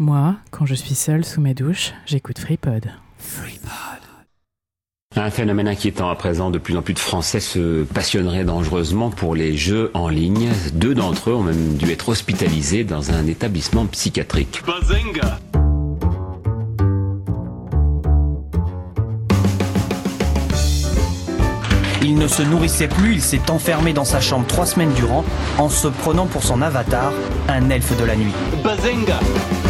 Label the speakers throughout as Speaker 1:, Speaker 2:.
Speaker 1: Moi, quand je suis seule sous ma douche, j'écoute FreePod.
Speaker 2: Un phénomène inquiétant à présent, de plus en plus de Français se passionneraient dangereusement pour les jeux en ligne. Deux d'entre eux ont même dû être hospitalisés dans un établissement psychiatrique.
Speaker 3: Bazenga
Speaker 4: Il ne se nourrissait plus, il s'est enfermé dans sa chambre trois semaines durant en se prenant pour son avatar, un elfe de la nuit.
Speaker 5: On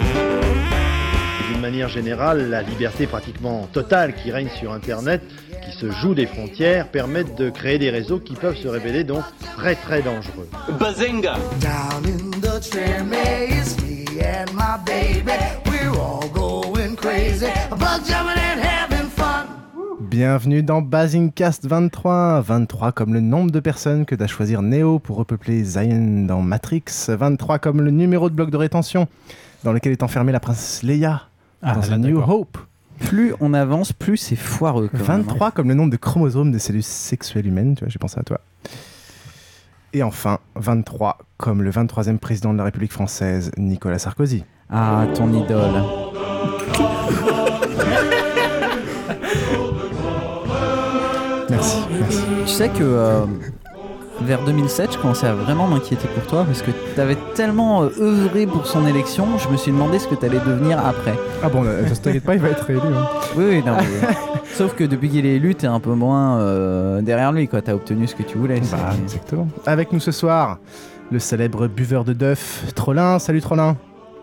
Speaker 6: manière générale, la liberté pratiquement totale qui règne sur Internet, qui se joue des frontières, permettent de créer des réseaux qui peuvent se révéler donc très très dangereux.
Speaker 3: Bazenga
Speaker 7: Bienvenue dans Basingcast 23. 23 comme le nombre de personnes que doit choisir Neo pour repeupler Zion dans Matrix. 23 comme le numéro de bloc de rétention dans lequel est enfermée la princesse Leia
Speaker 8: Ah,
Speaker 7: dans New. Hope.
Speaker 8: Plus on avance, plus c'est foireux. quand même, hein.
Speaker 7: 23 comme le nombre de chromosomes de cellules sexuelles humaines, tu vois, j'ai pensé à toi. Et enfin, 23 comme le 23e président de la République française, Nicolas Sarkozy.
Speaker 8: Ah, ton idole.
Speaker 7: Merci, merci.
Speaker 8: Tu sais que euh, vers 2007, je commençais à vraiment m'inquiéter pour toi parce que tu avais tellement euh, œuvré pour son élection, je me suis demandé ce que tu allais devenir après.
Speaker 7: Ah bon, euh, t'inquiète pas, il va être réélu. hein.
Speaker 8: Oui, oui, non. mais- Sauf que depuis qu'il est élu, t'es un peu moins euh, derrière lui, quoi. T'as obtenu ce que tu voulais.
Speaker 7: Bah, exactement. Avec nous ce soir, le célèbre buveur de Duff, Trollin. Salut Trollin.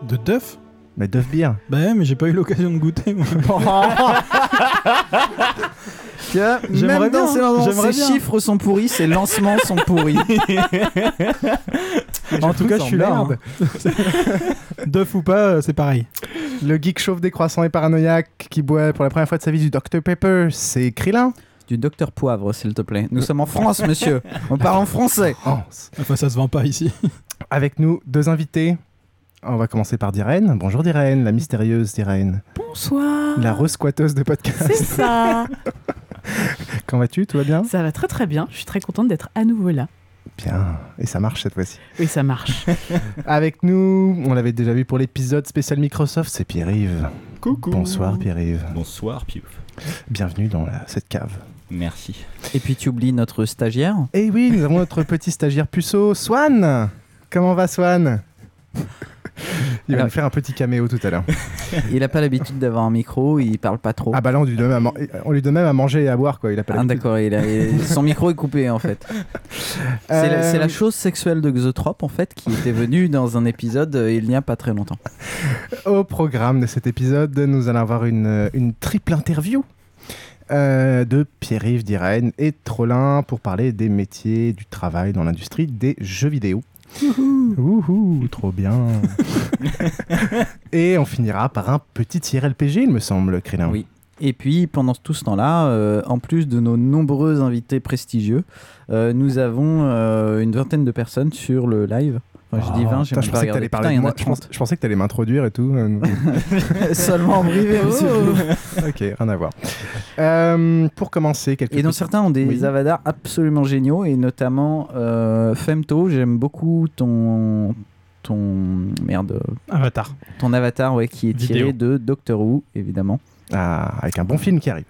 Speaker 9: De Duff
Speaker 7: Mais Duff Beer.
Speaker 9: Bah ouais, mais j'ai pas eu l'occasion de goûter. moi. J'aimerais bien,
Speaker 8: ces, dans
Speaker 9: j'aimerais
Speaker 8: ces
Speaker 9: bien.
Speaker 8: chiffres sont pourris, ces lancements sont pourris.
Speaker 9: en tout cas, je suis là.
Speaker 7: Merde.
Speaker 9: hein. Duff ou pas, euh, c'est pareil.
Speaker 7: Le geek chauve décroissant et paranoïaque qui boit pour la première fois de sa vie du Dr Pepper, c'est Krillin.
Speaker 8: Du docteur Poivre, s'il te plaît. Nous sommes en France, monsieur. On parle en français.
Speaker 7: France.
Speaker 9: Enfin, ça se vend pas ici.
Speaker 7: Avec nous, deux invités. On va commencer par Dirène. Bonjour Dirène, la mystérieuse Dirène.
Speaker 1: Bonsoir.
Speaker 7: La resquatteuse de podcast.
Speaker 1: C'est ça.
Speaker 7: Comment vas-tu Tout va bien?
Speaker 1: Ça va très très bien. Je suis très contente d'être à nouveau là.
Speaker 7: Bien. Et ça marche cette fois-ci.
Speaker 1: Oui, ça marche.
Speaker 7: Avec nous, on l'avait déjà vu pour l'épisode spécial Microsoft, c'est Pierre-Yves.
Speaker 9: Coucou.
Speaker 7: Bonsoir Pierre-Yves.
Speaker 10: Bonsoir Piouf.
Speaker 7: Bienvenue dans la- cette cave.
Speaker 10: Merci.
Speaker 8: Et puis tu oublies notre stagiaire?
Speaker 7: Et oui, nous avons notre petit stagiaire puceau, Swan. Comment va Swan? Il va
Speaker 8: Alors-
Speaker 7: nous faire un petit caméo tout à l'heure.
Speaker 8: Il a pas l'habitude d'avoir un micro, il parle pas trop.
Speaker 7: Ah bah là, on lui donne même à, man- on lui donne même à manger et à boire, quoi. Il a pas
Speaker 8: Ah, d'accord, il a- il- son micro est coupé en fait. C'est la, c'est la
Speaker 7: Euh,
Speaker 8: chose sexuelle de Xotrope en fait qui était venue dans un épisode euh, il n'y a pas très longtemps.
Speaker 7: Au programme de cet épisode, nous allons avoir une, une triple interview euh, de Pierre-Yves Dirène et Trollin pour parler des métiers du travail dans l'industrie des jeux vidéo. Trop bien. et on finira par un petit tir LPG, il me semble, Krillin.
Speaker 8: Oui. Et puis pendant tout ce temps-là, euh, en plus de nos nombreux invités prestigieux, euh, nous avons euh, une vingtaine de personnes sur le live. Enfin, je dis 20, j'ai
Speaker 7: Oh,
Speaker 8: même
Speaker 7: je
Speaker 8: pas
Speaker 7: pensais que
Speaker 8: regardé.
Speaker 7: t'allais parler
Speaker 8: Putain, il
Speaker 7: de
Speaker 8: y en
Speaker 7: moi.
Speaker 8: a
Speaker 7: Je, pense-
Speaker 8: 30.
Speaker 7: je pensais que t'allais m'introduire et tout.
Speaker 8: Seulement en privé, monsieur.
Speaker 7: ok, rien à voir. Euh, pour commencer, quelques
Speaker 8: Et dont
Speaker 7: petits-
Speaker 8: certains ont des
Speaker 7: Oui.
Speaker 8: avatars absolument géniaux, et notamment euh, Femto, j'aime beaucoup ton, ton, merde,
Speaker 9: Avatar.
Speaker 8: ton avatar ouais, qui est tiré de Doctor Who, évidemment.
Speaker 7: Ah, avec un bon film qui arrive.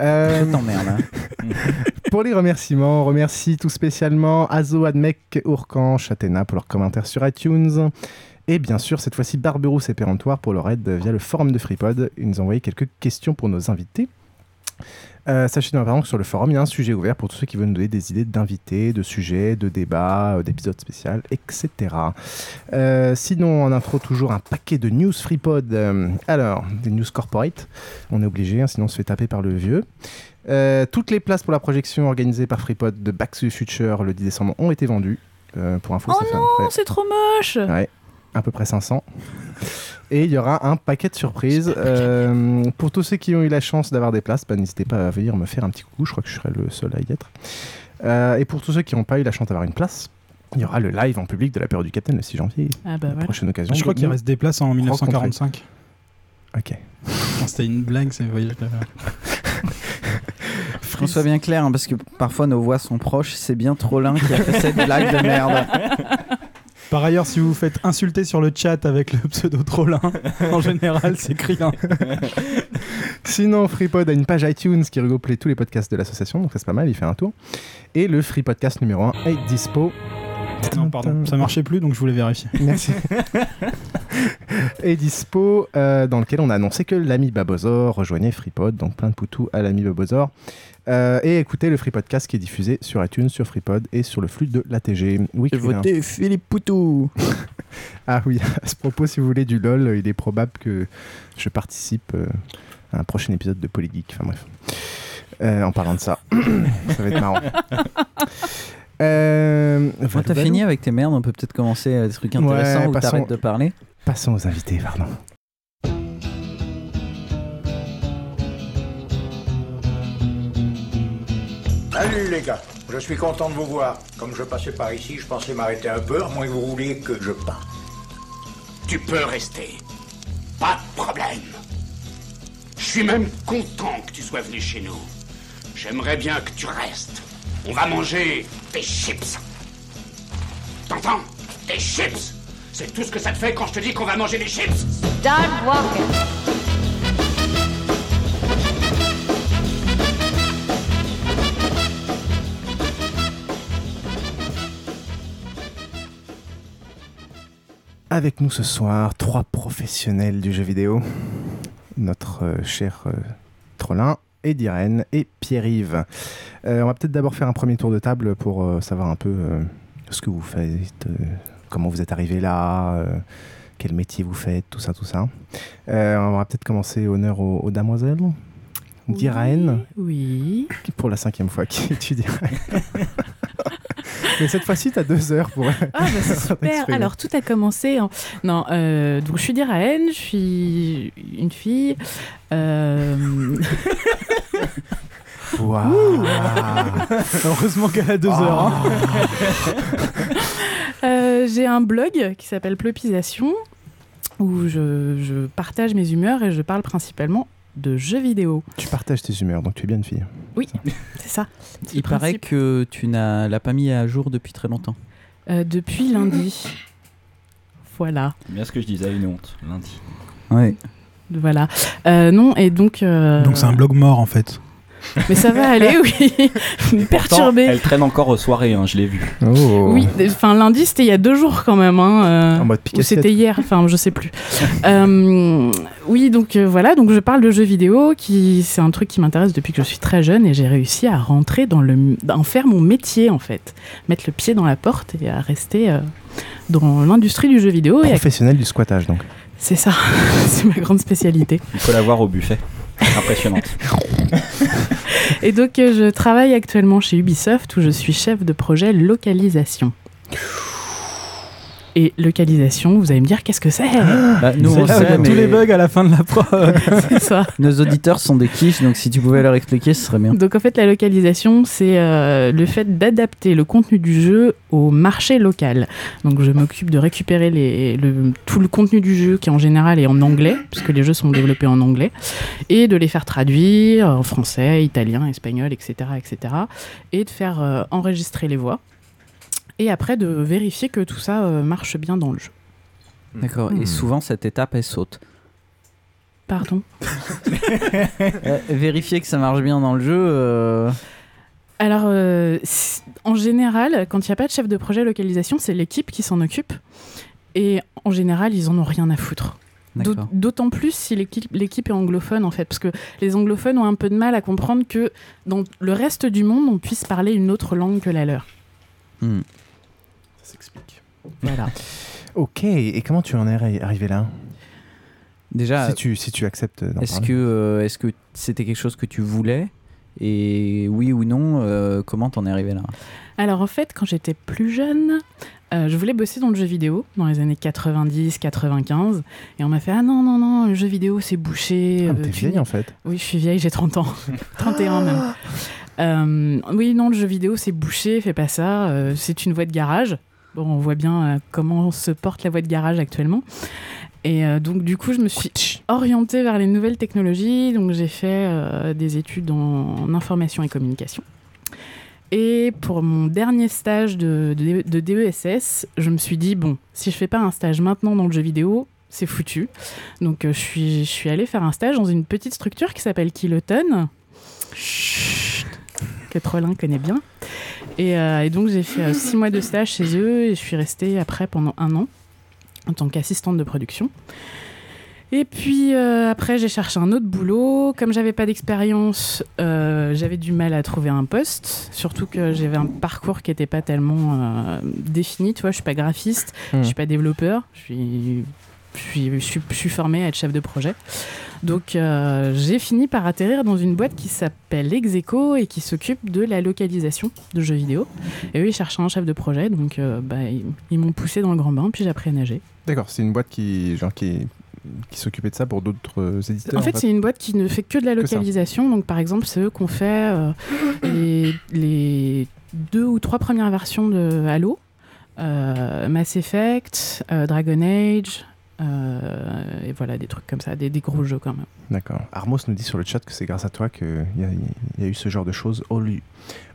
Speaker 7: Euh,
Speaker 8: Je t'emmerde. hein.
Speaker 7: pour les remerciements, on remercie tout spécialement Azo, Admec, Ourkan, Chatena pour leurs commentaires sur iTunes. Et bien sûr, cette fois-ci, Barberousse et Péremptoire pour leur aide via le forum de FreePod. Ils nous ont envoyé quelques questions pour nos invités. Euh, sachez par exemple que sur le forum, il y a un sujet ouvert pour tous ceux qui veulent nous donner des idées d'invités, de sujets, de débats, euh, d'épisodes spéciaux, etc. Euh, sinon, en intro, toujours un paquet de news FreePod. Euh, alors, des news corporate. On est obligé, hein, sinon on se fait taper par le vieux. Toutes les places pour la projection organisée par FreePod de Back to the Future le 10 décembre ont été vendues. Pour info,
Speaker 1: Oh
Speaker 7: ça
Speaker 1: non, c'est trop moche
Speaker 7: Ouais, à peu près 500. Et il y aura un paquet de surprises. Euh, pour tous ceux qui ont eu la chance d'avoir des places, bah, n'hésitez pas à venir me faire un petit coucou. Je crois que je serai le seul à y être. Euh, et pour tous ceux qui n'ont pas eu la chance d'avoir une place, il y aura le live en public de la période du Capitaine le 6 janvier.
Speaker 1: Ah bah voilà.
Speaker 7: Prochaine occasion.
Speaker 9: Je crois qu'il reste des places en 1945.
Speaker 7: Ok.
Speaker 9: C'était une blague, c'est voyage
Speaker 8: Qu'on soit bien clair, hein, parce que parfois nos voix sont proches, c'est bien trop l'un qui a fait cette blague de merde.
Speaker 9: Par ailleurs, si vous vous faites insulter sur le chat avec le pseudo Trollin, en général, c'est criant.
Speaker 7: Sinon, FreePod a une page iTunes qui regroupe tous les podcasts de l'association, donc ça c'est pas mal, il fait un tour. Et le Free Podcast numéro 1 est dispo.
Speaker 9: Non, pardon, ça marchait plus, donc je voulais vérifier.
Speaker 7: Merci. est dispo, euh, dans lequel on a annoncé que l'ami Babozor rejoignait FreePod, donc plein de poutous à l'ami Babozor. Euh, et écoutez le Free Podcast qui est diffusé sur iTunes, sur FreePod et sur le flux de l'ATG. Oui,
Speaker 8: voté Philippe Poutou.
Speaker 7: Ah oui, à ce propos, si vous voulez du LOL, il est probable que je participe euh, à un prochain épisode de Polygeek. Enfin bref. Euh, en parlant de ça, ça va être marrant. Euh,
Speaker 8: t'as fini avec tes merdes, on peut peut-être commencer à des trucs intéressants
Speaker 7: Ouais,
Speaker 8: t'arrêtes de parler.
Speaker 7: Passons aux invités, pardon.
Speaker 10: Salut les gars, je suis content de vous voir. Comme je passais par ici, je pensais m'arrêter un peu, à moins que vous vouliez que je parte.
Speaker 11: Tu peux rester. Pas de problème. Je suis même content que tu sois venu chez nous. J'aimerais bien que tu restes. On va manger des chips. T'entends? Des chips C'est tout ce que ça te fait quand je te dis qu'on va manger des chips
Speaker 12: Start walking.
Speaker 7: Avec nous ce soir, trois professionnels du jeu vidéo. Notre euh, cher euh, Trollin, Edirène et Pierre-Yves. Euh, on va peut-être d'abord faire un premier tour de table pour euh, savoir un peu ce que vous faites, comment vous êtes arrivé là, quel métier vous faites, tout ça, tout ça. On va peut-être commencer honneur aux, aux damoiselles. D'Irène,
Speaker 1: Oui.
Speaker 7: pour la cinquième fois qui étudie. Mais cette fois-ci, tu as deux heures pour.
Speaker 1: Ah bah c'est super. Alors tout a commencé. En... Non, euh, donc je suis d'Iraën, je suis une fille. Euh...
Speaker 7: Waouh
Speaker 9: Heureusement qu'elle a deux heures. hein.
Speaker 1: Euh, J'ai un blog qui s'appelle Plopisation où je, je partage mes humeurs et je parle principalement de jeux vidéo.
Speaker 7: Tu partages tes humeurs, donc tu es bien une fille.
Speaker 1: Oui, c'est ça.
Speaker 8: Il paraît que tu n'as l'as pas mis à jour depuis très longtemps.
Speaker 1: Euh, depuis lundi. Voilà.
Speaker 13: C'est bien ce que je disais, une honte, lundi.
Speaker 8: Ouais.
Speaker 1: Voilà. Euh, non, et donc. euh,
Speaker 9: Donc c'est un blog mort en fait.
Speaker 1: Mais ça va aller, oui. Perturbé.
Speaker 13: Elle traîne encore aux soirées, hein, je l'ai vu.
Speaker 7: Oh.
Speaker 1: Oui, enfin lundi c'était il y a deux jours quand même. Hein, euh,
Speaker 7: En mode
Speaker 1: c'était hier, enfin je sais plus. Euh, oui, donc euh, voilà, donc je parle de jeux vidéo, qui c'est un truc qui m'intéresse depuis que je suis très jeune et j'ai réussi à rentrer dans le, en faire mon métier en fait, mettre le pied dans la porte et à rester euh, dans l'industrie du jeu vidéo. Et à-
Speaker 7: Professionnel du squattage, donc.
Speaker 1: C'est ça, c'est ma grande spécialité.
Speaker 13: Il faut la voir au buffet. Impressionnante.
Speaker 1: Et donc euh, je travaille actuellement chez Ubisoft où je suis chef de projet localisation. Et localisation, vous allez me dire qu'est-ce que c'est
Speaker 8: Bah, nous, on sait,
Speaker 9: tous les bugs à la fin de la prod.
Speaker 1: C'est ça.
Speaker 8: nos auditeurs sont des quiches, donc si tu pouvais leur expliquer, ce serait bien.
Speaker 1: Donc en fait, la localisation, c'est euh, le fait d'adapter le contenu du jeu au marché local. Donc je m'occupe de récupérer les, le- tout le contenu du jeu qui en général est en anglais, puisque les jeux sont développés en anglais, et de les faire traduire en français, italien, espagnol, etc., etc., et de faire euh, enregistrer les voix. Et après de vérifier que tout ça euh, marche bien dans le jeu.
Speaker 8: D'accord.
Speaker 7: Hmm.
Speaker 8: Et souvent, cette étape, elle saute.
Speaker 1: Pardon?
Speaker 8: Euh, vérifier que ça marche bien dans le jeu. euh,
Speaker 1: Alors, euh, en général, quand il n'y a pas de chef de projet localisation, c'est l'équipe qui s'en occupe. Et en général, ils en ont rien à foutre. D'aut-
Speaker 8: D'accord.
Speaker 1: D'autant plus si l'équipe l'équipe est anglophone en fait, parce que les anglophones ont un peu de mal à comprendre que dans le reste du monde, on puisse parler une autre langue que la leur.
Speaker 8: Hmm.
Speaker 7: S'explique.
Speaker 1: Voilà.
Speaker 7: Ok, et comment tu en es arri- arrivé là?
Speaker 8: Déjà,
Speaker 7: si tu, si tu acceptes
Speaker 8: est-ce que euh, est-ce que c'était quelque chose que tu voulais? Et oui ou non, euh, comment t'en es arrivé là?
Speaker 1: Alors en fait, quand j'étais plus jeune, euh, je voulais bosser dans le jeu vidéo dans les années 90-95. Et on m'a fait Ah non, non, non, le jeu vidéo c'est bouché.
Speaker 7: Ah,
Speaker 1: euh,
Speaker 7: t'es
Speaker 1: tu
Speaker 7: vieille en fait.
Speaker 1: Oui, je suis vieille, j'ai 30 ans. 31 même. Euh, oui, non, le jeu vidéo c'est bouché, fais pas ça. euh, c'est une voie de garage. Bon, on voit bien euh, comment se porte la voie de garage actuellement. Et euh, donc, du coup, je me suis orientée vers les nouvelles technologies. Donc, j'ai fait euh, des études en, en information et communication. Et pour mon dernier stage de, de, de DESS, je me suis dit, bon, si je fais pas un stage maintenant dans le jeu vidéo, c'est foutu. Donc, euh, je, suis, je suis allée faire un stage dans une petite structure qui s'appelle Kiloton. Chut, que Trollin connaît bien. Et, euh, et donc, j'ai fait euh, six mois de stage chez eux et je suis restée après pendant un an en tant qu'assistante de production. Et puis euh, après, j'ai cherché un autre boulot. Comme j'avais pas d'expérience, euh, j'avais du mal à trouver un poste. Surtout que j'avais un parcours qui était pas tellement euh, défini. Tu vois, je suis pas graphiste,
Speaker 7: Hmm.
Speaker 1: je suis pas développeur. Je suis, je suis, je suis, je suis formée à être chef de projet. Donc euh, j'ai fini par atterrir dans une boîte qui s'appelle Execo et qui s'occupe de la localisation de jeux vidéo. Et eux, ils cherchaient un chef de projet, donc euh, bah, ils, ils m'ont poussé dans le grand bain, puis j'ai appris à nager.
Speaker 7: D'accord, c'est une boîte qui, genre, qui, qui s'occupait de ça pour d'autres euh, éditeurs.
Speaker 1: En fait, c'est une boîte qui ne fait que de la localisation. Donc, par exemple, c'est eux qui ont fait euh, les, les deux ou trois premières versions de Halo, Mass Effect, Dragon Age, euh, et voilà, des trucs comme ça, des, des gros jeux quand même.
Speaker 7: D'accord. Armos nous dit sur le chat que c'est grâce à toi qu'il y, a- il y a eu ce genre de choses. All, you-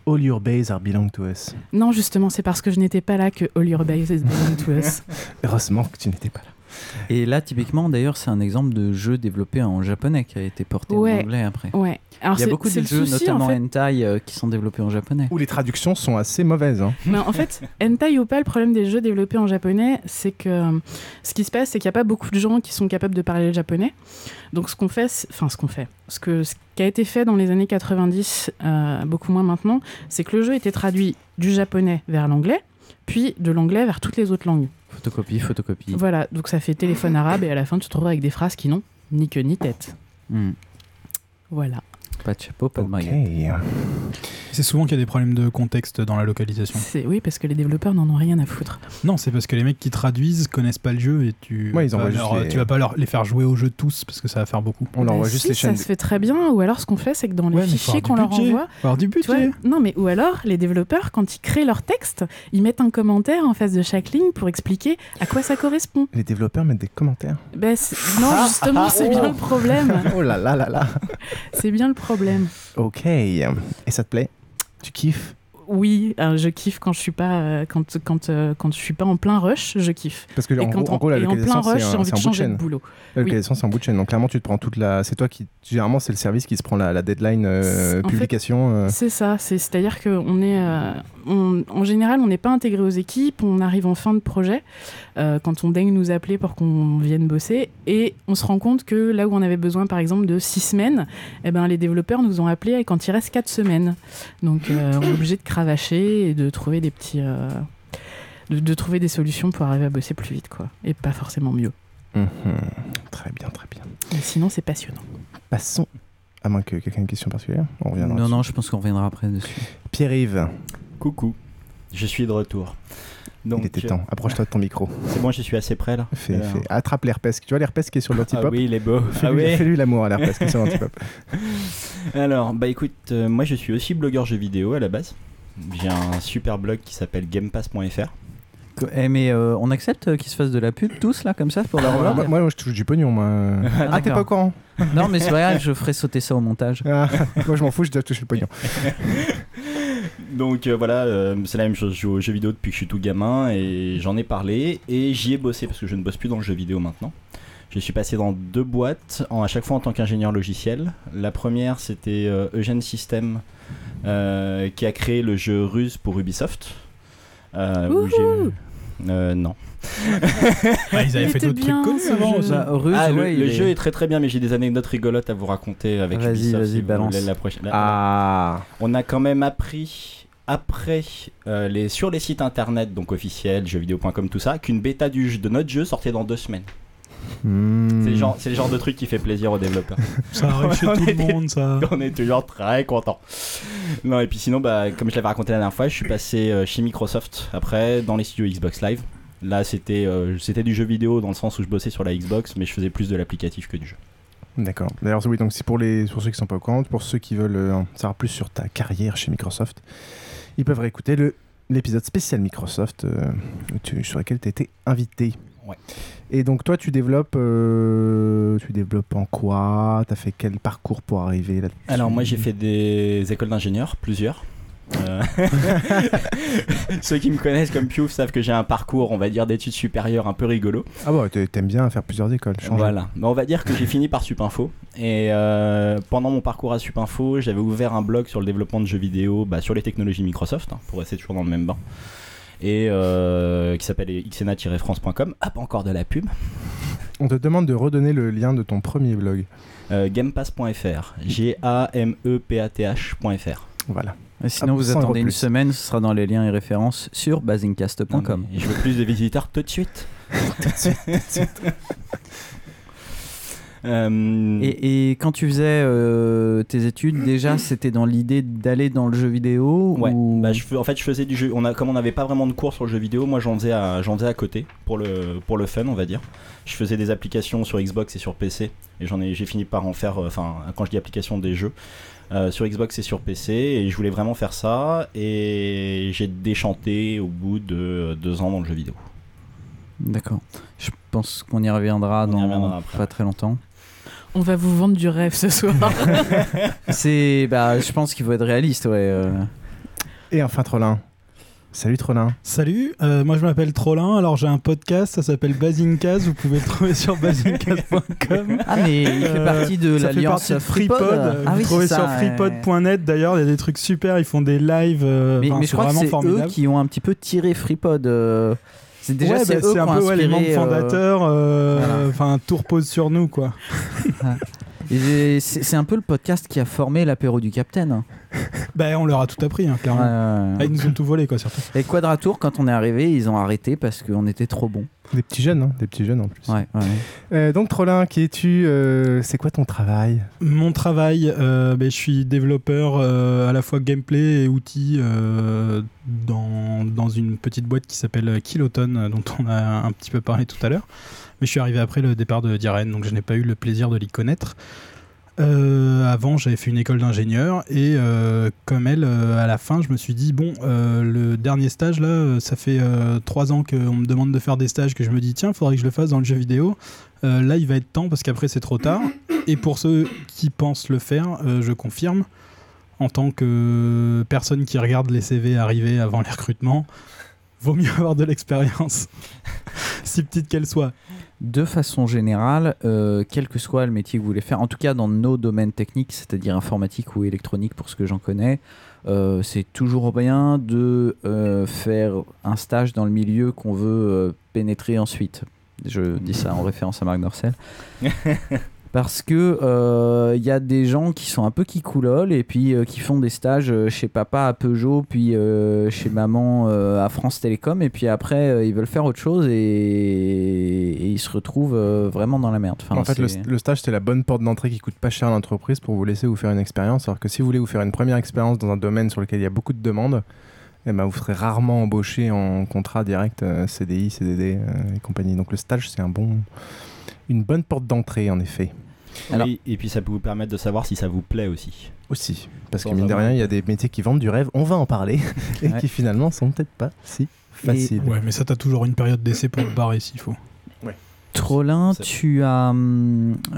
Speaker 7: all your bays are belong to us.
Speaker 1: Non, justement, c'est parce que je n'étais pas là que All Your Base is Belong to Us.
Speaker 7: Heureusement que tu n'étais pas là.
Speaker 8: Et là, typiquement, d'ailleurs, c'est un exemple de jeu développé en japonais qui a été porté en anglais après.
Speaker 1: ouais. Alors,
Speaker 8: Il y a
Speaker 1: c'est-
Speaker 8: beaucoup de jeux,
Speaker 1: souci,
Speaker 8: notamment
Speaker 1: en fait.
Speaker 8: hentai, euh, qui sont développés en japonais.
Speaker 7: Où les traductions sont assez mauvaises. hein.
Speaker 1: Mais en fait, hentai ou pas, le problème des jeux développés en japonais, c'est que euh, ce qui se passe, c'est qu'il n'y a pas beaucoup de gens qui sont capables de parler le japonais. Donc ce qu'on fait, enfin ce qu'on fait, ce, que, ce qui a été fait dans les années 90, euh, beaucoup moins maintenant, c'est que le jeu était traduit du japonais vers l'anglais, puis de l'anglais vers toutes les autres langues.
Speaker 8: Photocopie, photocopie.
Speaker 1: Voilà, donc ça fait téléphone arabe et à la fin tu te retrouves avec des phrases qui n'ont ni queue ni tête.
Speaker 8: Hmm.
Speaker 1: Voilà.
Speaker 8: Pas de chapeau, pas de
Speaker 7: Ok.
Speaker 8: baguette.
Speaker 9: C'est souvent qu'il y a des problèmes de contexte dans la localisation.
Speaker 1: C'est oui parce que les développeurs n'en ont rien à foutre.
Speaker 9: Non, c'est parce que les mecs qui traduisent connaissent pas le jeu et tu,
Speaker 7: Ouais, ils
Speaker 9: vas leur-
Speaker 7: les-
Speaker 9: tu vas pas leur, les faire jouer au jeu tous parce que ça va faire beaucoup.
Speaker 7: On leur
Speaker 1: Bah
Speaker 7: envoie juste les
Speaker 1: ça
Speaker 7: chaînes.
Speaker 1: se fait très bien. Ou alors ce qu'on fait, c'est que dans les
Speaker 9: Ouais,
Speaker 1: fichiers qu'on leur envoie,
Speaker 9: du
Speaker 1: vois, non, mais ou alors les développeurs, quand ils créent leur texte, ils mettent un commentaire en face de chaque ligne pour expliquer à quoi ça correspond.
Speaker 7: Les développeurs mettent des commentaires.
Speaker 1: Ben, c'est- non, justement, c'est bien le problème.
Speaker 7: Oh là là là là.
Speaker 1: C'est bien le problème.
Speaker 7: Ok. Et ça te plaît? Tu kiffes?
Speaker 1: Oui, euh, je kiffe quand je suis pas euh, quand quand euh, quand je suis pas en plein rush, je kiffe.
Speaker 7: Parce que
Speaker 1: Et
Speaker 7: en,
Speaker 1: quand
Speaker 7: gros, en gros, la
Speaker 1: et en
Speaker 7: localisation,
Speaker 1: plein rush, j'ai envie de changer de boulot.
Speaker 7: La
Speaker 1: Oui.
Speaker 7: localisation, c'est un bout de chaîne. Donc clairement, tu te prends toute la. C'est toi qui. Généralement, c'est le service qui se prend la, la deadline publication.
Speaker 1: C'est ça, c'est- c'est-à-dire qu'on est, euh, on- en général, on n'est pas intégré aux équipes, on arrive en fin de projet, quand on daigne nous appeler pour qu'on vienne bosser, et on se rend compte que là où on avait besoin, par exemple, de six semaines, eh ben, les développeurs nous ont appelés quand il reste quatre semaines. Donc, on est obligé de cravacher et de trouver des petits... euh, de, de trouver des solutions pour arriver à bosser plus vite, quoi, et pas forcément mieux.
Speaker 7: Mhm. Très bien, très bien.
Speaker 1: Mais sinon, c'est passionnant.
Speaker 7: Passons. À moins que quelqu'un ait une question particulière. On reviendra.
Speaker 8: Non,
Speaker 7: dessus.
Speaker 8: non, je pense qu'on reviendra après dessus.
Speaker 7: Pierre-Yves.
Speaker 13: Coucou, je suis de retour. Donc,
Speaker 7: Il était temps. Approche-toi de ton micro.
Speaker 13: C'est bon, je suis assez prêt là.
Speaker 7: Fais,
Speaker 13: Alors.
Speaker 7: fais- Attrape l'herpès. Tu vois l'herpès qui est sur l'antipop
Speaker 13: Ah oui, il est beau. Ah
Speaker 7: Fais-lui
Speaker 13: oui.
Speaker 7: fais-lui l'amour à l'herpès qui est sur l'antipop.
Speaker 13: Alors, bah écoute, euh, moi je suis aussi blogueur jeux vidéo à la base. J'ai un super blog qui s'appelle gamepass.fr.
Speaker 8: Eh, mais euh, on accepte euh, qu'ils se fassent de la pub tous là comme ça pour leur
Speaker 7: moi,
Speaker 8: blog
Speaker 7: moi, moi, je touche du pognon, moi. Ah, t'es
Speaker 8: d'accord.
Speaker 7: pas au courant
Speaker 8: Non, mais c'est vrai, je ferai sauter ça au montage.
Speaker 7: Ah, Moi, je m'en fous, je dois toucher le pognon.
Speaker 13: Donc euh, voilà, euh, c'est la même chose. Je joue aux jeux vidéo depuis que je suis tout gamin et j'en ai parlé et j'y ai bossé parce que je ne bosse plus dans le jeu vidéo maintenant. Je suis passé dans deux boîtes, en, à chaque fois en tant qu'ingénieur logiciel. La première, c'était euh, Eugène System euh, qui a créé le jeu Ruse pour Ubisoft. euh, où Euh, non.
Speaker 9: Bah, ils avaient fait d'autres trucs connus avant
Speaker 8: Ruge,
Speaker 13: Ah, le,
Speaker 8: ouais,
Speaker 13: le
Speaker 8: il est-
Speaker 13: jeu est très très bien, mais j'ai des anecdotes rigolotes à vous raconter avec
Speaker 8: Vas-y,
Speaker 13: Ubisoft,
Speaker 8: vas-y,
Speaker 13: si
Speaker 8: balance.
Speaker 13: voulez la prochaine. Là,
Speaker 7: Ah.
Speaker 13: On a quand même appris après euh, les, sur les sites internet donc officiels, jeuxvideo.com, tout ça, qu'une bêta du, jeu- de notre jeu sortait dans deux semaines.
Speaker 7: Hmm.
Speaker 13: C'est le, genre, c'est le genre de truc qui fait plaisir aux développeurs.
Speaker 9: Ça arrive chez
Speaker 13: On
Speaker 9: tout le monde, ça.
Speaker 13: On est toujours très content. Non, et puis sinon, bah, comme je l'avais raconté la dernière fois, je suis passé euh, chez Microsoft après dans les studios Xbox Live. Là, c'était euh, c'était du jeu vidéo dans le sens où je bossais sur la Xbox, mais je faisais plus de l'applicatif que du jeu.
Speaker 7: D'accord. D'ailleurs, oui, donc c'est pour, les, pour ceux qui sont pas au courant, pour ceux qui veulent euh, savoir plus sur ta carrière chez Microsoft, ils peuvent réécouter le, l'épisode spécial Microsoft euh, tu- sur lequel tu as été invité.
Speaker 13: Ouais.
Speaker 7: Et donc, toi, tu développes, euh, tu développes en quoi? Tu as fait quel parcours pour arriver là
Speaker 13: Alors moi j'ai fait des écoles d'ingénieurs, plusieurs. Euh, Ceux qui me connaissent comme Piouf savent que j'ai un parcours, on va dire, d'études supérieures un peu rigolo.
Speaker 7: Ah bah, t'a- t'aimes bien faire plusieurs écoles. changer.
Speaker 13: Voilà, mais on va dire que j'ai fini par Supinfo. Et euh, pendant mon parcours à Supinfo, j'avais ouvert un blog sur le développement de jeux vidéo, bah, sur les technologies Microsoft, hein, pour rester toujours dans le même banc. Et euh, qui s'appelle xena-france.com. Ah, pas encore de la pub.
Speaker 7: On te demande de redonner le lien de ton premier blog.
Speaker 13: Euh, gamepass.fr. G-A-M-E-P-A-T-H.fr.
Speaker 7: Voilà.
Speaker 8: Et sinon,
Speaker 7: Ah,
Speaker 8: vous
Speaker 7: 100 euros
Speaker 8: attendez une semaine, ce sera dans les liens et références sur basingcast.com.
Speaker 13: Je veux plus de visiteurs tout de suite. Euh,
Speaker 8: Et, et quand tu faisais euh, tes études, déjà, c'était dans l'idée d'aller dans le jeu vidéo
Speaker 13: Ouais,
Speaker 8: ou...
Speaker 13: bah, je en fait je faisais du jeu. On a, comme on n'avait pas vraiment de cours sur le jeu vidéo, moi j'en faisais, à, j'en faisais à côté pour le, pour le fun, on va dire. Je faisais des applications sur Xbox et sur PC, et j'en ai, j'ai fini par en faire, euh, enfin quand je dis application des jeux, euh, sur Xbox et sur PC, et je voulais vraiment faire ça, et j'ai déchanté au bout de deux ans dans le jeu vidéo.
Speaker 8: D'accord. Je pense qu'on y reviendra
Speaker 13: On y
Speaker 8: dans
Speaker 13: reviendra
Speaker 8: pas très longtemps.
Speaker 1: On va vous vendre du rêve ce soir.
Speaker 8: C'est, bah, je pense qu'il faut être réaliste, ouais. euh.
Speaker 7: Et enfin, Trollin. Salut Trollin.
Speaker 9: Salut, euh, moi je m'appelle Trollin, alors j'ai un podcast, ça s'appelle Basincast, vous pouvez le trouver sur basincast.com.
Speaker 8: Ah, mais il fait partie de
Speaker 9: fait
Speaker 8: l'alliance FreePod.
Speaker 9: FreePod.
Speaker 8: Ah
Speaker 9: vous
Speaker 8: oui,
Speaker 9: trouvez sur
Speaker 8: ça, ouais.
Speaker 9: freepod.net d'ailleurs, il y a des trucs super, ils font des lives, euh,
Speaker 8: Mais,
Speaker 9: enfin,
Speaker 8: mais je crois que c'est eux qui ont un petit peu tiré FreePod. C'est déjà
Speaker 9: ouais,
Speaker 8: c'est
Speaker 9: bah,
Speaker 8: eux
Speaker 9: un peu ouais, les membres
Speaker 8: euh,
Speaker 9: fondateurs, euh,
Speaker 8: voilà.
Speaker 9: enfin tout repose sur nous quoi.
Speaker 8: C'est un peu le podcast qui a formé l'apéro du Capitaine.
Speaker 9: Ben on leur a tout appris, hein, clairement. Ah, ils nous ont tout volé quoi surtout.
Speaker 8: Et Quadratour, quand on est arrivé, ils ont arrêté parce qu'on était trop bons.
Speaker 7: Des petits jeunes, hein, des petits jeunes en plus.
Speaker 8: Ouais, ouais.
Speaker 7: Euh, donc Trollin, qui es-tu euh, C'est quoi ton travail?
Speaker 9: Mon travail, euh, ben, je suis développeur euh, à la fois gameplay et outils euh, dans, dans une petite boîte qui s'appelle Kiloton, dont on a un petit peu parlé tout à l'heure. Mais je suis arrivé après le départ de Diren, donc je n'ai pas eu le plaisir de l'y connaître. Euh, avant, j'avais fait une école d'ingénieur et euh, comme elle, euh, à la fin, je me suis dit bon, le dernier stage là, ça fait trois ans qu'on me demande de faire des stages que je me dis tiens, faudrait que je le fasse dans le jeu vidéo. Là, il va être temps parce qu'après c'est trop tard. Et pour ceux qui pensent le faire, je confirme, en tant que personne qui regarde les CV arriver avant les recrutements, vaut mieux avoir de l'expérience, si petite qu'elle soit.
Speaker 8: De façon générale, euh, quel que soit le métier que vous voulez faire, en tout cas dans nos domaines techniques, c'est-à-dire informatique ou électronique pour ce que j'en connais, euh, c'est toujours bien de euh, faire un stage dans le milieu qu'on veut pénétrer ensuite. Je dis ça en référence à Marc Dorcel. Parce que euh, il y a des gens qui sont un peu qui coulolent et puis euh, qui font des stages euh, chez papa à Peugeot, puis euh, chez maman euh, à France Télécom, et puis après euh, ils veulent faire autre chose et, et ils se retrouvent euh, vraiment dans la merde. Enfin,
Speaker 7: En fait, le, stage, c'est la bonne porte d'entrée qui coûte pas cher à l'entreprise pour vous laisser vous faire une expérience. Alors que si vous voulez vous faire une première expérience dans un domaine sur lequel il y a beaucoup de demandes, eh ben, vous serez rarement embauché en contrat direct euh, CDI, CDD euh, et compagnie. Donc le stage, c'est un bon, une bonne porte d'entrée, en effet.
Speaker 13: Oui, et puis ça peut vous permettre de savoir si ça vous plaît aussi.
Speaker 7: Aussi. Parce que mine de rien, il y a des métiers qui vendent du rêve, on va en parler, et
Speaker 8: Ouais.
Speaker 7: qui finalement sont peut-être pas si faciles.
Speaker 9: Ouais, mais ça, t'as toujours une période d'essai pour te barrer s'il faut.
Speaker 8: Trollin, tu as,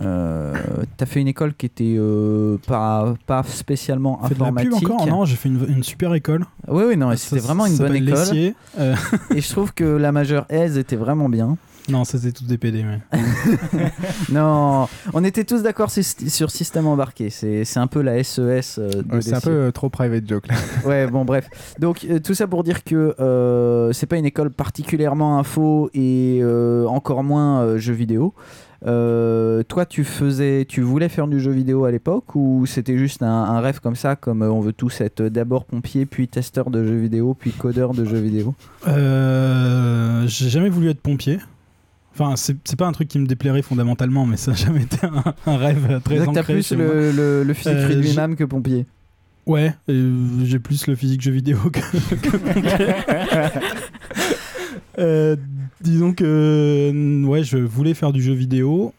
Speaker 8: euh, t'as fait une école qui était euh, pas, pas spécialement
Speaker 9: Fait de la pub
Speaker 8: informatique.
Speaker 9: encore Non, j'ai fait une, une super école.
Speaker 8: Oui, oui, non, c'était vraiment une bonne école.
Speaker 9: Euh,
Speaker 8: Et je trouve que la majeure aise était vraiment bien.
Speaker 9: Non, c'était tous des PD. Ouais.
Speaker 8: non, on était tous d'accord sur, sur système embarqué. C'est un peu la SES. euh, de
Speaker 7: Ouais, c'est un peu euh, trop private joke là.
Speaker 8: Ouais, bon, bref. Donc, euh, tout ça pour dire que euh, c'est pas une école particulièrement info et euh, encore moins euh, jeux vidéo. Euh, toi, tu faisais, tu voulais faire du jeu vidéo à l'époque ou c'était juste un, un rêve comme ça, comme euh, on veut tous être d'abord pompier, puis testeur de jeux vidéo, puis codeur de jeux vidéo?
Speaker 9: Euh, J'ai jamais voulu être pompier. Enfin, c'est pas un truc qui me déplairait fondamentalement, mais ça n'a jamais été un, un rêve très
Speaker 8: Donc, t'as
Speaker 9: ancré
Speaker 8: plus
Speaker 9: chez
Speaker 8: le, le- le physique
Speaker 9: Euh,
Speaker 8: réduit
Speaker 9: j'ai-
Speaker 8: même que pompier.
Speaker 9: Ouais, euh, j'ai plus le physique jeu vidéo que, que pompier. Euh, disons que euh, ouais, je voulais faire du jeu vidéo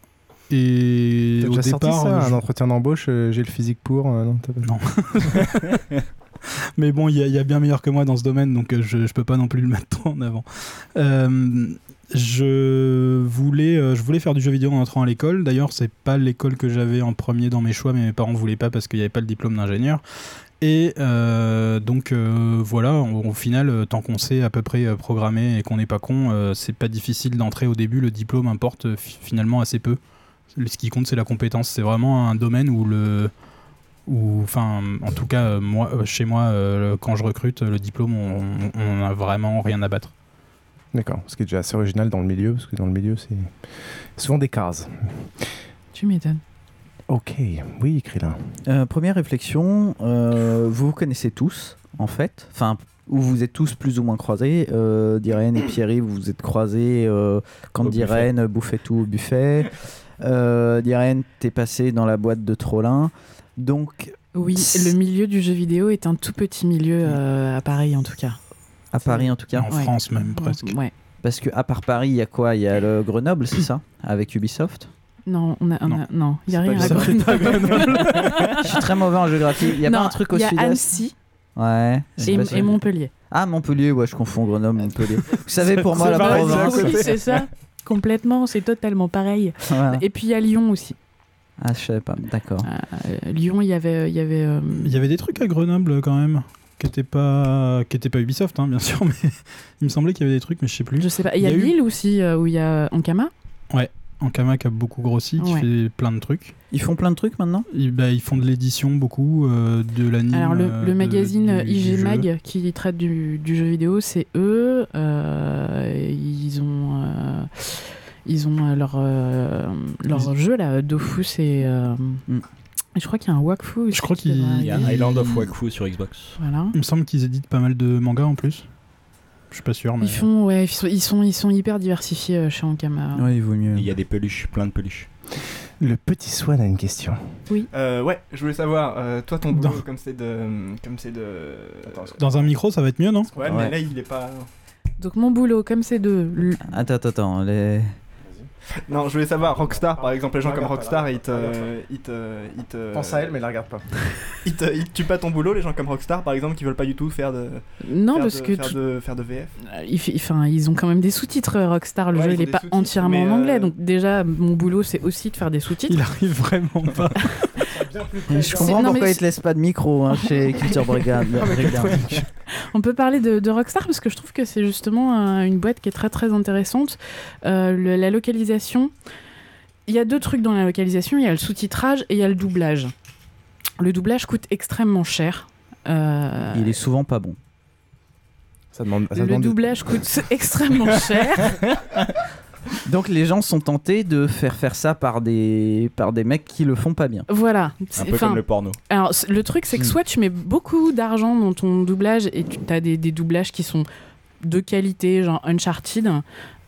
Speaker 9: et
Speaker 7: T'as
Speaker 9: au
Speaker 7: déjà sorti
Speaker 9: départ,
Speaker 7: ça, un entretien d'embauche, j'ai le physique pour. euh, non, pas-
Speaker 9: mais bon, il y, a- il y a bien meilleur que moi dans ce domaine, donc je, je peux pas non plus le mettre trop en avant. Euh, je voulais, euh, je voulais faire du jeu vidéo en entrant à l'école. D'ailleurs, c'est pas l'école que j'avais en premier dans mes choix, mais mes parents voulaient pas parce qu'il n'y avait pas le diplôme d'ingénieur. Et euh, donc euh, voilà, au, final, tant qu'on sait à peu près programmer et qu'on n'est pas con, c'est pas difficile d'entrer au début. Le diplôme importe fi- finalement assez peu. Ce qui compte, c'est la compétence. C'est vraiment un domaine où le, enfin en tout cas moi chez moi quand je recrute le diplôme on, on a vraiment rien à battre
Speaker 7: D'accord, ce qui est déjà assez original dans le milieu, parce que dans le milieu, c'est souvent des cases.
Speaker 1: Tu m'étonnes.
Speaker 7: Ok, oui, Krillin.
Speaker 8: Euh, première réflexion, euh, vous vous connaissez tous, en fait. Enfin, ou vous êtes tous plus ou moins croisés. Euh, Diren et Pierry, vous vous êtes croisés euh, quand
Speaker 13: Au buffet.
Speaker 8: Bouffait tout au buffet. Euh, Diren, t'es passé dans la boîte de Trollin. Donc,
Speaker 1: Oui, le milieu du jeu vidéo est un tout petit milieu euh, à Paris en tout cas.
Speaker 8: À Paris en tout cas.
Speaker 9: en
Speaker 1: Ouais.
Speaker 9: France même presque
Speaker 1: Ouais.
Speaker 8: Parce que à part Paris, il y a quoi? Il y a le Grenoble, c'est ça? Avec Ubisoft?
Speaker 1: Non, on a, on a- non, il y a rien à. Grenoble.
Speaker 8: Je suis très mauvais en géographie. Il y a
Speaker 1: Non,
Speaker 8: pas un truc au
Speaker 1: Il y a
Speaker 8: sud-est?
Speaker 1: Annecy
Speaker 8: Ouais.
Speaker 1: et, Montpellier.
Speaker 8: Ah, Montpellier, ouais, je confonds Grenoble, Montpellier. Vous savez, pour moi, la province.
Speaker 1: Oui, c'est ça. Complètement, c'est totalement pareil.
Speaker 8: Voilà.
Speaker 1: Et puis il y a Lyon aussi.
Speaker 8: Ah, je savais pas, d'accord.
Speaker 1: Euh, Lyon, il y avait, il y avait. euh,
Speaker 9: il y avait des trucs à Grenoble quand même qui étaient pas qui pas Ubisoft hein, bien sûr mais il me semblait qu'il y avait des trucs mais je sais plus
Speaker 1: je sais pas. Il y a
Speaker 9: eu-
Speaker 1: Lille aussi euh, où il y a Ankama.
Speaker 9: ouais Ankama qui a beaucoup grossi qui
Speaker 1: Ouais.
Speaker 9: fait plein de trucs
Speaker 8: Ils font plein de trucs maintenant?
Speaker 9: Ils, bah, ils font de l'édition beaucoup euh, de l'anime
Speaker 1: Alors le,
Speaker 9: euh,
Speaker 1: le
Speaker 9: de-
Speaker 1: magazine
Speaker 9: du- du
Speaker 1: IG
Speaker 9: jeu.
Speaker 1: Mag qui traite du, du jeu vidéo, c'est eux. Euh, ils ont euh, ils ont leur euh, leur jeu là, Dofus et euh, je crois qu'il y a un Wakfu. aussi
Speaker 9: je crois
Speaker 1: qui
Speaker 9: qu'il
Speaker 13: y a
Speaker 1: arriver.
Speaker 13: Island of Wakfu sur Xbox.
Speaker 1: Voilà.
Speaker 9: il me semble qu'ils éditent pas mal de mangas en plus je suis pas sûr mais
Speaker 1: Ils font ouais, ils sont ils sont, ils sont hyper diversifiés euh, chez Ankama.
Speaker 8: Ouais, il vaut mieux.
Speaker 13: Il y a des peluches, plein de peluches.
Speaker 7: Le petit Swan a une question.
Speaker 1: Oui.
Speaker 12: Euh, ouais, je voulais savoir, euh, toi ton boulot, comme c'est de. Comme c'est de.
Speaker 9: dans un micro ça va être mieux non?
Speaker 12: Ouais,
Speaker 8: Ouais.
Speaker 12: mais là il est pas.
Speaker 1: Donc mon boulot, comme c'est de l-
Speaker 8: Attends, attends, attends. Les...
Speaker 12: Non, je voulais savoir, Rockstar par exemple, les gens comme Rockstar, ils te. Ils te. Ils te.
Speaker 7: Pense à elle, mais la regarde pas.
Speaker 12: Ils te, ils te tuent pas ton boulot, les gens comme Rockstar par exemple, qui veulent pas du tout faire de.
Speaker 1: Non,
Speaker 12: faire
Speaker 1: parce
Speaker 12: de-
Speaker 1: que
Speaker 12: Faire
Speaker 1: tout-
Speaker 12: de, faire de VF.
Speaker 1: Euh, enfin, ils ont quand même des sous-titres euh, Rockstar. Le
Speaker 12: Ouais,
Speaker 1: jeu
Speaker 12: ils
Speaker 1: il est pas entièrement en anglais,
Speaker 12: euh,
Speaker 1: donc déjà mon boulot c'est aussi de faire des sous-titres.
Speaker 9: il arrive vraiment pas
Speaker 8: Je comprends pourquoi
Speaker 1: mais
Speaker 8: ils te laissent pas de micro hein, chez Culture. Brigade.
Speaker 1: On peut parler de, de Rockstar parce que je trouve que c'est justement euh, une boîte qui est très très intéressante. Euh, le- la localisation, il y a deux trucs dans la localisation, il y a le sous-titrage et il y a le doublage. Le doublage coûte extrêmement cher. Euh,
Speaker 8: Il est souvent pas bon.
Speaker 7: Ça demande, ça
Speaker 1: le
Speaker 7: demande-
Speaker 1: doublage coûte extrêmement cher.
Speaker 8: Donc les gens sont tentés de faire faire ça par des, par des mecs qui le font pas bien.
Speaker 1: Voilà.
Speaker 13: Un peu comme le porno.
Speaker 1: Alors, le truc, c'est que
Speaker 8: Hmm.
Speaker 1: soit tu mets beaucoup d'argent dans ton doublage et tu as des, des doublages qui sont de qualité, genre Uncharted,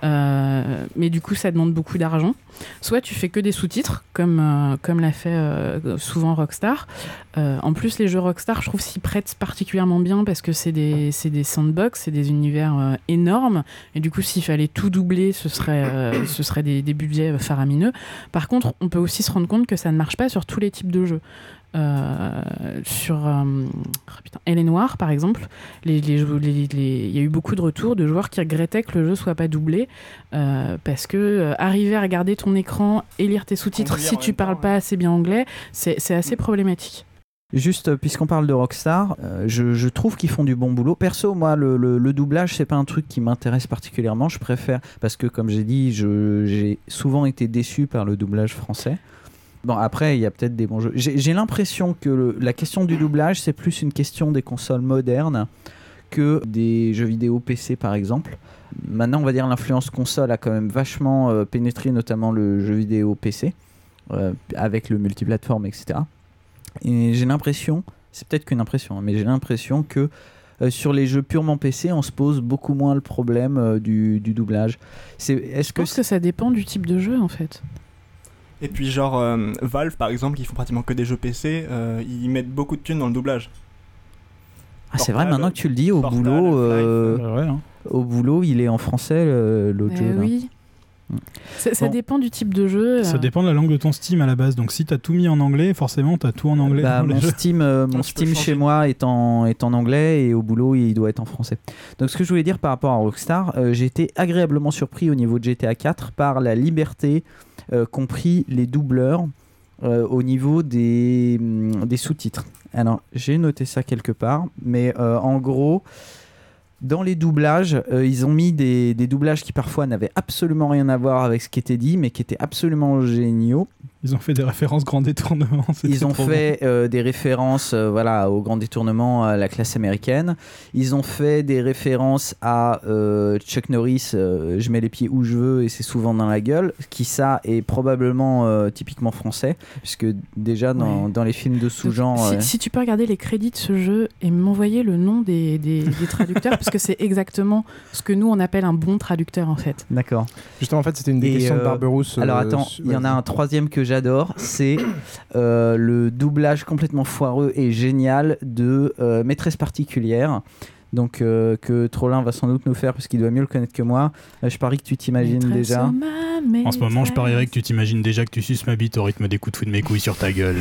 Speaker 1: euh, mais du coup, ça demande beaucoup d'argent. Soit tu fais que des sous-titres, comme, euh, comme l'a fait euh, souvent Rockstar. En plus, les jeux Rockstar, je trouve, s'y prêtent particulièrement bien parce que c'est des, des sandbox, c'est des univers énormes. Et du coup, s'il fallait tout doubler, ce serait, ce serait des budgets faramineux. Par contre, on peut aussi se rendre compte que ça ne marche pas sur tous les types de jeux. Euh, sur euh, oh putain, Elle est noire, par exemple, les- les jou- les- les- il y a eu beaucoup de retours de joueurs qui regrettaient que le jeu soit pas doublé euh, parce que euh, arriver à regarder ton écran et lire tes sous-titres si tu
Speaker 12: temps,
Speaker 1: parles pas assez bien anglais, c'est assez problématique.
Speaker 8: Juste, puisqu'on parle de Rockstar, euh, je, je trouve qu'ils font du bon boulot. Perso, moi, le, le- le doublage, c'est pas un truc qui m'intéresse particulièrement. Je préfère, parce que comme j'ai dit, j'ai souvent été déçu par le doublage français. Bon, après, il y a peut-être des bons jeux. J'ai l'impression que le- la question du doublage, c'est plus une question des consoles modernes que des jeux vidéo PC, par exemple. Maintenant, on va dire l'influence console a quand même vachement euh, pénétré, notamment le jeu vidéo PC, euh, avec le multiplateforme, etc. Et j'ai l'impression, c'est peut-être qu'une impression, hein, mais j'ai l'impression que euh, sur les jeux purement PC, on se pose beaucoup moins le problème euh, du, du doublage. Est-ce
Speaker 1: Je
Speaker 8: que
Speaker 1: pense que ça dépend du type de jeu en fait.
Speaker 12: Et puis genre euh, Valve par exemple, qui font pratiquement que des jeux PC, euh, ils mettent beaucoup de thunes dans le doublage.
Speaker 8: Ah, c'est vrai, maintenant que tu le dis, au
Speaker 12: Portal,
Speaker 8: boulot, euh,
Speaker 9: ouais, hein.
Speaker 8: au boulot, il est en français l'autre
Speaker 1: Eh
Speaker 8: jeu. là.
Speaker 1: oui. Ça, ça
Speaker 8: Bon.
Speaker 1: dépend du type de jeu.
Speaker 9: Ça dépend de la langue de ton Steam à la base. Donc si t'as tout mis en anglais, forcément t'as tout en anglais.
Speaker 8: Bah,
Speaker 9: dans
Speaker 8: mon. Steam, euh, mon Steam chez moi est en, est en anglais et au boulot il doit être en français. Donc ce que je voulais dire par rapport à Rockstar, euh, j'ai été agréablement surpris au niveau de GTA 4 par la liberté euh, qu'ont pris les doubleurs euh, au niveau des, hum, des sous-titres. Alors j'ai noté ça quelque part, mais euh, en gros... Dans les doublages, ils ont mis des, des doublages qui parfois n'avaient absolument rien à voir avec ce qui était dit, mais qui étaient absolument géniaux.
Speaker 9: Ils ont fait des références grand détournement.
Speaker 8: Ils ont fait euh, des références euh, voilà, au grand détournement à la classe américaine. Ils ont fait des références à euh, Chuck Norris, euh, je mets les pieds où je veux et c'est souvent dans la gueule, qui ça est probablement euh, typiquement français, puisque déjà dans,
Speaker 1: Ouais.
Speaker 8: dans les films de sous-genre...
Speaker 1: Si,
Speaker 8: euh,
Speaker 1: si tu peux regarder les crédits de ce jeu et m'envoyer le nom des, des- des traducteurs, parce que c'est exactement ce que nous on appelle un bon traducteur en fait.
Speaker 8: D'accord.
Speaker 7: Justement, en fait, c'était une des
Speaker 8: Et,
Speaker 7: questions de Barberousse.
Speaker 8: Alors attends, il y en a un troisième que j'adore, c'est euh, le doublage complètement foireux et génial de euh, Maîtresse particulière. Donc euh, que Trollin va sans doute nous faire parce qu'il doit mieux le connaître que moi. Euh, je parie que tu t'imagines déjà.
Speaker 9: En ce moment, je parierais que tu t'imagines déjà que tu suces ma bite au rythme des coups de fouet de mes couilles sur ta gueule.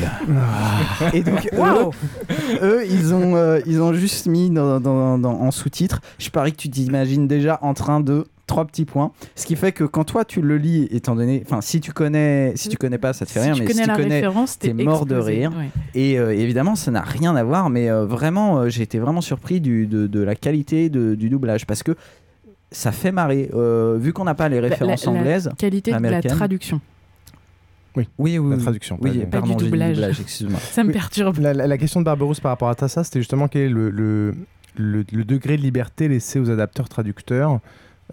Speaker 8: Et donc eux, eux, ils ont euh, ils ont juste mis dans, dans- dans- en sous-titre. Je parie que tu t'imagines déjà en train de trois petits points. Ce qui fait que quand toi tu le lis, étant donné, enfin si tu connais, si tu connais pas, ça te fait
Speaker 1: Si
Speaker 8: rien,
Speaker 1: tu
Speaker 8: mais
Speaker 1: connais
Speaker 8: si tu
Speaker 1: la
Speaker 8: connais,
Speaker 1: référence,
Speaker 8: t'es mort de rire.
Speaker 1: ouais.
Speaker 8: Et euh, évidemment, ça n'a rien à voir, mais euh, vraiment, euh, j'ai été vraiment surpris du, de, de la qualité de- du doublage parce que ça fait marrer. Euh, vu qu'on n'a pas les
Speaker 1: La-
Speaker 8: références
Speaker 1: la, la
Speaker 8: anglaises,
Speaker 1: qualité de la traduction.
Speaker 7: Oui,
Speaker 8: oui, oui,
Speaker 7: la traduction.
Speaker 8: Oui,
Speaker 7: pas-
Speaker 8: pardon,
Speaker 1: Pas du doublage.
Speaker 8: doublage, excuse-moi.
Speaker 1: Ça me
Speaker 7: Oui.
Speaker 1: perturbe.
Speaker 7: La, la- la question de Barberousse par rapport à ça, c'était justement quel est le, le, le- le degré de liberté laissé aux adapteurs traducteurs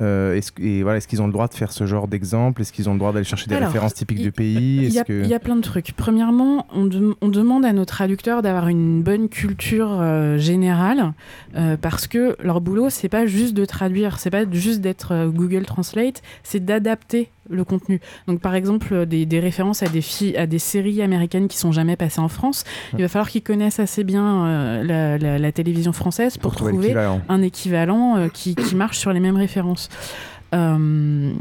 Speaker 7: Euh, est-ce, et voilà, est-ce qu'ils ont le droit de faire ce genre d'exemple? Est-ce qu'ils ont le droit d'aller chercher des
Speaker 1: Alors,
Speaker 7: références typiques du pays?
Speaker 1: Il y, a,
Speaker 7: que...
Speaker 1: il y a plein de trucs. Premièrement, on, dem- on demande à nos traducteurs d'avoir une bonne culture euh, générale euh, parce que leur boulot, c'est pas juste de traduire, c'est pas juste d'être Google Translate, c'est d'adapter le contenu. Donc, par exemple, euh, des, des références à des, fi- à des séries américaines qui sont jamais passées en France, il va falloir qu'ils connaissent assez bien euh, la, la- la télévision française pour,
Speaker 7: Pour trouver
Speaker 1: un équivalent euh, qui, qui marche sur les mêmes références. Euh,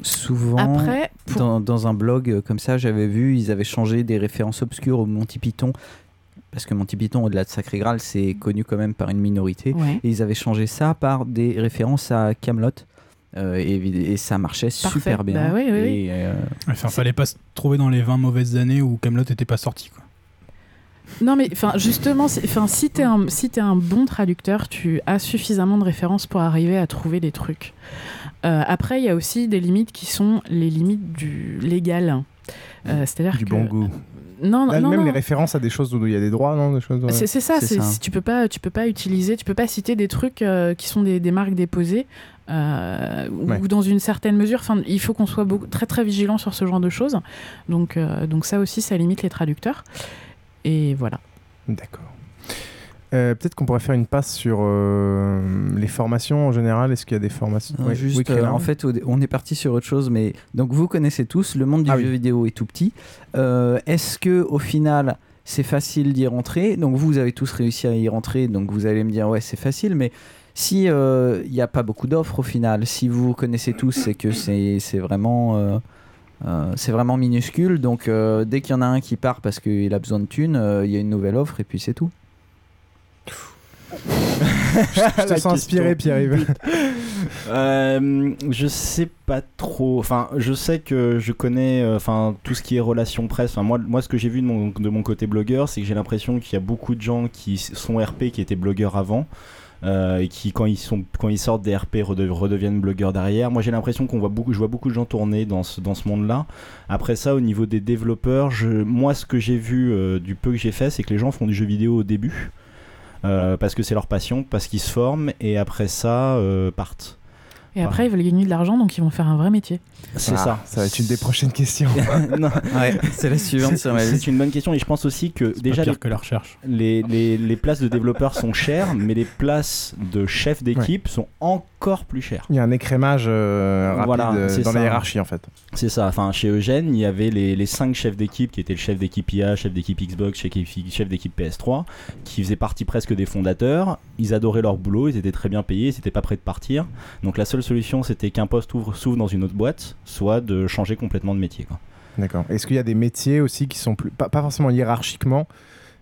Speaker 8: Souvent,
Speaker 1: Après, pour-
Speaker 8: dans, dans un blog comme ça, j'avais vu, ils avaient changé des références obscures au Monty Python. Parce que Monty Python, au-delà de Sacré Graal, c'est connu quand même par une minorité.
Speaker 1: Ouais.
Speaker 8: Et ils avaient changé ça par des références à Camelot. Et, et ça marchait super bien.
Speaker 1: Bah oui, oui, oui.
Speaker 8: Et, euh,
Speaker 9: Enfin, fallait pas se trouver dans les 20 mauvaises années où Camelot était pas sorti. Quoi.
Speaker 1: Non, mais enfin, justement, c'est- enfin, si t'es un, si t'es un bon traducteur, tu as suffisamment de références pour arriver à trouver des trucs. Euh, après, il y a aussi des limites qui sont les limites du légal. Euh, C'est-à-dire
Speaker 7: Du
Speaker 1: que
Speaker 7: bon goût.
Speaker 1: Non,
Speaker 7: Là,
Speaker 1: non,
Speaker 7: même
Speaker 1: non.
Speaker 7: les références à des choses où il y a des droits, non des choses, ouais.
Speaker 1: C'est c'est ça,
Speaker 7: C'est ça.
Speaker 1: si tu peux pas, tu peux pas utiliser, tu peux pas citer des trucs euh, qui sont des, des marques déposées euh, ou,
Speaker 7: Ouais.
Speaker 1: ou dans une certaine mesure. Enfin, il faut qu'on soit beaucoup, très très vigilant sur ce genre de choses. Donc, euh, donc ça aussi, ça limite les traducteurs. Et voilà.
Speaker 7: D'accord. Euh, Peut-être qu'on pourrait faire une passe sur euh, les formations en général. Est-ce qu'il y a des formations?
Speaker 8: Non,
Speaker 7: Ouais,
Speaker 8: juste,
Speaker 7: oui,
Speaker 8: euh, en fait, on est parti sur autre chose, mais donc vous connaissez tous, le monde du
Speaker 7: Ah oui.
Speaker 8: jeu vidéo est tout petit. Est-ce que au final, c'est facile d'y rentrer? Donc vous, vous avez tous réussi à y rentrer, donc vous allez me dire ouais, c'est facile, mais si il n'y a pas beaucoup d'offres au final, si vous connaissez tous, c'est que c'est vraiment euh, c'est vraiment minuscule. Donc euh, dès qu'il y en a un qui part parce qu'il a besoin de thunes, euh, il y a une nouvelle offre et puis c'est tout.
Speaker 7: Je te sens inspiré. Pierre-Yves.
Speaker 13: Euh, je sais pas trop. Enfin, je sais que je connais euh, enfin tout ce qui est relations presse. Enfin, moi, moi, ce que j'ai vu de mon, de mon côté blogueur, c'est que j'ai l'impression qu'il y a beaucoup de gens qui sont RP qui étaient blogueurs avant. euh, et qui quand ils sont quand ils sortent des RP rede- redeviennent blogueurs derrière. Moi j'ai l'impression qu'on voit beaucoup je vois beaucoup de gens tourner dans ce dans ce monde-là. Après ça au niveau des développeurs, je, moi ce que j'ai vu euh, du peu que j'ai fait, c'est que les gens font du jeu vidéo au début. Euh, parce que c'est leur passion, parce qu'ils se forment et après ça euh, partent.
Speaker 1: Et après, ils veulent gagner de l'argent, donc ils vont faire un vrai métier.
Speaker 13: C'est
Speaker 7: Ah,
Speaker 13: ça.
Speaker 7: Ça va être une des prochaines questions.
Speaker 13: Non.
Speaker 8: Ouais, c'est la suivante
Speaker 13: C'est une bonne question et je pense aussi que déjà
Speaker 9: pire
Speaker 13: les,
Speaker 9: que la recherche.
Speaker 13: les, les- les places de développeurs sont chères, mais les places de chef d'équipe sont encore plus chères.
Speaker 7: Il y a un écrémage euh, rapide
Speaker 13: Voilà,
Speaker 7: euh, dans
Speaker 13: ça.
Speaker 7: la hiérarchie en fait.
Speaker 13: C'est ça. Enfin, chez Eugène, il y avait les, les cinq chefs d'équipe qui étaient le chef d'équipe IA, chef d'équipe Xbox, chef d'équipe- chef d'équipe PS3, qui faisaient partie presque des fondateurs. Ils adoraient leur boulot, ils étaient très bien payés, ils n'étaient pas prêts de partir. Donc la seule solution, c'était qu'un poste ouvre, s'ouvre dans une autre boîte, soit de changer complètement de métier.
Speaker 7: D'accord. Est-ce qu'il y a des métiers aussi qui sont plus, pas, pas forcément hiérarchiquement,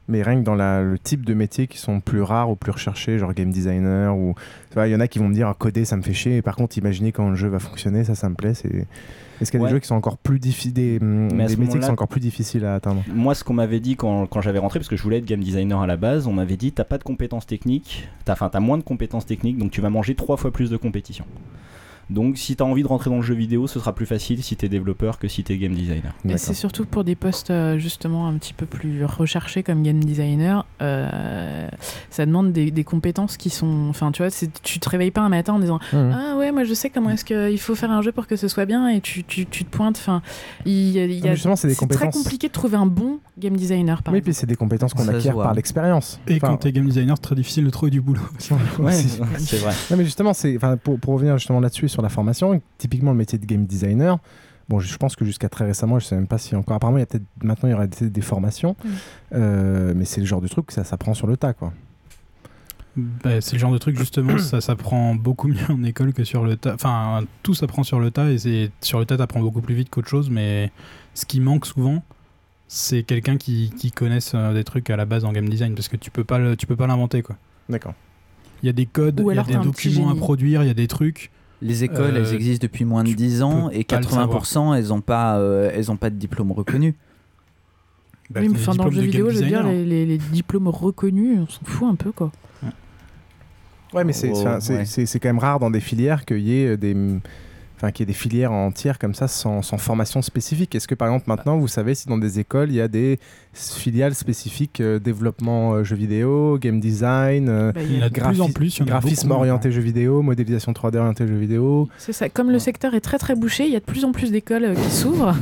Speaker 7: mais rien que dans le type de métiers qui sont plus rares ou plus recherchés, genre game designer ou il y en a qui vont me dire ah, coder ça me fait chier. Et par contre, imaginer quand le jeu va fonctionner, ça, ça me plaît. Est-ce qu'il y a
Speaker 13: Ouais.
Speaker 7: des jeux qui sont encore plus difficiles, des, des
Speaker 13: ce
Speaker 7: métiers qui sont encore plus difficiles à atteindre
Speaker 13: Moi, ce qu'on m'avait dit quand, quand j'avais rentré, parce que je voulais être game designer à la base, on m'avait dit t'as pas de compétences techniques, t'as enfin, t'as moins de compétences techniques, donc tu vas manger trois fois plus de compétition. Donc, si t'as envie de rentrer dans le jeu vidéo, ce sera plus facile si t'es développeur que si t'es game designer.
Speaker 1: Et c'est surtout pour des postes euh, justement un petit peu plus recherchés comme game designer, euh, ça demande des, des compétences qui sont. Enfin, tu vois, tu te réveilles pas un matin en disant
Speaker 7: Mhm.
Speaker 1: Ah ouais, moi je sais comment est-ce qu'il faut faire un jeu pour que ce soit bien et tu, tu, tu te pointes. Enfin, il y a, y a-
Speaker 7: mais justement, c'est
Speaker 1: très compliqué de trouver un bon game designer. Par
Speaker 7: Oui,
Speaker 1: exemple.
Speaker 7: puis c'est des compétences qu'on acquiert par l'expérience.
Speaker 9: Et
Speaker 7: Enfin,
Speaker 9: quand t'es game designer, c'est très difficile de trouver du boulot.
Speaker 13: Ouais, c'est vrai.
Speaker 7: Non, mais justement, c'est, enfin, pour, pour revenir justement là-dessus sur la formation, typiquement le métier de game designer. Bon, je pense que jusqu'à très récemment, je sais même pas si encore. Apparemment, il y a peut-être maintenant il y aurait des, des formations. Euh, mais c'est le genre de truc que ça s'apprend sur le tas, quoi.
Speaker 9: Bah, c'est le genre de truc justement, ça s'apprend beaucoup mieux en école que sur le tas. Enfin, tout s'apprend sur le tas et c'est sur le tas t'apprends beaucoup plus vite qu'autre chose. Mais ce qui manque souvent, c'est quelqu'un qui, qui connaisse euh, des trucs à la base en game design parce que tu peux pas le- tu peux pas l'inventer quoi.
Speaker 7: D'accord.
Speaker 9: Il y a des codes, il y a des documents à produire, il y a des trucs.
Speaker 8: Les écoles,
Speaker 9: Euh,
Speaker 8: elles existent depuis moins de 10 ans et
Speaker 9: pas le
Speaker 8: 80% elles ont pas, euh, elles ont pas de diplôme reconnu.
Speaker 9: Bah,
Speaker 1: oui, mais enfin, dans le jeu vidéo, je veux dire, les, les- les diplômes reconnus, on s'en fout un peu quoi.
Speaker 7: Ouais, mais c'est,
Speaker 8: Oh, ouais.
Speaker 7: c'est- c'est quand même rare dans des filières qu'il y ait euh, des, enfin, qu'il y ait des filières entières comme ça sans, sans formation spécifique. Est-ce que par exemple maintenant, vous savez si dans des écoles il y a des filiales spécifiques euh, développement euh, jeux vidéo, game design, euh,
Speaker 1: Bah,
Speaker 9: Il y en a de plus en plus, il y en a
Speaker 7: graphisme
Speaker 9: beaucoup,
Speaker 7: orienté jeux vidéo, modélisation 3D orienté jeux vidéo.
Speaker 1: C'est ça. Comme le secteur est très très bouché, il y a de plus en plus d'écoles euh, qui s'ouvrent.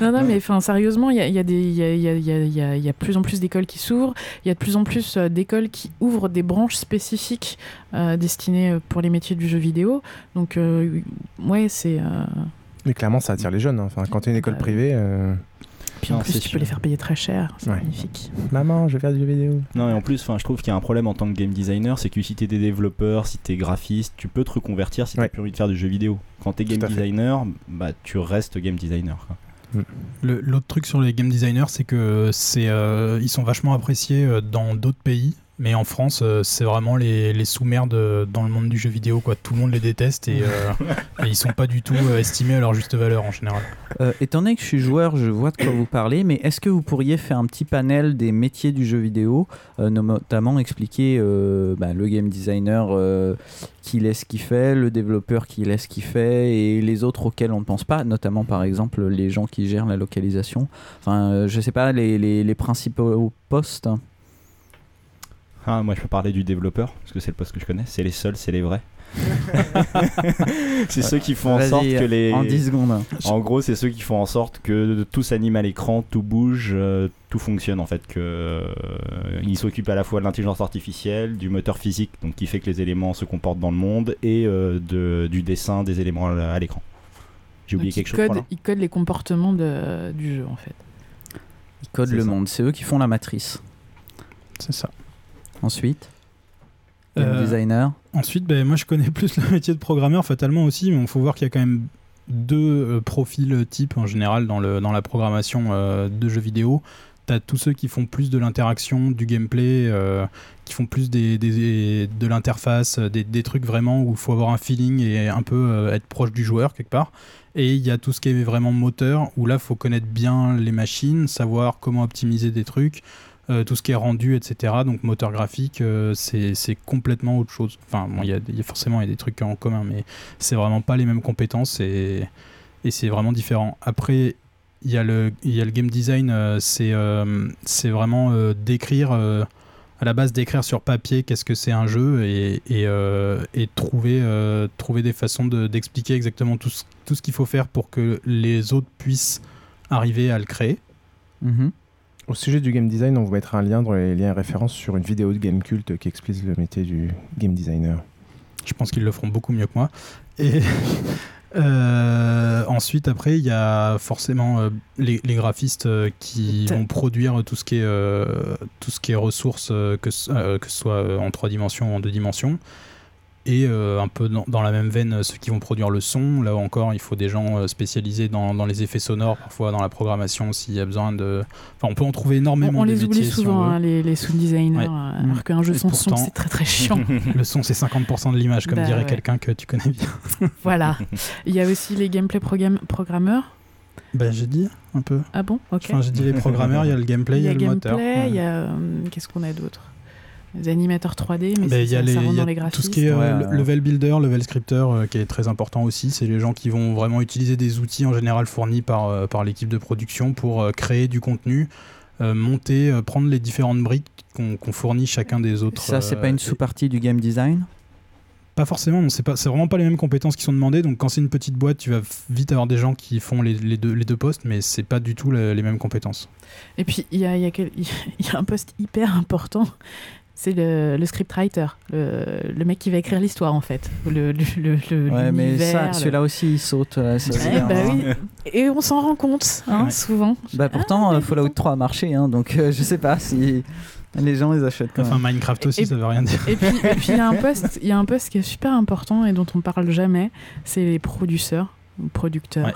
Speaker 1: Non, non, mais enfin, sérieusement, il y a, y, a a, a, a, plus en plus d'écoles qui s'ouvrent. Il y a de plus en plus euh, d'écoles qui ouvrent des branches spécifiques euh, destinées euh, pour les métiers du jeu vidéo. Donc, euh, ouais, c'est. euh,
Speaker 7: Mais clairement, ça attire les jeunes. hein. Enfin, quand tu es une école privée,
Speaker 1: Puis en plus, tu
Speaker 13: sûr.
Speaker 1: peux les faire payer très cher. C'est
Speaker 7: Ouais.
Speaker 1: magnifique.
Speaker 7: maman, je vais faire du jeu vidéo.
Speaker 13: Non, et en plus, enfin, je trouve qu'il y a un problème en tant que game designer, c'est que si t'es des développeurs, si t'es graphiste, tu peux te reconvertir si
Speaker 7: Ouais.
Speaker 13: t'as plus envie de faire du jeu vidéo. Quand t'es game
Speaker 7: fait.
Speaker 13: designer, bah tu restes game designer. quoi.
Speaker 9: Le- L'autre truc sur les game designers, c'est que c'est euh, ils sont vachement appréciés euh, dans d'autres pays, mais en France, euh, c'est vraiment les, les sous-merdes euh, dans le monde du jeu vidéo. Quoi. Tout le monde les déteste et, euh, et ils sont pas du tout euh, estimés à leur juste valeur en général.
Speaker 8: Euh, étant donné que je suis joueur, je vois de quoi vous parlez, mais est-ce que vous pourriez faire un petit panel des métiers du jeu vidéo, euh, notamment expliquer euh, bah, le game designer euh, qui laisse ce qu'il fait, le développeur qui laisse ce qu'il fait, et les autres auxquels on ne pense pas, notamment par exemple les gens qui gèrent la localisation. Enfin, euh, je sais pas, les, les, les principaux postes.
Speaker 13: Ah, moi je peux parler du développeur, parce que c'est le poste que je connais, c'est les seuls, c'est les vrais. c'est ceux qui font en sorte que les.
Speaker 8: En 10 secondes.
Speaker 13: En gros, c'est ceux qui font en sorte que tout s'anime à l'écran, tout bouge, euh, tout fonctionne en fait. Que euh, ils s'occupent à la fois de l'intelligence artificielle, du moteur physique, donc qui fait que les éléments se comportent dans le monde, et euh, de, du dessin des éléments à, l'écran. J'ai oublié
Speaker 1: Donc,
Speaker 13: quelque
Speaker 1: ils
Speaker 13: chose.
Speaker 1: ils codent les comportements de- du jeu, en fait.
Speaker 8: Ils codent le
Speaker 13: ça.
Speaker 8: monde, c'est eux qui font la matrice.
Speaker 9: C'est ça.
Speaker 8: Ensuite, game
Speaker 9: Euh,
Speaker 8: designer.
Speaker 9: Ensuite, ben, moi je connais plus le métier de programmeur fatalement aussi, mais il faut voir qu'il y a quand même deux euh, profils types en général dans, le, dans la programmation euh, de jeux vidéo. t'as tous ceux qui font plus de l'interaction, du gameplay, euh, qui font plus des, des- de l'interface, euh, des, des trucs vraiment où il faut avoir un feeling et un peu euh, être proche du joueur quelque part. Et il y a tout ce qui est vraiment moteur, où là, il faut connaître bien les machines, savoir comment optimiser des trucs, euh, tout ce qui est rendu, etc. Donc moteur graphique, euh, c'est complètement autre chose. Enfin, bon, y a, y a forcément il y a des trucs en commun, mais c'est vraiment pas les mêmes compétences et, et c'est vraiment différent. Après, il y, a le- y a le game design, euh, c'est euh, vraiment euh, d'écrire, à la base d'écrire sur papier qu'est-ce que c'est un jeu et, et, et trouver, trouver des façons de- d'expliquer exactement tout ce, tout ce qu'il faut faire pour que les autres puissent arriver à le créer.
Speaker 8: Mhm.
Speaker 7: Au sujet du game design, on vous mettra un lien dans les liens et références sur une vidéo de Game Cult qui explique le métier du game designer.
Speaker 9: Je pense qu'ils le feront beaucoup mieux que moi. Et euh, ensuite, après, il y a forcément euh, les, les graphistes euh, qui vont produire tout ce qui est, euh, tout ce qui est ressources, euh, que, ce- euh, que ce soit en trois dimensions ou en deux dimensions. Et euh, un peu dans, dans la même veine, ceux qui vont produire le son. Là encore, il faut des gens euh, spécialisés dans, dans les effets sonores, parfois dans la programmation s'il y a besoin de. Enfin, on peut en trouver énormément.
Speaker 1: On, on les oublie
Speaker 9: métiers,
Speaker 1: souvent, hein, les, les sound designers,
Speaker 9: Ouais.
Speaker 1: euh, alors qu'un jeu sans son, c'est très très chiant.
Speaker 9: le son, c'est 50% de l'image, comme
Speaker 1: Bah
Speaker 9: dirait
Speaker 1: ouais.
Speaker 9: quelqu'un que tu connais bien.
Speaker 1: voilà. Il y a aussi les gameplay programme- programmeurs.
Speaker 9: Ben, j'ai dit un peu.
Speaker 1: Ah bon? Ok.
Speaker 9: Enfin, j'ai dit les programmeurs, il y a le gameplay, il y a, le moteur.
Speaker 1: gameplay, il y a. euh, Qu'est-ce qu'on a d'autre? Les animateurs 3D, mais
Speaker 9: Ben, y a
Speaker 1: ça,
Speaker 9: les,
Speaker 1: ça rentre
Speaker 9: il y a
Speaker 1: dans les
Speaker 9: tout
Speaker 1: graphismes.
Speaker 9: ce qui est euh,
Speaker 8: Ouais,
Speaker 9: le-
Speaker 8: ouais.
Speaker 9: level builder, level scripter, euh, qui est très important aussi. C'est les gens qui vont vraiment utiliser des outils en général fournis par, euh, par l'équipe de production pour euh, créer du contenu, euh, monter, euh, prendre les différentes briques qu'on qu'on fournit chacun des autres.
Speaker 8: Ça, c'est
Speaker 9: euh,
Speaker 8: pas une sous-partie du game design?
Speaker 9: Pas forcément, non, c'est pas, c'est vraiment pas les mêmes compétences qui sont demandées. Donc quand c'est une petite boîte, tu vas vite avoir des gens qui font les, les deux, les deux postes, mais c'est pas du tout le- les mêmes compétences.
Speaker 1: Et puis, il y a, il y, a quel- il y a un poste hyper important. C'est le, le scriptwriter, le, le mec qui va écrire l'histoire en fait. Le, le,
Speaker 8: Ouais, mais ça, celui-là aussi, il saute. euh, ça,
Speaker 1: Ouais, bah oui. Et on s'en rend compte, hein,
Speaker 8: Ouais.
Speaker 1: souvent.
Speaker 8: Bah pourtant, euh, Fallout 3 a marché, hein, donc euh, je sais pas si les gens les achètent quand
Speaker 9: Enfin,
Speaker 8: même.
Speaker 9: Minecraft aussi,
Speaker 1: Et-
Speaker 9: ça veut rien dire.
Speaker 1: Et puis, et puis il y a un poste, il y a un poste qui est super important et dont on parle jamais, c'est les producteurs, producteurs.
Speaker 9: Ouais.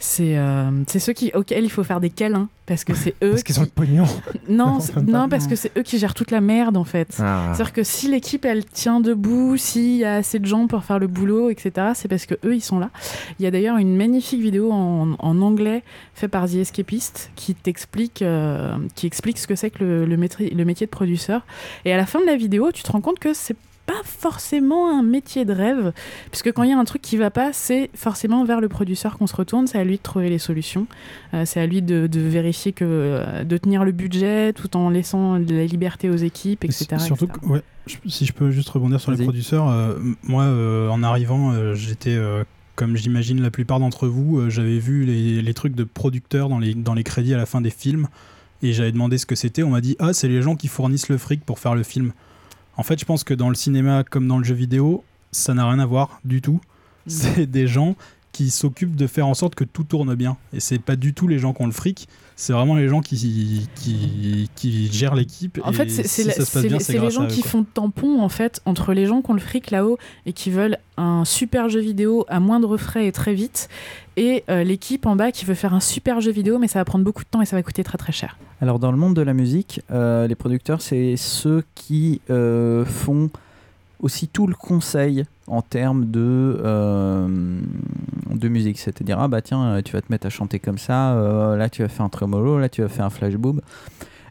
Speaker 1: C'est euh, c'est ceux qui, auxquels il faut faire des câlins parce que c'est eux.
Speaker 7: Parce qu'ils
Speaker 1: qui-
Speaker 7: ont le pognon.
Speaker 1: Non, non, parce que c'est eux qui gèrent toute la merde en fait.
Speaker 7: Ah.
Speaker 1: C'est-à-dire que si l'équipe elle tient debout, s'il y a assez de gens pour faire le boulot, etc., c'est parce que eux ils sont là. Il y a d'ailleurs une magnifique vidéo en, en anglais faite par The Escapist qui t'explique, euh, qui explique ce que c'est que le, le, métier, le métier de producteur. Et à la fin de la vidéo, tu te rends compte que c'est pas forcément un métier de rêve, puisque quand il y a un truc qui va pas, c'est forcément vers le producteur qu'on se retourne, c'est à lui de trouver les solutions, Euh, c'est à lui de, de vérifier que euh, de tenir le budget tout en laissant de la liberté aux équipes, etc.
Speaker 9: Surtout
Speaker 1: etc.
Speaker 9: que, ouais, je- si je peux juste rebondir sur les producteurs, euh, moi euh, en arrivant, euh, j'étais, euh, comme j'imagine la plupart d'entre vous, euh, j'avais vu les, les trucs de producteurs dans les, dans les crédits à la fin des films et j'avais demandé ce que c'était. On m'a dit Ah, c'est les gens qui fournissent le fric pour faire le film. En fait, je pense que dans le cinéma comme dans le jeu vidéo, ça n'a rien à voir du tout. C'est des gens qui s'occupent de faire en sorte que tout tourne bien. Et c'est pas du tout les gens qui ont le fric, c'est vraiment les gens qui, qui, qui gèrent l'équipe.
Speaker 1: En
Speaker 9: et
Speaker 1: fait, c'est c'est
Speaker 9: si
Speaker 1: les, gens
Speaker 9: eux,
Speaker 1: qui
Speaker 9: quoi.
Speaker 1: font tampon en fait entre les gens qui ont le fric là-haut et qui veulent un super jeu vidéo à moindre frais et très vite, et euh, l'équipe en bas qui veut faire un super jeu vidéo mais ça va prendre beaucoup de temps et ça va coûter très très cher.
Speaker 8: Alors dans le monde de la musique, euh, les producteurs, c'est ceux qui euh, font aussi tout le conseil en termes de, euh, de musique. C'est-à-dire, ah bah tiens, euh, tu vas te mettre à chanter comme ça, euh, là tu vas faire un tremolo, là tu vas faire un flash boob.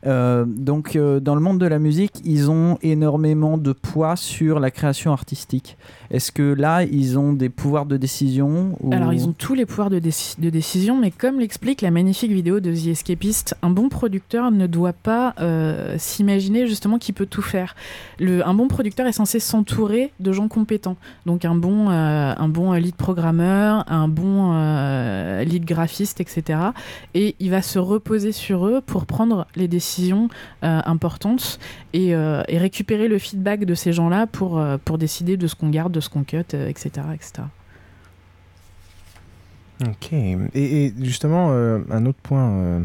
Speaker 8: Donc dans le monde de la musique, ils ont énormément de poids sur la création artistique. Est-ce que là, ils ont des pouvoirs de décision ou-
Speaker 1: Alors ils ont tous les pouvoirs de, déci- de décision, mais comme l'explique la magnifique vidéo de The Escapist, un bon producteur ne doit pas euh, s'imaginer justement qu'il peut tout faire. Un bon producteur est censé s'entourer de gens compétents. Donc un bon, euh, un bon lead programmeur, un bon euh, lead graphiste, etc. Et il va se reposer sur eux pour prendre les décisions importantes et, et récupérer le feedback de ces gens-là pour, pour décider de ce qu'on garde, de ce qu'on cut, euh, etc., etc.
Speaker 7: Ok. Et, et justement, euh, un autre point euh,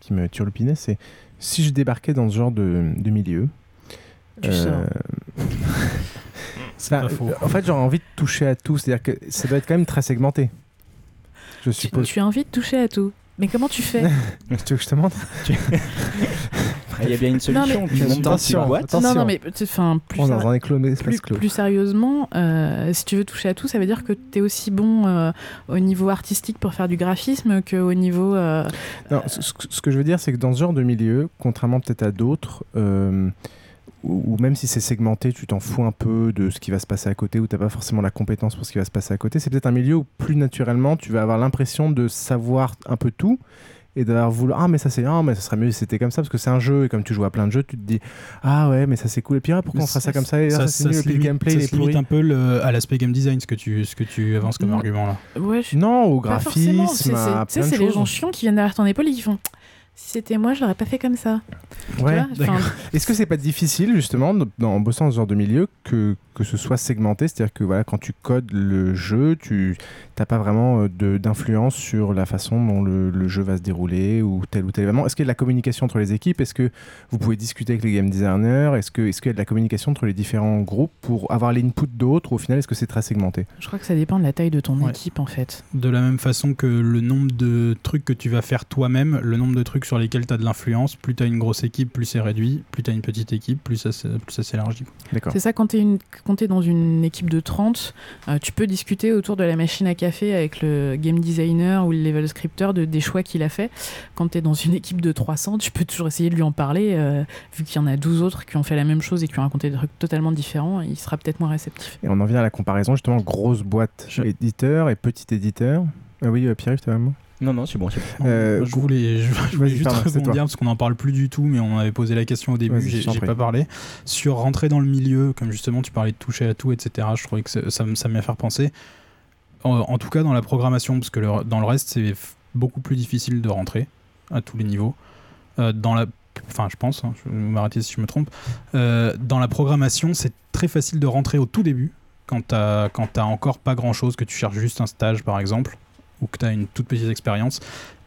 Speaker 7: qui me turlupinait, c'est si je débarquais dans ce genre de, de milieu.
Speaker 1: Tu
Speaker 9: pas faux.
Speaker 7: en fait, j'aurais envie de toucher à tout. C'est-à-dire que ça doit être quand même très segmenté. Je
Speaker 1: Tu,
Speaker 7: suppose.
Speaker 1: tu as envie de toucher à tout. Mais comment tu fais?
Speaker 7: Tu veux que je te montre?
Speaker 13: Il y a bien une
Speaker 1: Non,
Speaker 13: solution.
Speaker 1: mais-
Speaker 13: Tu montes dans une boîte.
Speaker 1: Non, non, mais tu- enfin, plus,
Speaker 7: On dans un
Speaker 1: plus, plus sérieusement, euh, si tu veux toucher à tout, ça veut dire que tu es aussi bon euh, au niveau artistique pour faire du graphisme qu'au niveau. euh,
Speaker 7: Non, ce, ce- que je veux dire, c'est que dans ce genre de milieu, contrairement peut-être à d'autres, euh, ou ou même si c'est segmenté, tu t'en fous un peu de ce qui va se passer à côté, ou tu n'as pas forcément la compétence pour ce qui va se passer à côté, c'est peut-être un milieu où plus naturellement, tu vas avoir l'impression de savoir un peu tout et d'avoir voulu ah mais ça c'est ah mais ça serait mieux si c'était comme ça parce que c'est un jeu et comme tu joues à plein de jeux tu te dis ah ouais mais ça c'est cool. Et puis ah, pourquoi on fera ça, comme ça? Et ah, ça, c'est mieux
Speaker 9: se
Speaker 7: le gameplay
Speaker 9: ça
Speaker 7: il est
Speaker 9: se limite
Speaker 7: pourri.
Speaker 9: un peu le- à l'aspect game design, ce que tu, ce que tu avances comme argument là.
Speaker 1: Ouais, je-
Speaker 7: non au graphisme
Speaker 1: C'est- les gens chiants qui viennent derrière ton épaule et qui font. Si c'était moi, je l'aurais pas fait comme ça.
Speaker 7: Ouais,
Speaker 1: enfin.
Speaker 7: Est-ce que c'est pas difficile justement en bossant dans ce genre de milieu que, que ce soit segmenté, c'est-à-dire que voilà quand tu codes le jeu, tu n'as pas vraiment euh, de- d'influence sur la façon dont le, le jeu va se dérouler ou tel ou tel événement. Est-ce qu'il y a de la communication entre les équipes? Est-ce que vous pouvez discuter avec les game designers? Est-ce que est-ce qu'il y a de la communication entre les différents groupes pour avoir l'input d'autres? Au final est-ce que c'est très segmenté?
Speaker 1: Je crois que ça dépend de la taille de ton
Speaker 9: Ouais.
Speaker 1: équipe en fait.
Speaker 9: De la même façon que le nombre de trucs que tu vas faire toi-même, le nombre de trucs sur lesquels tu as de l'influence, plus tu as une grosse équipe, plus c'est réduit, plus tu as une petite équipe, plus ça, s'é- plus ça s'élargit.
Speaker 1: C'est ça, quand tu es, dans une équipe de 30, euh, tu peux discuter autour de la machine à café avec le game designer ou le level scripter de, des choix qu'il a fait. Quand tu es dans une équipe de 300, tu peux toujours essayer de lui en parler, euh, vu qu'il y en a 12 autres qui ont fait la même chose et qui ont raconté des trucs totalement différents, il sera peut-être moins réceptif.
Speaker 7: Et on en vient à la comparaison justement grosse boîte éditeur et petit éditeur. Ah oui, euh, Pierre-Yves, tu as un mot
Speaker 13: Non, non, c'est bon.
Speaker 7: Euh,
Speaker 9: je voulais, je, je voulais juste rebondir parce qu'on n'en parle plus du tout, mais on avait posé la question au début, j'ai pas parlé. Sur rentrer dans le milieu, comme justement tu parlais de toucher à tout, etc., je trouvais que ça, ça, me- ça m'y a fait penser. En, en tout cas, dans la programmation, parce que le- dans le reste, c'est beaucoup plus difficile de rentrer à tous les niveaux. Euh, dans la, enfin, je pense, hein, je vais m'arrêter si je me trompe. Euh, dans la programmation, c'est très facile de rentrer au tout début, quand t'as quand t'as encore pas grand chose, que tu cherches juste un stage par exemple, ou que tu as une toute petite expérience.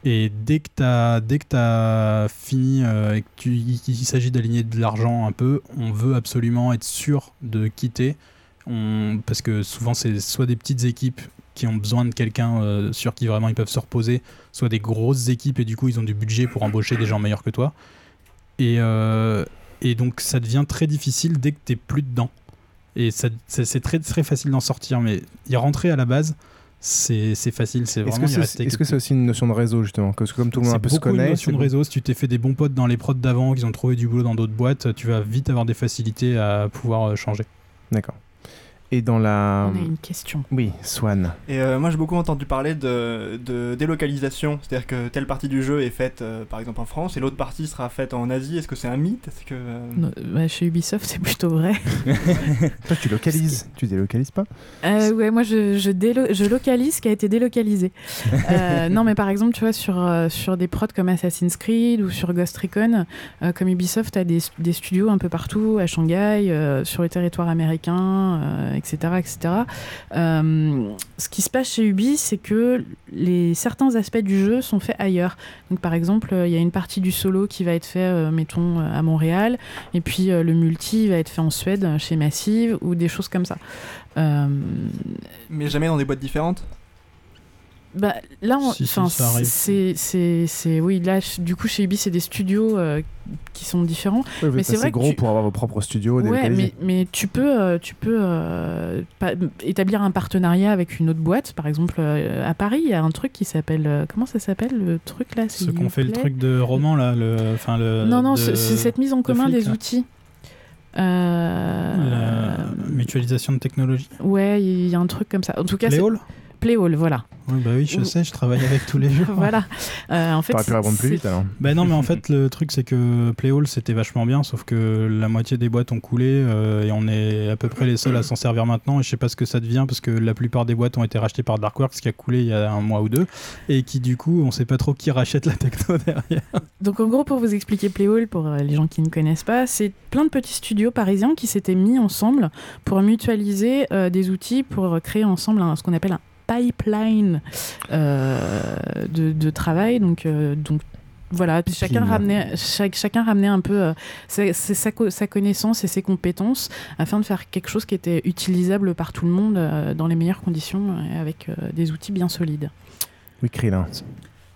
Speaker 9: Et dès que tu as, t'as fini euh, et que tu- il il s'agit d'aligner de l'argent un peu, on veut absolument être sûr de quitter. Parce que souvent, c'est soit des petites équipes qui ont besoin de quelqu'un euh, sur qui vraiment ils peuvent se reposer, soit des grosses équipes et du coup, ils ont du budget pour embaucher des gens meilleurs que toi. Et, euh, donc, ça devient très difficile dès que tu plus dedans. Et c'est très, très facile d'en sortir. Mais y rentrer à la base, c'est c'est facile. C'est
Speaker 7: Est-ce
Speaker 9: vraiment
Speaker 7: que c'est est-ce que c'est aussi une notion de réseau justement Parce que comme tout le monde un
Speaker 9: c'est
Speaker 7: peu se
Speaker 9: beaucoup une
Speaker 7: connaît,
Speaker 9: notion
Speaker 7: c'est
Speaker 9: de
Speaker 7: bon.
Speaker 9: réseau. Si tu t'es fait des bons potes dans les prods d'avant, qu'ils ont trouvé du boulot dans d'autres boîtes, tu vas vite avoir des facilités à pouvoir euh, changer.
Speaker 7: D'accord. Et dans la.
Speaker 1: On a une question.
Speaker 7: Oui, Swan.
Speaker 12: Et euh, moi j'ai beaucoup entendu parler de, de délocalisation, c'est-à-dire que telle partie du jeu est faite euh, par exemple en France et l'autre partie sera faite en Asie. Est-ce que c'est un mythe? Est-ce que euh,
Speaker 1: Non, bah, chez Ubisoft, c'est plutôt vrai.
Speaker 7: Toi, tu localises. Tu délocalises pas?
Speaker 1: Euh, ouais, moi je, je, délo- je localise ce qui a été délocalisé. Euh, non, mais par exemple, tu vois, sur, euh, sur des prods comme Assassin's Creed ou sur Ghost Recon, euh, comme Ubisoft a des, des studios un peu partout, à Shanghai, euh, sur le territoire américain, euh, etc. etc. Euh, ce qui se passe chez Ubi, c'est que les, certains aspects du jeu sont faits ailleurs. Donc, par exemple, euh, il y a une partie du solo qui va être fait, euh, mettons, à Montréal, et puis le multi va être fait en Suède, chez Massive, ou des choses comme ça.
Speaker 12: Mais jamais dans des boîtes différentes?
Speaker 1: Bah, là, on-
Speaker 9: Si, si,
Speaker 1: c'est, c'est, c'est, oui, là, du coup, chez Ubi, c'est des studios euh, qui sont différents.
Speaker 7: Oui,
Speaker 1: mais
Speaker 7: c'est
Speaker 1: c'est vrai
Speaker 7: gros
Speaker 1: que tu...
Speaker 7: pour avoir vos propres studios
Speaker 1: Ouais, mais, mais tu peux, euh, tu peux euh, pas- établir un partenariat avec une autre boîte. Par exemple, euh, à Paris, il y a un truc qui s'appelle. euh, comment ça s'appelle le truc là
Speaker 9: Ce qu'on fait le truc de roman là, le, enfin le.
Speaker 1: Non, non,
Speaker 9: de-
Speaker 1: c'est cette mise en
Speaker 9: de
Speaker 1: commun
Speaker 9: flic,
Speaker 1: des
Speaker 9: là.
Speaker 1: outils. Euh,
Speaker 9: La mutualisation de technologie.
Speaker 1: Ouais, il y a un truc comme ça. En tout cas, c'est-
Speaker 9: Playhall
Speaker 1: Playhall, voilà.
Speaker 9: Oui, bah oui, je sais, je travaille avec tous les jours.
Speaker 1: voilà. Euh, en fait,
Speaker 7: T'aurais pu répondre plus vite alors.
Speaker 9: Bah non, mais en fait, le truc, c'est que Playhall, c'était vachement bien, sauf que la moitié des boîtes ont coulé euh, et on est à peu près les seuls à s'en servir maintenant. Et je sais pas ce que ça devient parce que la plupart des boîtes ont été rachetées par Darkworks qui a coulé il y a un mois ou deux et qui, du coup, on sait pas trop qui rachète la techno derrière.
Speaker 1: Donc en gros, pour vous expliquer Playhall, pour euh, les gens qui ne connaissent pas, c'est plein de petits studios parisiens qui s'étaient mis ensemble pour mutualiser euh, des outils pour créer ensemble un- ce qu'on appelle un pipeline euh, de, de travail. Donc, euh, donc voilà, puis chacun ramenait, chaque- chacun ramenait un peu euh, sa, sa- sa co- sa connaissance et ses compétences afin de faire quelque chose qui était utilisable par tout le monde euh, dans les meilleures conditions et avec euh, des outils bien solides.
Speaker 7: Oui, Krillin.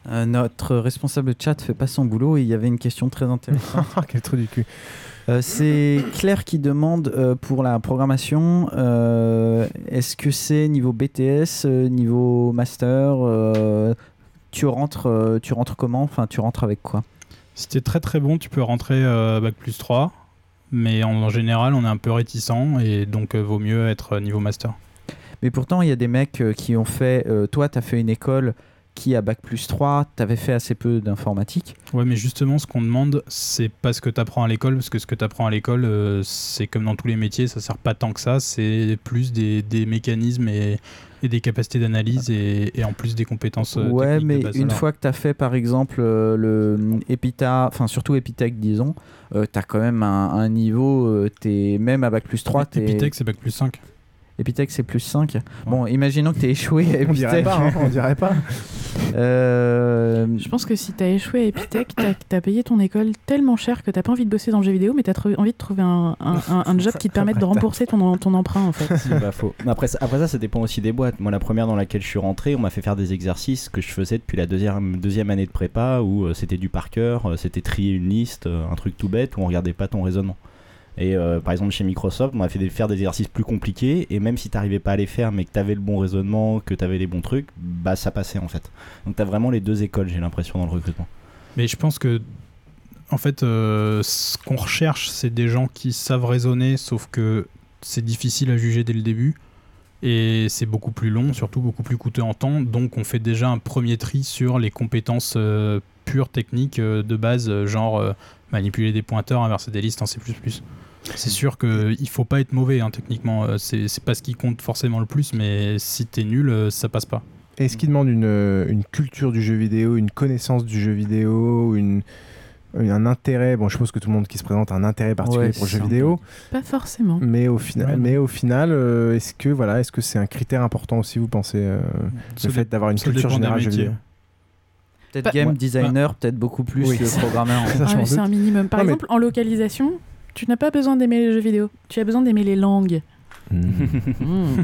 Speaker 8: Euh, notre responsable chat fait pas son boulot et il y avait une question très intéressante.
Speaker 7: Quel trou du cul.
Speaker 8: Euh, c'est Claire qui demande euh, pour la programmation euh, est-ce que c'est niveau BTS, niveau master tu, rentres, tu rentres comment? Enfin, tu rentres avec quoi?
Speaker 9: Si t'es très très bon, tu peux rentrer bac plus 3. Mais en, en général, on est un peu réticent et donc vaut mieux être niveau master.
Speaker 8: Mais pourtant, il y a des mecs qui ont fait. toi, tu as fait une école qui a bac plus 3, tu avais fait assez peu d'informatique.
Speaker 9: Ouais, mais justement, ce qu'on demande, c'est pas ce que tu apprends à l'école, parce que ce que tu apprends à l'école, euh, c'est comme dans tous les métiers, ça sert pas tant que ça, c'est plus des, des mécanismes et, et des capacités d'analyse et, et en plus des compétences euh,
Speaker 8: Ouais, mais
Speaker 9: de base.
Speaker 8: une
Speaker 9: Alors,
Speaker 8: fois que tu as fait par exemple euh, le Epita, enfin surtout Epitech, disons, tu as quand même un, un niveau, euh, t'es même à bac plus 3. t'es-
Speaker 9: Epitech, c'est bac plus 5.
Speaker 8: Epitech, c'est plus 5. Bon, imaginons que tu échoué à
Speaker 7: On dirait
Speaker 8: Epitech.
Speaker 7: pas, hein, on dirait pas.
Speaker 8: Euh,
Speaker 1: Je pense que si t'as échoué à Epitech, t'as as payé ton école tellement cher que t'as pas envie de bosser dans le jeu vidéo, mais t'as envie de trouver un, un- un- un job qui te permette de rembourser ton, ton emprunt en fait.
Speaker 13: C'est pas faux. Mais après, ça- après ça, ça dépend aussi des boîtes. Moi, la première dans laquelle je suis rentré, on m'a fait faire des exercices que je faisais depuis la deuxième, deuxième année de prépa où euh, c'était du par cœur, euh, c'était trier une liste, euh, un truc tout bête où on regardait pas ton raisonnement. Et euh, par exemple, chez Microsoft, on m'a fait faire des exercices plus compliqués et même si t'arrivais pas à les faire, mais que t'avais le bon raisonnement, que t'avais les bons trucs, bah ça passait en fait. Donc t'as vraiment les deux écoles, j'ai l'impression, dans le recrutement.
Speaker 9: Mais je pense que, en fait, euh, ce qu'on recherche, c'est des gens qui savent raisonner, sauf que c'est difficile à juger dès le début. Et c'est beaucoup plus long, surtout beaucoup plus coûteux en temps. Donc on fait déjà un premier tri sur les compétences euh, pures techniques euh, de base, genre manipuler des pointeurs, inverser des listes en C++. C'est sûr qu'il ne faut pas être mauvais hein, techniquement. Euh, C'est c'est pas ce qui compte forcément le plus, mais si t'es nul, euh, ça passe pas.
Speaker 7: Est-ce qu'il demande une, euh, une culture du jeu vidéo, une connaissance du jeu vidéo, une, une- un intérêt? Bon, je suppose que tout le monde qui se présente a un intérêt particulier
Speaker 8: Ouais,
Speaker 7: pour le jeu vidéo.
Speaker 1: Pas forcément.
Speaker 7: Mais au final,
Speaker 9: Ouais.
Speaker 7: mais au final, euh, est-ce que voilà, est-ce que c'est un critère important aussi, vous pensez, euh, le fait d'avoir une culture générale jeu vidéo?
Speaker 8: Peut-être
Speaker 1: Bah,
Speaker 8: game
Speaker 7: ouais.
Speaker 8: designer, peut-être beaucoup plus
Speaker 7: Oui.
Speaker 8: que programmeur.
Speaker 1: Ah, mais c'est un minimum. Par
Speaker 7: Non, mais-
Speaker 1: exemple, en localisation, tu n'as pas besoin d'aimer les jeux vidéo. Tu as besoin d'aimer les langues. Mm.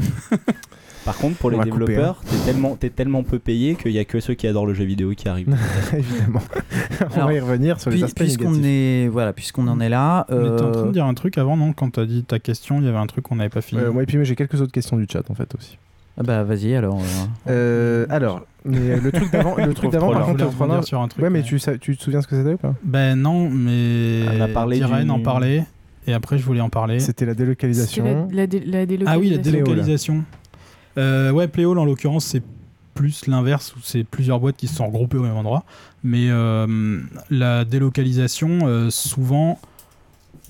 Speaker 13: Par contre, pour
Speaker 7: On
Speaker 13: les développeurs, t'es tellement, t'es tellement peu payé qu'il y a que ceux qui adorent le jeu vidéo qui arrivent.
Speaker 7: Évidemment. On
Speaker 8: Alors,
Speaker 7: va y revenir sur les
Speaker 8: Puis-
Speaker 7: aspects
Speaker 8: puisqu'on
Speaker 7: négatifs.
Speaker 8: est voilà, puisqu'on en est là.
Speaker 9: Mais t'es en train
Speaker 8: euh,
Speaker 9: de dire un truc avant, non? Quand t'as dit ta question, il y avait un truc qu'on n'avait pas fini.
Speaker 7: Euh, ouais, et puis moi j'ai quelques autres questions du chat en fait aussi.
Speaker 8: Ah bah vas-y alors. euh,
Speaker 7: Euh, alors, mais le truc d'avant, le truc d'avant, par contre,
Speaker 9: sur un truc,
Speaker 7: ouais, mais
Speaker 9: mais-
Speaker 7: tu, tu te souviens ce que c'était ou pas?
Speaker 9: Ben non, mais
Speaker 13: On a parlé du-
Speaker 9: en parlait, et après je voulais en parler.
Speaker 7: C'était la délocalisation.
Speaker 1: la, la dé- la délocalisation.
Speaker 9: Ah oui, la délocalisation. Euh, ouais, Pléol en l'occurrence, c'est plus l'inverse, où c'est plusieurs boîtes qui se sont regroupées au même endroit. Mais euh, la délocalisation, euh, souvent,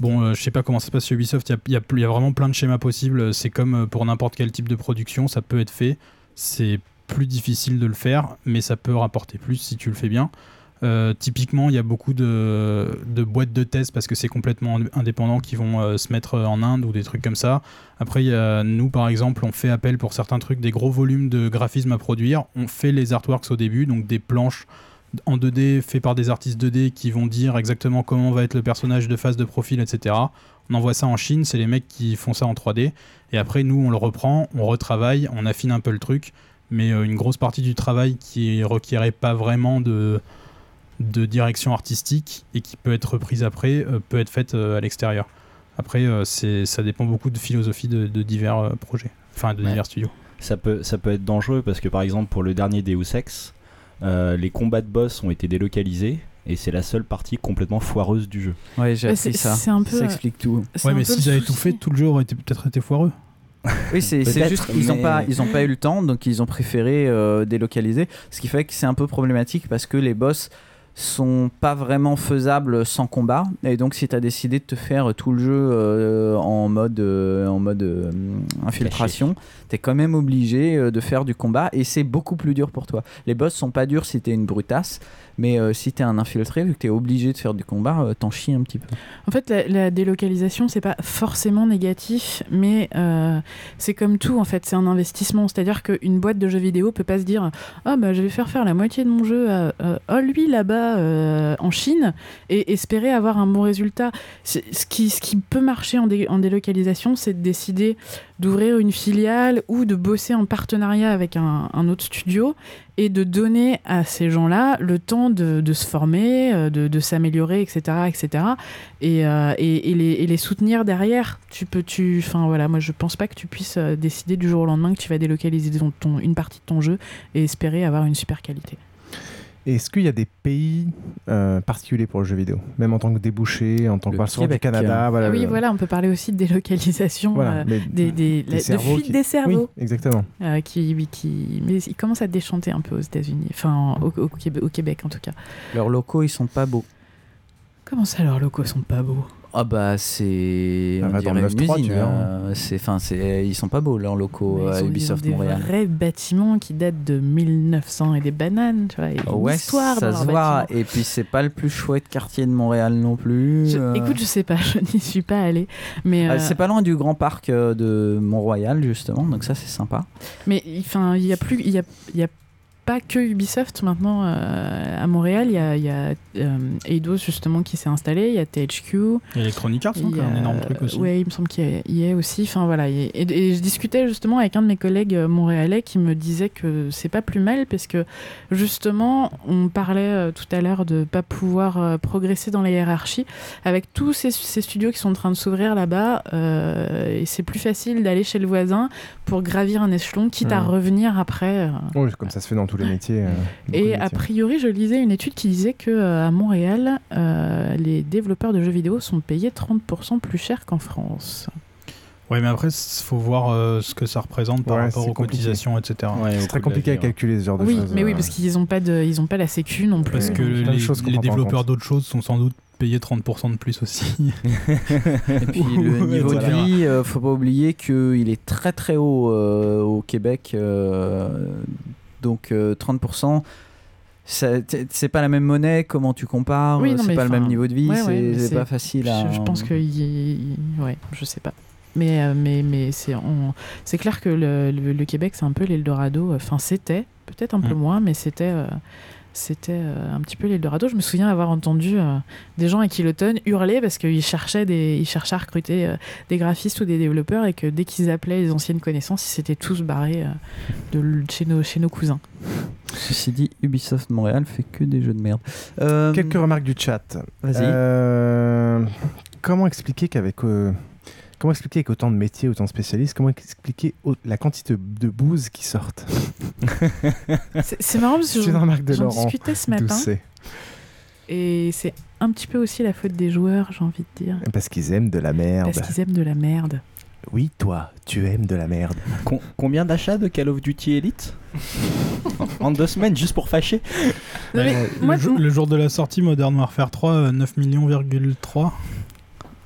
Speaker 9: bon, euh, je sais pas comment ça se passe chez Ubisoft, il y a- vraiment plein de schémas possibles. C'est comme euh, pour n'importe quel type de production, ça peut être fait. C'est plus difficile de le faire, mais ça peut rapporter plus si tu le fais bien. Euh, typiquement, il y a beaucoup de, boîtes de tests parce que c'est complètement indépendant qui vont euh, se mettre en Inde ou des trucs comme ça. Après, nous, par exemple, on fait appel pour certains trucs, des gros volumes de graphismes à produire. On fait les artworks au début, donc des planches en 2D faites par des artistes 2D qui vont dire exactement comment va être le personnage de face de profil, etc. On envoie ça en Chine, c'est les mecs qui font ça en 3D. Et après, nous, on le reprend, on retravaille, on affine un peu le truc. Mais euh, une grosse partie du travail qui requierait pas vraiment de, de direction artistique et qui peut être reprise après euh, peut être faite euh, à l'extérieur. Après, ça dépend beaucoup de philosophie de, de divers projets, enfin de
Speaker 13: Ouais.
Speaker 9: divers studios.
Speaker 13: Ça peut, ça peut être dangereux parce que par exemple pour le dernier Deus Ex, euh, les combats de boss ont été délocalisés et c'est la seule partie complètement foireuse du jeu.
Speaker 8: Ouais, j'ai appris
Speaker 1: c'est-
Speaker 8: ça.
Speaker 1: c'est un peu,
Speaker 8: ça
Speaker 1: euh,
Speaker 8: explique tout.
Speaker 1: C'est
Speaker 9: Ouais, mais s'ils avaient tout fait, tout le jeu aurait peut-être été foireux.
Speaker 8: Oui, c'est juste qu'ils n'ont
Speaker 13: mais-
Speaker 8: pas, ils ont pas eu le temps, donc ils ont préféré euh, délocaliser. Ce qui fait que c'est un peu problématique parce que les boss sont pas vraiment faisables sans combat. Et donc, si tu as décidé de te faire tout le jeu euh, en mode, euh, en mode euh, infiltration, tu es quand même obligé de faire du combat et c'est beaucoup plus dur pour toi. Les boss sont pas durs si tu es une brutasse, mais euh, si tu es un infiltré, vu que tu es obligé de faire du combat, euh, t'en chies un petit peu.
Speaker 1: En fait, la, la délocalisation, c'est pas forcément négatif, mais euh, c'est comme tout, en fait, c'est un investissement. C'est-à-dire qu'une boîte de jeux vidéo peut pas se dire Ah, bah, je vais faire faire la moitié de mon jeu à. euh, oh, lui, là-bas, euh, en Chine et espérer avoir un bon résultat. Ce qui, ce qui peut marcher en, dé- en délocalisation, c'est de décider d'ouvrir une filiale ou de bosser en partenariat avec un autre studio et de donner à ces gens-là le temps de, se former, euh, de, s'améliorer, etc., etc., et, euh, et, les, soutenir derrière. Tu peux, tu, enfin voilà, moi je pense pas que tu puisses euh, décider du jour au lendemain que tu vas délocaliser une partie de ton jeu et espérer avoir une super qualité.
Speaker 7: Est-ce qu'il y a des pays euh, particuliers pour le jeu vidéo? Même en tant que débouché, en tant que exemple, du
Speaker 8: Québec.
Speaker 7: Canada voilà,
Speaker 1: Ah oui,
Speaker 7: le-
Speaker 1: voilà, on peut parler aussi de délocalisation,
Speaker 7: Voilà,
Speaker 1: euh, des, des,
Speaker 7: des
Speaker 1: la- de
Speaker 7: cerveaux
Speaker 1: fuite
Speaker 7: qui-
Speaker 1: des cerveaux.
Speaker 7: Oui, exactement.
Speaker 1: euh, qui, qui, mais il commence à déchanter un peu aux États-Unis, enfin au, au Québec, au Québec en tout cas.
Speaker 8: Leurs locaux, ils sont pas beaux.
Speaker 1: Comment ça, leurs locaux sont pas beaux?
Speaker 8: Ah bah c'est
Speaker 7: Ah
Speaker 8: on
Speaker 7: bah,
Speaker 8: dirait une
Speaker 7: 9-3, tu
Speaker 8: usine. euh, c'est enfin c'est ils sont pas beaux leurs locaux à
Speaker 1: ont
Speaker 8: Ubisoft
Speaker 1: des
Speaker 8: Montréal.
Speaker 1: vrais bâtiments qui datent de 1900 et des bananes, tu vois. Il y a une
Speaker 8: ouais,
Speaker 1: histoire
Speaker 8: ça
Speaker 1: dans
Speaker 8: se voit. Et puis c'est pas le plus chouette quartier de Montréal non plus.
Speaker 1: Je-
Speaker 8: euh.
Speaker 1: Écoute, je sais pas, je n'y suis pas allée, mais
Speaker 8: Ah,
Speaker 1: euh,
Speaker 8: C'est pas loin du grand parc euh, de Mont-Royal justement, donc ça c'est sympa.
Speaker 1: Mais enfin, il y a plus, il y a, il y a pas que Ubisoft maintenant euh, à Montréal. Il y a, il y a euh, Eidos justement qui s'est installé. Il y a THQ.
Speaker 9: Et Electronic Arts, est un énorme truc aussi.
Speaker 1: Ouais, il me semble qu'il y, a aussi. Enfin voilà. Et, et- et je discutais justement avec un de mes collègues euh, montréalais qui me disait que c'est pas plus mal parce que justement, on parlait tout à l'heure de pas pouvoir progresser dans la hiérarchie avec tous ces, ces studios qui sont en train de s'ouvrir là-bas. euh, et c'est plus facile d'aller chez le voisin pour gravir un échelon, quitte à revenir après. euh,
Speaker 7: Oui, comme ça se fait dans tous les métiers. euh, de
Speaker 1: et a priori, je lisais une étude qui disait que euh, à Montréal, euh, les développeurs de jeux vidéo sont payés 30% plus cher qu'en France.
Speaker 9: Ouais, mais après, il faut voir euh, ce que ça représente par
Speaker 7: Ouais,
Speaker 9: rapport aux
Speaker 7: compliqué.
Speaker 9: cotisations, etc.
Speaker 7: c'est très compliqué à calculer ce genre de
Speaker 1: oui,
Speaker 7: choses.
Speaker 1: mais oui, parce qu'ils n'ont pas de, ils ont pas la sécu non plus.
Speaker 9: Parce que les, développeurs d'autres choses sont sans doute payés 30% de plus aussi.
Speaker 8: Et puis le niveau de vie, euh, faut pas oublier qu'il est très très haut euh, au Québec. Euh, donc euh, 30%. ça- t- C'est pas la même monnaie, comment tu compares,
Speaker 1: Oui,
Speaker 8: c'est pas le même niveau de vie,
Speaker 1: ouais,
Speaker 8: c'est
Speaker 1: ouais, mais
Speaker 8: c'est pas facile à.
Speaker 1: Je, je pense que, y- ouais, je sais pas. Mais, euh, mais, mais c'est clair que le, le- le Québec, c'est un peu l'Eldorado. Enfin, c'était, peut-être un peu
Speaker 9: Mm.
Speaker 1: moins, mais c'était. euh, c'était euh, un petit peu l'Eldorado. Je me souviens avoir entendu euh, des gens à Kiloton hurler parce qu'ils cherchaient, des, ils cherchaient à recruter euh, des graphistes ou des développeurs et que dès qu'ils appelaient les anciennes connaissances, ils s'étaient tous barrés euh, de, chez, nos, chez nos cousins.
Speaker 8: Ceci dit, Ubisoft Montréal fait que des jeux de merde. Euh,
Speaker 7: Quelques remarques du chat.
Speaker 8: Vas-y.
Speaker 7: Euh, comment expliquer qu'avec euh, comment expliquer avec autant de métiers, autant de spécialistes, comment expliquer au- la quantité de bouse qui sortent
Speaker 1: C'est c'est marrant parce que
Speaker 7: C'est une remarque de
Speaker 1: j'en
Speaker 7: Laurent
Speaker 1: discutais ce matin.
Speaker 7: Doucet.
Speaker 1: Et c'est un petit peu aussi la faute des joueurs, j'ai envie de dire.
Speaker 7: Parce qu'ils aiment de la merde.
Speaker 1: Parce qu'ils aiment de la merde.
Speaker 7: Oui, toi, tu aimes de la merde.
Speaker 13: Com- combien d'achats de Call of Duty Elite en, deux semaines, juste pour fâcher
Speaker 1: Non, mais
Speaker 9: Euh,
Speaker 1: moi,
Speaker 9: le, jour, le jour de la sortie, Modern Warfare 3, euh, 9 millions,3.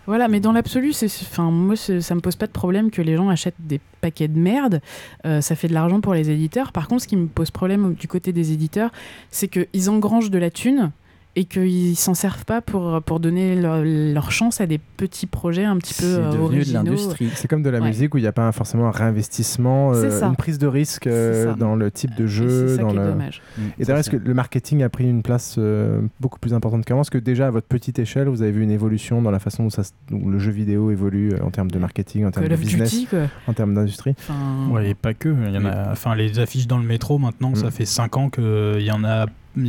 Speaker 1: Voilà, mais dans l'absolu, c'est, enfin, moi, ça me pose pas de problème que les gens achètent des paquets de merde. Euh, ça fait de l'argent pour les éditeurs. Par contre, ce qui me pose problème du côté des éditeurs, c'est qu'ils engrangent de la thune et qu'ils s'en servent pas pour, pour donner leur, leur chance à des petits projets un petit peu
Speaker 8: C'est
Speaker 1: euh,
Speaker 8: devenu de
Speaker 1: originaux.
Speaker 8: l'industrie.
Speaker 7: C'est comme de la
Speaker 1: Ouais.
Speaker 7: musique où il n'y a pas forcément un réinvestissement, euh,
Speaker 1: C'est ça.
Speaker 7: une prise de risque euh, dans le type de jeu.
Speaker 1: c'est ça
Speaker 7: dans
Speaker 1: qui est
Speaker 7: le...
Speaker 1: dommage.
Speaker 7: Et d'ailleurs, est-ce que le marketing a pris une place euh, beaucoup plus importante qu'avant? Est-ce que déjà à votre petite échelle, vous avez vu une évolution dans la façon dont, ça, se- dont le jeu vidéo évolue euh, en termes de marketing, en termes de
Speaker 1: of
Speaker 7: business,
Speaker 1: Duty,
Speaker 7: en termes d'industrie?
Speaker 1: Enfin,
Speaker 9: Ouais, et pas que. Il y en a, enfin, les affiches dans le métro, maintenant,
Speaker 7: Mm.
Speaker 9: ça fait 5 ans qu'il y en a- Quand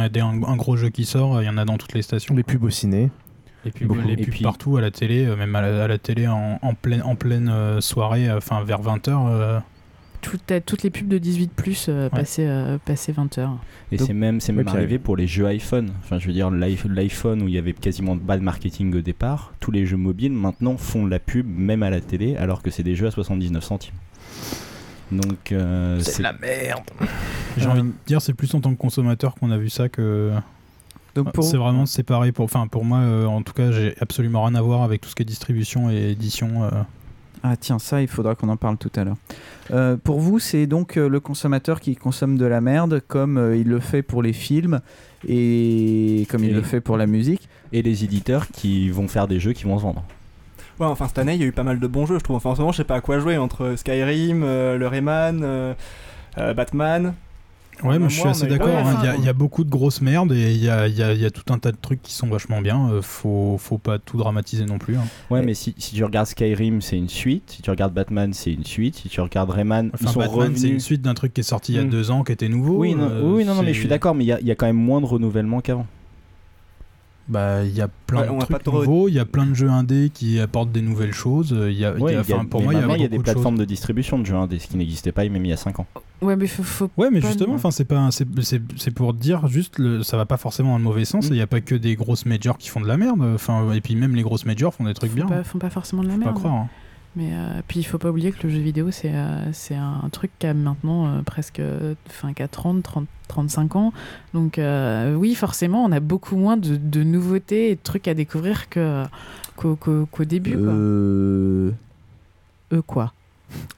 Speaker 9: il y a des- un, un gros jeu qui sort, il y en a dans toutes les stations.
Speaker 7: Les pubs au ciné.
Speaker 9: Les pubs,
Speaker 7: Beaucoup.
Speaker 9: les
Speaker 7: Et
Speaker 9: pubs
Speaker 7: puis-
Speaker 9: partout, à la télé, euh, même à la, à la télé en, en pleine, en pleine euh, soirée, euh, enfin vers 20h.
Speaker 1: Tout- t'as toutes les pubs de 18 plus euh, passées, euh, passées 20 heures.
Speaker 13: Et c'est même, c'est même arrivé pour les jeux iPhone. Enfin, je veux dire, l'iPhone l'iPhone où il y avait quasiment pas de marketing au départ, tous les jeux mobiles maintenant font de la pub, même à la télé, alors que c'est des jeux à 79 centimes. Donc, euh,
Speaker 7: C'est la merde.
Speaker 9: J'ai envie de dire, c'est plus en tant que consommateur qu'on a vu ça que.
Speaker 8: Donc pour-
Speaker 9: C'est vraiment séparé. Pour, enfin, pour moi, euh, en tout cas, j'ai absolument rien à voir avec tout ce qui est distribution et édition. euh.
Speaker 8: Ah tiens, ça, il faudra qu'on en parle tout à l'heure. Euh, pour vous, c'est donc euh, le consommateur qui consomme de la merde, comme euh, il le fait pour les films et comme il le fait pour la musique.
Speaker 13: Et les éditeurs qui vont faire des jeux qui vont se vendre.
Speaker 12: Ouais, enfin cette année il y a eu pas mal de bons jeux, je trouve. Enfin, en ce moment, je sais pas à quoi jouer entre Skyrim, euh, le Rayman, euh, euh, Batman.
Speaker 9: Ouais, moi je suis assez d'accord.
Speaker 13: Ouais,
Speaker 9: hein. Il y, a- y beaucoup de grosses merdes et il y a, y y tout un tas de trucs qui sont vachement bien. Euh, faut, faut pas tout dramatiser non plus. hein.
Speaker 13: Ouais, mais si, si tu regardes Skyrim, c'est une suite. Si tu regardes Batman, c'est une suite. Si tu regardes Rayman, ils
Speaker 9: Enfin,
Speaker 13: sont
Speaker 9: Batman,
Speaker 13: revenus.
Speaker 9: c'est une suite d'un truc qui est sorti il y a
Speaker 13: Mm.
Speaker 9: deux ans, qui était nouveau.
Speaker 13: Oui, non,
Speaker 9: Euh,
Speaker 13: oui, non, non, mais je suis d'accord, mais il y, a- il y a quand même moins de renouvellement qu'avant.
Speaker 9: Bah, il y a plein
Speaker 12: Ouais,
Speaker 9: de trucs
Speaker 12: trop-
Speaker 9: nouveaux, il y a plein de jeux indés qui apportent des nouvelles choses. euh, Il y a, il y a-
Speaker 13: y
Speaker 9: pour moi, il y a
Speaker 13: y des
Speaker 9: choses.
Speaker 13: plateformes de distribution de jeux indés, ce qui n'existait pas même il y a 5 ans.
Speaker 1: Ouais, mais faut, faut
Speaker 9: Ouais, mais justement, enfin, c'est pas, un- c'est, c'est, c'est pour dire juste, le, ça va pas forcément dans le mauvais
Speaker 13: Mm.
Speaker 9: sens. Il y a pas que des grosses majors qui font de la merde. Enfin, et puis même les grosses majors font des trucs
Speaker 1: font
Speaker 9: bien.
Speaker 1: pas, font pas forcément de la
Speaker 9: Faut pas
Speaker 1: merde.
Speaker 9: croire. hein.
Speaker 1: Mais euh, puis il faut pas oublier que le jeu vidéo c'est euh, c'est un truc qui a maintenant euh, presque euh, enfin qu'à 30, 30 35 ans. Donc euh, oui, forcément, on a beaucoup moins de, de nouveautés et de trucs à découvrir qu'au début quoi.
Speaker 8: Euh...
Speaker 1: Euh, quoi?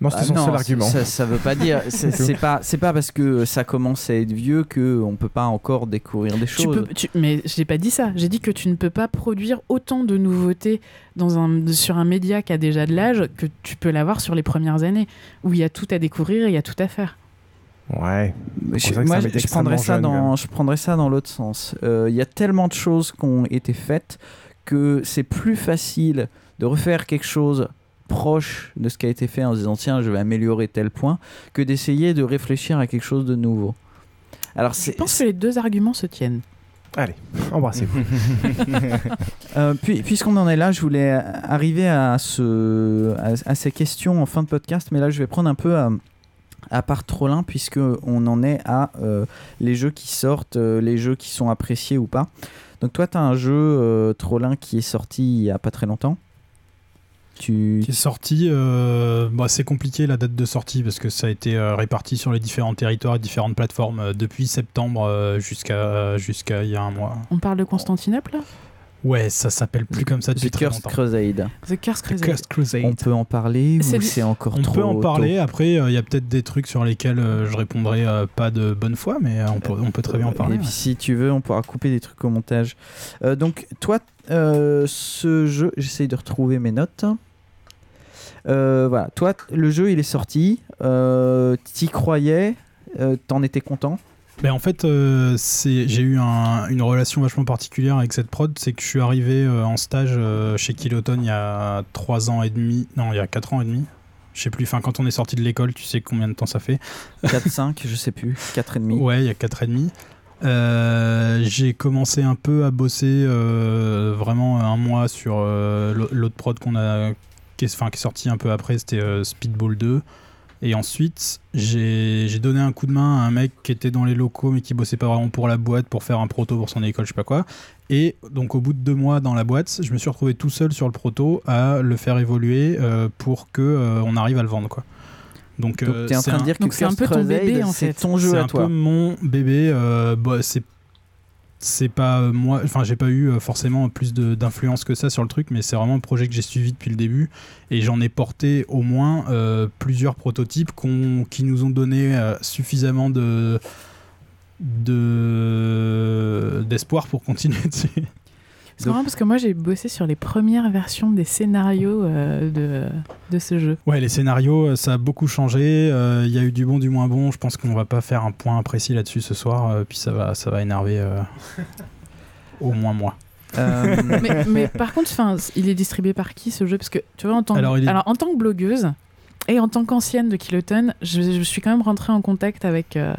Speaker 7: Non, c'était
Speaker 8: Ah
Speaker 7: son
Speaker 8: non,
Speaker 7: seul argument.
Speaker 8: Ça, ça veut pas dire. C'est pas, c'est pas parce que ça commence à être vieux que on peut pas encore découvrir des
Speaker 1: Tu
Speaker 8: choses.
Speaker 1: peux, tu- mais j'ai pas dit ça. J'ai dit que tu ne peux pas produire autant de nouveautés dans un, sur un média qui a déjà de l'âge que tu peux l'avoir sur les premières années, où il y a tout à découvrir et il y a tout à faire.
Speaker 7: Ouais.
Speaker 8: Je- moi, je, prendrais ça dans, je prendrais ça dans l'autre sens. Euh, Il y a tellement de choses qui ont été faites que c'est plus facile de refaire quelque chose proche de ce qui a été fait en se disant tiens je vais améliorer tel point que d'essayer de réfléchir à quelque chose de nouveau. Alors
Speaker 1: Je pense que les deux arguments se tiennent.
Speaker 7: Allez, embrassez-vous.
Speaker 8: Euh, puis, puisqu'on en est là, je voulais arriver à, ce, à, à ces questions en fin de podcast, mais là je vais prendre un peu à, à part Trollin, puisque on en est à euh, les jeux qui sortent, euh, les jeux qui sont appréciés ou pas. Donc toi, tu as un jeu euh, Trollin qui est sorti il y a pas très longtemps. Tu...
Speaker 9: Qui est sorti, euh, bah, c'est compliqué la date de sortie parce que ça a été euh, réparti sur les différents territoires et différentes plateformes euh, depuis septembre euh, jusqu'à jusqu'à il y a un mois.
Speaker 1: On parle de Constantinople là?
Speaker 9: Ouais, ça s'appelle plus comme ça depuis
Speaker 8: The
Speaker 9: très
Speaker 8: Cursed
Speaker 9: longtemps.
Speaker 8: Crusade.
Speaker 1: The Curse
Speaker 9: The
Speaker 1: Crusade.
Speaker 9: Cursed Crusade.
Speaker 8: On peut en parler
Speaker 1: C'est
Speaker 8: ou
Speaker 1: du-
Speaker 8: c'est encore
Speaker 9: On
Speaker 8: trop
Speaker 9: peut en
Speaker 8: tôt
Speaker 9: parler. Après, euh, il y a peut-être des trucs sur lesquels euh, je répondrai euh, pas de bonne foi, mais euh, on peut, on peut très bien en parler.
Speaker 8: Et puis si tu veux, on pourra couper des trucs au montage. Euh, donc toi, euh, ce jeu, j'essaye de retrouver mes notes. Euh, voilà, toi, le jeu il est sorti, euh, t'y croyais, euh, t'en étais content?
Speaker 9: Ben, en fait, euh, j'ai eu un- une relation vachement particulière avec cette prod. C'est que je suis arrivé euh, en stage euh, chez Kiloton il y a 3 ans et demi. Non, il y a 4 ans et demi. Je sais plus. Enfin, quand on est sorti de l'école, tu sais combien de temps ça fait
Speaker 8: 4, 5, je sais plus, 4 et demi.
Speaker 9: Ouais, il y a 4 et demi. J'ai commencé un peu à bosser vraiment un mois sur l'au- l'autre prod qu'on a qui est, enfin, qui est sorti un peu après, c'était euh, Speedball 2. Et ensuite, j'ai donné un coup de main à un mec qui était dans les locaux mais qui bossait pas vraiment pour la boîte pour faire un proto pour son école, je sais pas quoi. Et donc au bout de deux mois dans la boîte, je me suis retrouvé tout seul sur le proto à le faire évoluer euh, pour que euh, on arrive à le vendre quoi. Donc, euh,
Speaker 8: t'es en
Speaker 9: c'est
Speaker 8: train de
Speaker 9: un-
Speaker 8: dire que
Speaker 1: Donc c'est un
Speaker 8: Cursed
Speaker 1: peu ton bébé, en
Speaker 8: c'est ton jeu
Speaker 9: c'est
Speaker 8: à
Speaker 9: un
Speaker 8: toi.
Speaker 9: peu mon bébé. euh, bah, c'est c'est pas euh, moi. Enfin, j'ai pas eu euh, forcément plus d'influence que ça sur le truc, mais c'est vraiment un projet que j'ai suivi depuis le début et j'en ai porté au moins euh, plusieurs prototypes qu'on- qui nous ont donné suffisamment de d'espoir pour continuer dessus.
Speaker 1: C'est marrant parce que moi j'ai bossé sur les premières versions des scénarios euh, de, de ce jeu.
Speaker 9: Ouais, les scénarios, euh, ça a beaucoup changé. euh, Il y a eu du bon, du moins bon. Je pense qu'on va pas faire un point précis là-dessus ce soir, euh, puis ça va, ça va énerver euh, au moins moi.
Speaker 8: Euh,
Speaker 1: mais, mais par contre, 'fin, il est distribué par qui ce jeu? Parce que tu vois, en tant, que-
Speaker 9: Alors, est-
Speaker 1: alors, en tant que blogueuse et en tant qu'ancienne de Kiloton, je, je suis quand même rentrée en contact avec, euh,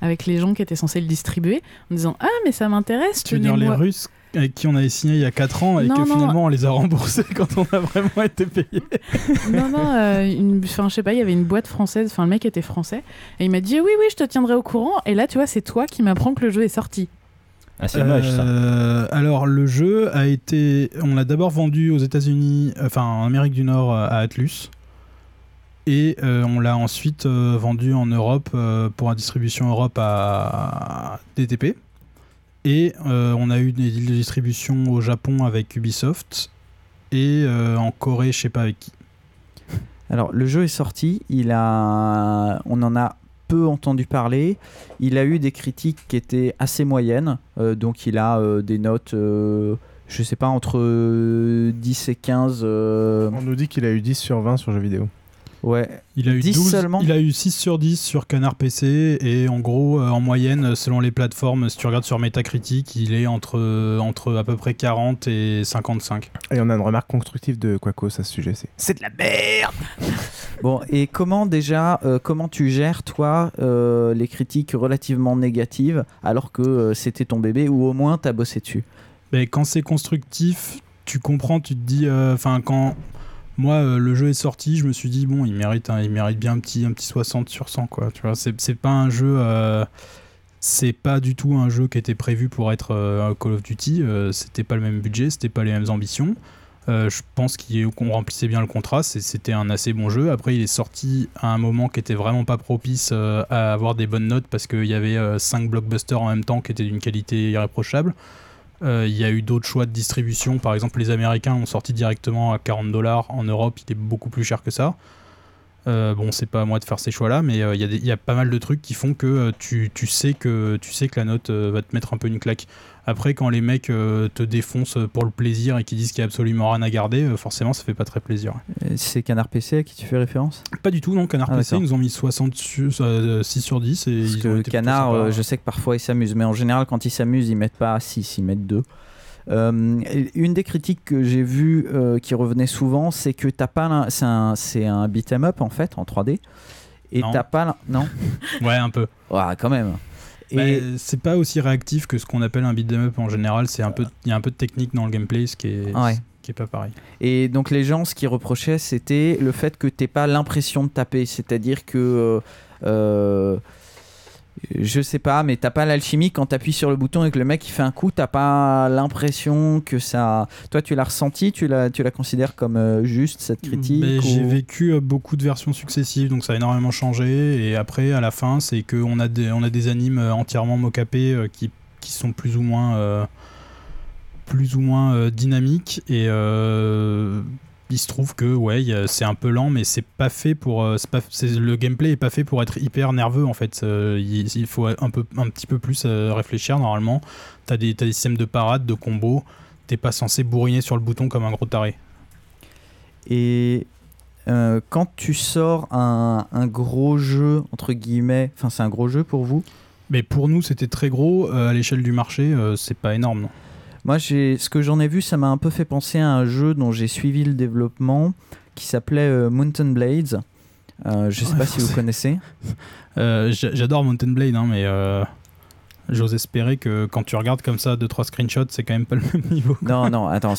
Speaker 1: avec les gens qui étaient censés le distribuer en disant Ah, mais ça m'intéresse.
Speaker 9: Tu veux dire les Russes avec qui on avait signé il y a 4 ans et
Speaker 1: Non,
Speaker 9: que
Speaker 1: non.
Speaker 9: finalement on les a remboursés quand on a vraiment été payé.
Speaker 1: Non, non, euh, une- je sais pas, il y avait une boîte française, enfin, le mec était français, et il m'a dit Oui, oui, je te tiendrai au courant. Et là, tu vois, c'est toi qui m'apprends que le jeu est sorti.
Speaker 13: Ah, c'est moche ça.
Speaker 9: Euh, alors le jeu a été, on l'a d'abord vendu aux États-Unis, enfin en Amérique du Nord euh, à Atlus, et euh, on l'a ensuite euh, vendu en Europe euh, pour la distribution Europe à DTP. Et euh, on a eu des deals de distribution au Japon avec Ubisoft et euh, en Corée, je sais pas avec qui.
Speaker 8: Alors, le jeu est sorti, il a... on en a peu entendu parler. Il a eu des critiques qui étaient assez moyennes, euh, donc il a euh, des notes, euh, je sais pas, entre euh, 10 et 15. euh,
Speaker 7: On nous dit qu'il a eu 10 sur 20 sur jeux vidéo.
Speaker 8: Ouais.
Speaker 9: Il a eu
Speaker 8: 10
Speaker 9: 12
Speaker 8: seulement
Speaker 9: Il a eu 6 sur 10 sur Canard PC et en gros, euh, en moyenne, selon les plateformes, si tu regardes sur Metacritic, il est entre, entre à peu près 40 et 55.
Speaker 7: Et on a une remarque constructive de Quacos à ce sujet. C'est c'est de la merde
Speaker 8: Bon, et comment déjà, euh, comment tu gères toi euh, les critiques relativement négatives alors que euh, c'était ton bébé ou au moins t'as bossé dessus?
Speaker 9: Mais quand c'est constructif, tu comprends, tu te dis, euh, enfin quand moi euh, le jeu est sorti, je me suis dit bon, il mérite, bien un petit, un petit 60 sur 100 quoi. Tu c'est pas un jeu, euh, c'est pas du tout un jeu qui était prévu pour être euh, un Call of Duty. c'était pas le même budget, c'était pas les mêmes ambitions. Je pense qu'on remplissait bien le contrat, c'était un assez bon jeu. Après, il est sorti à un moment qui était vraiment pas propice à avoir des bonnes notes parce qu'il y avait 5 blockbusters en même temps qui étaient d'une qualité irréprochable. Euh, Il y a eu d'autres choix de distribution. Par exemple, les Américains ont sorti directement à 40 dollars. En Europe, il est beaucoup plus cher que ça. Euh, bon, c'est pas à moi de faire ces choix-là, mais euh, il y y, a pas mal de trucs qui font que tu, tu sais que tu sais que la note va te mettre un peu une claque. Après, quand les mecs euh, te défoncent pour le plaisir et qui disent qu'il y a absolument rien à garder, euh, forcément, ça fait pas très plaisir.
Speaker 8: C'est Canard PC à qui tu fais référence?
Speaker 9: Pas du tout, non. Canard
Speaker 8: Ah,
Speaker 9: PC, ils nous ont mis 60 sur- euh, 6 sur 10 et
Speaker 8: Parce
Speaker 9: ils ont
Speaker 8: que
Speaker 9: été plutôt
Speaker 8: Canard, je sais que parfois ils s'amusent, mais en général, quand ils s'amusent, ils mettent pas 6, ils mettent 2. une des critiques que j'ai vues euh, qui revenait souvent, c'est que t'as pas c'est un, un beat'em up en fait en 3D et t'as pas non?
Speaker 9: Ouais, un peu.
Speaker 8: Ouais, quand même.
Speaker 9: Bah,
Speaker 8: Et
Speaker 9: c'est pas aussi réactif que ce qu'on appelle un beat'em up en général. C'est un peu, il y a un peu de technique dans le gameplay, ce qui est,
Speaker 8: Ouais.
Speaker 9: qui est pas pareil.
Speaker 8: Et donc les gens, ce qu'ils reprochaient, c'était le fait que t'aies pas l'impression de taper. C'est-à-dire que, euh, euh, je sais pas, mais t'as pas l'alchimie quand t'appuies sur le bouton et que le mec il fait un coup, t'as pas l'impression que ça... Toi tu l'as ressenti, tu la, tu la considères comme euh, juste cette critique
Speaker 9: Mais J'ai vécu euh, beaucoup de versions successives, donc ça a énormément changé. Et après, à la fin, c'est qu'on a des, on a des animes euh, entièrement mocapés qui, qui sont plus ou moins, euh, plus ou moins euh, dynamiques. Et euh, il se trouve que ouais, c'est un peu lent, mais c'est pas fait pour. euh, c'est pas, c'est- le gameplay est pas fait pour être hyper nerveux en fait. Euh, il, il faut un, peu, un petit peu plus euh, réfléchir normalement. T'as des, t'as des systèmes de parade, de combos. T'es pas censé bourriner sur le bouton comme un gros taré.
Speaker 8: Et euh, quand tu sors un, un gros jeu, entre guillemets, enfin c'est un gros jeu pour vous?
Speaker 9: Mais pour nous, c'était très gros. Euh, à l'échelle du marché, euh, c'est pas énorme. Non.
Speaker 8: Moi, j'ai, ce que j'en ai vu, ça m'a un peu fait penser à un jeu dont j'ai suivi le développement qui s'appelait euh, Mountain Blades. Euh, je sais
Speaker 9: Ouais,
Speaker 8: pas si vous connaissez.
Speaker 9: Euh, j'a- J'adore Mountain Blade, hein, mais euh, j'ose espérer que quand tu regardes comme ça 2-3 screenshots, c'est quand même pas le même niveau.
Speaker 8: Non, non, attends,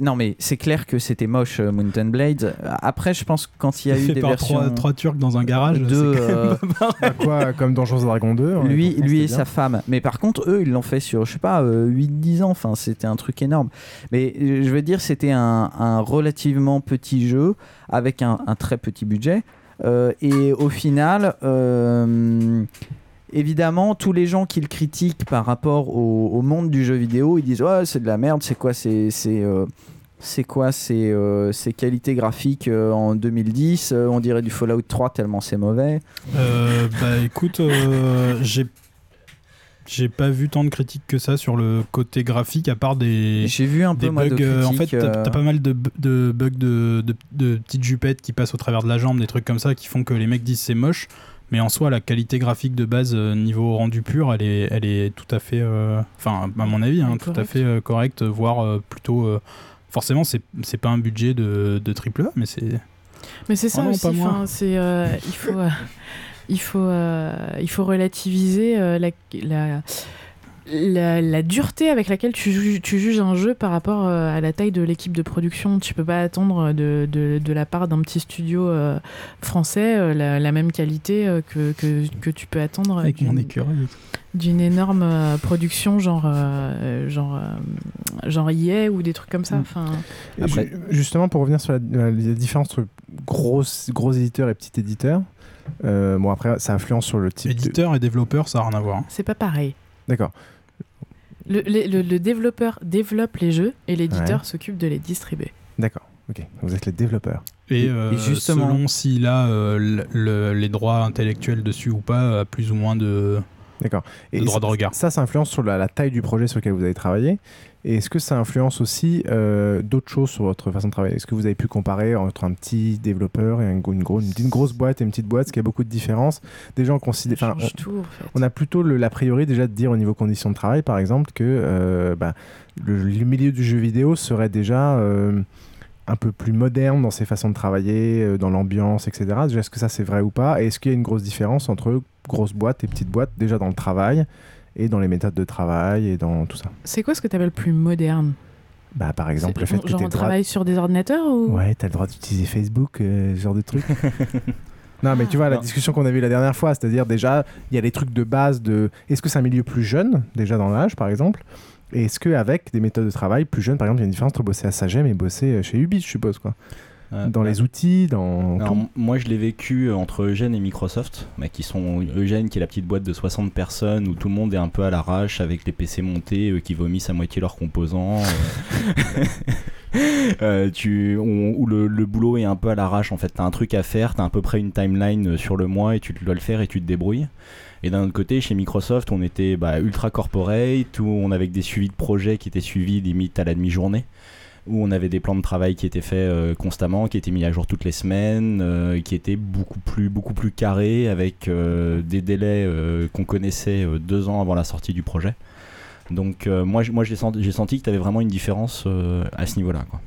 Speaker 8: non mais c'est clair que c'était moche euh, Mountain Blades. Après, je pense que quand il y a eu
Speaker 9: fait
Speaker 8: des
Speaker 9: par
Speaker 8: versions
Speaker 9: trois, trois Turcs dans un garage.
Speaker 8: de,
Speaker 9: c'est quand même
Speaker 8: euh,
Speaker 9: pas pareil.
Speaker 7: Quoi, comme Dangerous Dragon 2 hein,
Speaker 8: lui, lui et
Speaker 7: bien.
Speaker 8: sa femme. Mais par contre, eux, ils l'ont fait sur, je sais pas, euh, 8-10 ans. Enfin, c'était un truc énorme. Mais euh, je veux dire, c'était un, un relativement petit jeu avec un, un très petit budget. Euh, et au final, euh, évidemment, tous les gens qui le critiquent par rapport au, au monde du jeu vidéo, ils disent Ouais, c'est de la merde, c'est quoi C'est. euh, c'est quoi ces, euh, ces qualités graphiques euh, en 2010 Euh, On dirait du Fallout 3 tellement c'est mauvais.
Speaker 9: Bah écoute, j'ai j'ai pas vu tant de critiques que ça sur le côté graphique, à part des.
Speaker 8: J'ai vu un peu,
Speaker 9: des
Speaker 8: moi, de
Speaker 9: bugs. euh, en fait, t'as pas mal de, bu- de bugs de, de, de petites jupettes qui passent au travers de la jambe, des trucs comme ça qui font que les mecs disent c'est moche. Mais en soi, la qualité graphique de base, euh, niveau rendu pur, elle est, elle est tout à fait. euh, Enfin, à mon avis, hein, tout à fait euh, correcte, voire euh, plutôt. forcément, c'est c'est pas un budget de, de triple A, mais c'est.
Speaker 1: Mais c'est ça
Speaker 9: Oh
Speaker 1: aussi. enfin, c'est il faut il faut il faut relativiser la, la la, la dureté avec laquelle tu juges, tu juges un jeu par rapport euh, à la taille de l'équipe de production. Tu peux pas attendre de, de, de la part d'un petit studio euh, français euh, la, la même qualité euh, que, que, que tu peux attendre
Speaker 9: Avec mon
Speaker 1: d'une-
Speaker 9: écureuil.
Speaker 1: d'une énorme euh, production genre euh, genre euh, genre EA ou des trucs comme ça.
Speaker 7: Mm.
Speaker 1: Enfin,
Speaker 7: justement, pour revenir sur la, la- la différence entre gros, gros éditeurs et petits éditeurs, euh, bon après, ça influence sur le type. de-
Speaker 9: Éditeur et développeur, ça n'a rien à voir. hein.
Speaker 1: c'est pas pareil.
Speaker 7: D'accord.
Speaker 1: Le, le- le- le développeur développe les jeux et l'éditeur
Speaker 7: Ouais.
Speaker 1: s'occupe de les distribuer.
Speaker 7: D'accord. Ok. Vous êtes les développeurs.
Speaker 9: Et, euh,
Speaker 8: et justement-
Speaker 9: selon s'il a euh, le- le- les droits intellectuels dessus ou pas, à plus ou moins de,
Speaker 7: D'accord.
Speaker 9: de droits de regard.
Speaker 7: Ça, ça influence sur la, la taille du projet sur lequel vous avez travaillé. Et est-ce que ça influence aussi euh, d'autres choses sur votre façon de travailler? Est-ce que vous avez pu comparer entre un petit développeur et une, gros- une, une grosse boîte et une petite boîte Est-ce qu'il y a beaucoup de différences? Considèrent. enfin,
Speaker 1: change
Speaker 7: on-
Speaker 1: tout, en fait.
Speaker 7: on a plutôt l'a priori déjà de dire au niveau conditions de travail, par exemple, que euh, bah, le, le milieu du jeu vidéo serait déjà euh, un peu plus moderne dans ses façons de travailler, dans l'ambiance, etc. Déjà, est-ce que ça c'est vrai ou pas? Et est-ce qu'il y a une grosse différence entre grosses boîtes et petites boîtes, déjà dans le travail et dans les méthodes de travail et dans tout ça
Speaker 1: C'est quoi ce que tu appelles plus moderne?
Speaker 7: Bah, Par exemple, le fait que tu droit...
Speaker 1: travaille sur des ordinateurs ou?
Speaker 7: Ouais, t'as le droit d'utiliser Facebook, euh, ce genre de truc. non, mais tu vois, la
Speaker 1: Non.
Speaker 7: discussion qu'on a vue la dernière fois, c'est-à-dire déjà, il y a les trucs de base de. Est-ce que c'est un milieu plus jeune, déjà dans l'âge, par exemple? Et est-ce qu'avec des méthodes de travail plus jeunes, par exemple, il y a une différence entre bosser à Sagem et bosser euh, chez Ubi, je suppose, quoi?
Speaker 13: Euh,
Speaker 7: Dans les outils, dans.
Speaker 13: Alors, moi, je l'ai vécu euh, entre Eugène et Microsoft, bah, qui sont Eugène, qui est la petite boîte de 60 personnes où tout le monde est un peu à l'arrache avec les PC montés, euh, qui vomissent à moitié leurs composants. euh. Euh, tu, on- où le, le boulot est un peu à l'arrache en fait. T'as un truc à faire, t'as à peu près une timeline euh, sur le mois et tu dois le faire et tu te débrouilles. Et d'un autre côté, chez Microsoft, on était bah, ultra corporate, où on avait des suivis de projets qui étaient suivis limite à la demi-journée où on avait des plans de travail qui étaient faits euh, constamment, qui étaient mis à jour toutes les semaines, euh, qui étaient beaucoup plus, beaucoup plus carrés, avec euh, des délais qu'on connaissait deux ans avant la sortie du projet. Donc moi, moi j'ai senti, que tu avais vraiment une différence à ce niveau-là. quoi.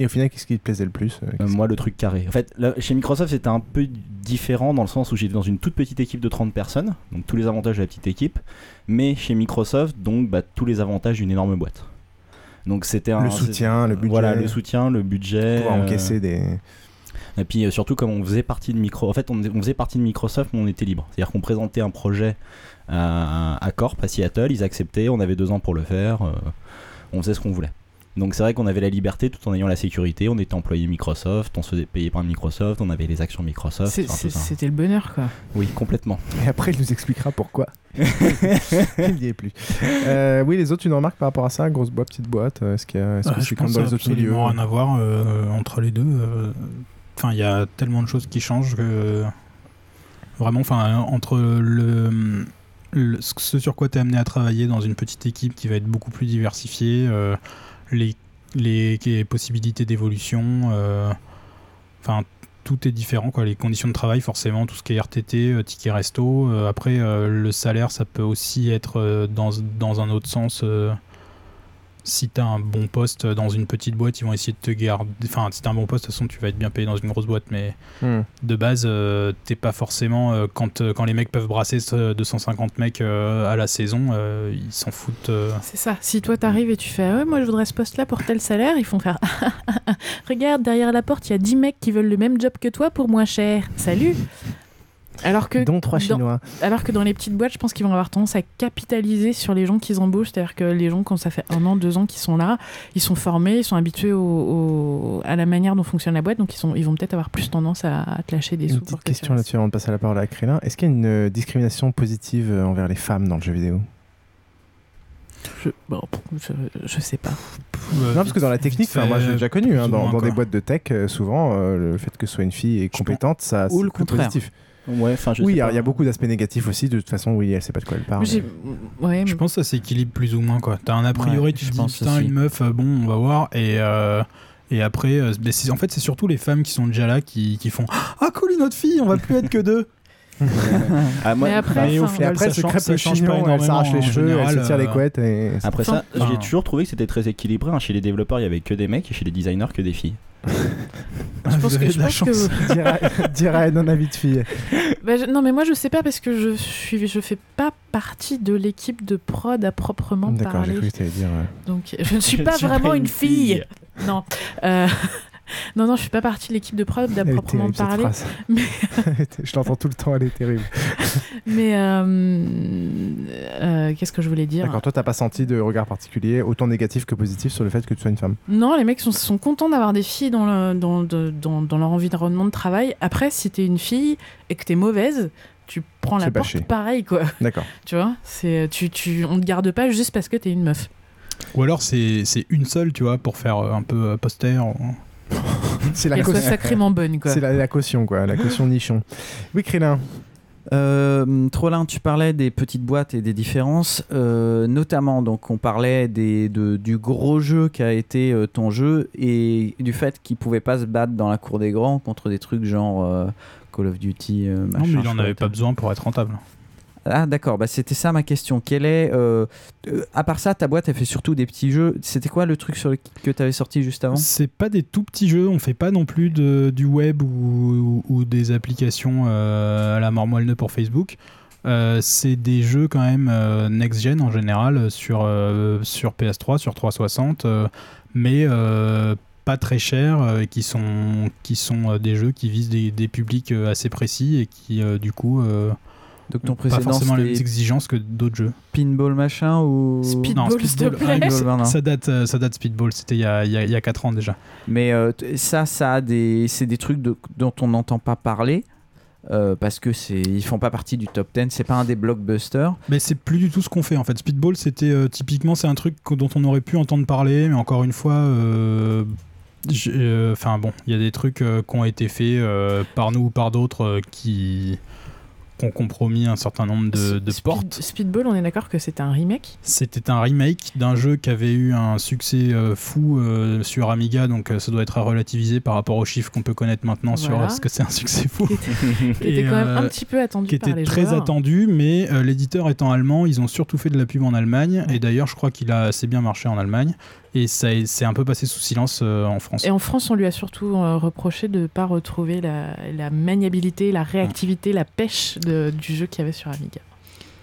Speaker 7: Et au final, qu'est-ce qui te plaisait le plus Euh,
Speaker 13: moi, le truc carré. En fait, là, chez Microsoft, c'était un peu différent dans le sens où j'étais dans une toute petite équipe de 30 personnes, donc tous les avantages de la petite équipe, mais chez Microsoft, donc bah, tous les avantages d'une énorme boîte. Donc c'était
Speaker 7: Le soutien, le budget.
Speaker 13: Voilà, le soutien, le budget.
Speaker 7: Pouvoir
Speaker 13: euh,
Speaker 7: encaisser des.
Speaker 13: et puis euh, surtout comme on faisait partie de micro, en fait on, on faisait partie de Microsoft, mais on était libre. C'est-à-dire qu'on présentait un projet à, à Corp, à Seattle, ils acceptaient, on avait deux ans pour le faire, euh, on faisait ce qu'on voulait. Donc c'est vrai qu'on avait la liberté tout en ayant la sécurité. On était employé Microsoft, on se faisait payer par Microsoft, on avait les actions Microsoft.
Speaker 1: C'était le bonheur, quoi.
Speaker 13: Oui, complètement.
Speaker 7: Et après, il nous expliquera pourquoi. il n'y est plus. Euh, oui, les autres, une remarque par rapport à ça Grosse boîte, petite boîte euh, Est-ce qu'il y a- est-ce
Speaker 9: Euh,
Speaker 7: que
Speaker 9: je
Speaker 7: c'est comme
Speaker 9: pense
Speaker 7: dans les autres milieux
Speaker 9: absolument rien à voir euh, entre les deux. euh. Enfin, il y a tellement de choses qui changent que vraiment, enfin, entre le, le- ce sur quoi tu es amené à travailler dans une petite équipe qui va être beaucoup plus diversifiée, euh, les, les, possibilités d'évolution, euh, enfin. tout est différent, quoi. Les conditions de travail, forcément, tout ce qui est RTT, euh, ticket resto. euh, après, le salaire, ça peut aussi être dans un autre sens. Si t'as un bon poste dans une petite boîte, ils vont essayer de te garder. Enfin, si t'as un bon poste, de toute façon, tu vas être bien payé dans une grosse boîte, mais
Speaker 7: Hmm.
Speaker 9: de base, euh, t'es pas forcément. euh, quand, euh, quand les mecs peuvent brasser ce 250 mecs euh, à la saison, euh, ils s'en foutent. euh.
Speaker 1: C'est ça. Si toi t'arrives et tu fais ouais, moi je voudrais ce poste-là pour tel salaire, ils font faire regarde derrière la porte, il y a 10 mecs qui veulent le même job que toi pour moins cher. Salut. Alors que
Speaker 7: Dont trois
Speaker 1: dans-
Speaker 7: Chinois.
Speaker 1: alors que dans les petites boîtes, je pense qu'ils vont avoir tendance à capitaliser sur les gens qu'ils embauchent. C'est-à-dire que les gens, quand ça fait un an, deux ans qu'ils sont là, ils sont formés, ils sont habitués au, au- à la manière dont fonctionne la boîte, donc ils, sont, ils vont peut-être avoir plus tendance à, à te lâcher des
Speaker 7: Une
Speaker 1: sous.
Speaker 7: petite
Speaker 1: pour que tu
Speaker 7: question là-dessus avant de passer la parole à Crélin. Est-ce qu'il y a une euh, discrimination positive euh, envers les femmes dans le jeu vidéo?
Speaker 1: Je, bon, je, je sais pas.
Speaker 7: Non, parce que dans la technique, enfin, moi j'ai déjà connu, hein, dans, dans des boîtes de tech, euh, souvent, euh, le fait que ce soit une fille est compétente, ça
Speaker 1: Ou
Speaker 7: c'est
Speaker 1: le
Speaker 7: plus
Speaker 1: contraire.
Speaker 7: positif.
Speaker 13: Ouais, enfin, je
Speaker 7: oui, il y a- beaucoup d'aspects négatifs aussi. De toute façon, oui, elle sait pas de quoi elle parle.
Speaker 1: Ouais,
Speaker 9: Je pense que ça s'équilibre plus ou moins. T'as un a priori,
Speaker 7: Ouais,
Speaker 9: tu
Speaker 7: je
Speaker 9: te dis,
Speaker 7: pense
Speaker 9: putain,
Speaker 7: aussi.
Speaker 9: une meuf, euh, bon, on va voir, et. euh, et après, euh, en fait, c'est surtout les femmes qui sont déjà là qui, qui font Ah, cool, une autre fille, on va plus être que deux.
Speaker 13: Ah, moi-
Speaker 1: Mais après,
Speaker 9: Et au final,
Speaker 7: après,
Speaker 9: ça
Speaker 7: elle se
Speaker 9: change-
Speaker 7: crêpe
Speaker 9: ça
Speaker 7: le
Speaker 9: change pas
Speaker 7: elle s'arrache les cheveux, elle se
Speaker 9: général,
Speaker 7: tire les couettes. Et...
Speaker 13: Après
Speaker 1: Enfin,
Speaker 13: ça, j'ai toujours trouvé que c'était très équilibré. hein. Chez les développeurs, il y avait que des mecs et chez les designers, que des filles.
Speaker 1: Je pense
Speaker 9: Vous
Speaker 1: que,
Speaker 9: avez
Speaker 1: je
Speaker 9: de la
Speaker 1: pense
Speaker 9: chance.
Speaker 1: que-
Speaker 7: Dirait dirait un avis de fille.
Speaker 1: Bah, je- non, mais moi je sais pas parce que je suis, je fais pas partie de l'équipe de prod à proprement
Speaker 7: D'accord, j'ai
Speaker 1: parler.
Speaker 7: cru que dire. euh,
Speaker 1: Donc je ne suis pas
Speaker 13: ne
Speaker 1: vraiment une fille. Non. Euh, non, non, je suis pas partie de l'équipe de prod à
Speaker 7: Elle est
Speaker 1: proprement parler. Mais,
Speaker 7: je l'entends tout le temps, elle est terrible.
Speaker 1: mais euh, euh, qu'est-ce que je voulais dire?
Speaker 7: D'accord, toi, t'as pas senti de regard particulier, autant négatif que positif, sur le fait que tu sois une femme?
Speaker 1: Non, les mecs sont, sont contents d'avoir des filles dans, le- dans, de- dans, dans leur environnement de travail. Après, si t'es une fille et que t'es mauvaise, tu prends la
Speaker 7: C'est
Speaker 1: porte
Speaker 7: bâché.
Speaker 1: pareil, quoi.
Speaker 7: D'accord.
Speaker 1: Tu vois c'est, tu, tu, On te garde pas juste parce que t'es une meuf.
Speaker 9: Ou alors, c'est c'est une seule, tu vois, pour faire un peu euh, poster. ou-
Speaker 7: C'est la caution.
Speaker 1: sacrément bonne, quoi.
Speaker 7: C'est la, la caution, quoi, la caution nichon. Oui, Crélin.
Speaker 8: Euh, Trollin, tu parlais des petites boîtes et des différences, euh, notamment donc on parlait des, de- du gros jeu qui a été euh, ton jeu et du fait qu'il pouvait pas se battre dans la cour des grands contre des trucs genre euh, Call of Duty. euh,
Speaker 9: Non, mais il en avait pas besoin pour être rentable.
Speaker 8: Ah d'accord, bah, c'était ça ma question. Quel est, euh, euh, à part ça, ta boîte elle fait surtout des petits jeux. C'était quoi le truc sur le, que tu avais sorti juste avant?
Speaker 9: C'est pas des tout petits jeux, on fait pas non plus de, du web ou, ou- des applications euh, à la mort moelle pour Facebook. C'est des jeux quand même next-gen en général sur, sur PS3, sur 360, euh, mais pas très chers euh, qui sont, qui sont des jeux qui visent des, des publics assez précis et qui du coup
Speaker 8: Donc ton
Speaker 9: ont pas
Speaker 8: précédent,
Speaker 9: forcément les mêmes exigences que d'autres jeux.
Speaker 8: Pinball machin ou
Speaker 9: Non, Speedball,
Speaker 8: Speedball,
Speaker 9: ça date, euh, ça date Speedball, c'était il y a, il y a- il y a 4 ans déjà.
Speaker 8: Mais euh, ça, ça a des, c'est des trucs de- dont on n'entend pas parler euh, parce que c'est, ils font pas partie du top 10. C'est pas un des blockbusters.
Speaker 9: Mais c'est plus du tout ce qu'on fait en fait. Speedball, c'était euh, typiquement c'est un truc dont on aurait pu entendre parler, mais encore une fois, euh, euh, enfin bon, il y a des trucs euh, qui ont été faits euh, par nous ou par d'autres euh, qui qui ont compromis un certain nombre de, de portes.
Speaker 1: Speedball, on est d'accord que c'était un remake
Speaker 9: C'était un remake d'un jeu qui avait eu un succès euh, fou euh, sur Amiga, donc euh, ça doit être à relativiser par rapport aux chiffres qu'on peut connaître maintenant sur
Speaker 1: Voilà.
Speaker 9: ce que c'est un succès fou.
Speaker 1: Qui était quand même un petit peu attendu
Speaker 9: qui
Speaker 1: par
Speaker 9: était
Speaker 1: les
Speaker 9: très
Speaker 1: joueurs.
Speaker 9: attendu, mais l'éditeur étant allemand, ils ont surtout fait de la pub en Allemagne, et d'ailleurs je crois qu'il a assez bien marché en Allemagne, et ça est- c'est un peu passé sous silence euh, en France.
Speaker 1: Et en France, on lui a surtout euh, reproché de ne pas retrouver la, la maniabilité, la réactivité, la pêche de- du jeu qu'il y avait sur Amiga.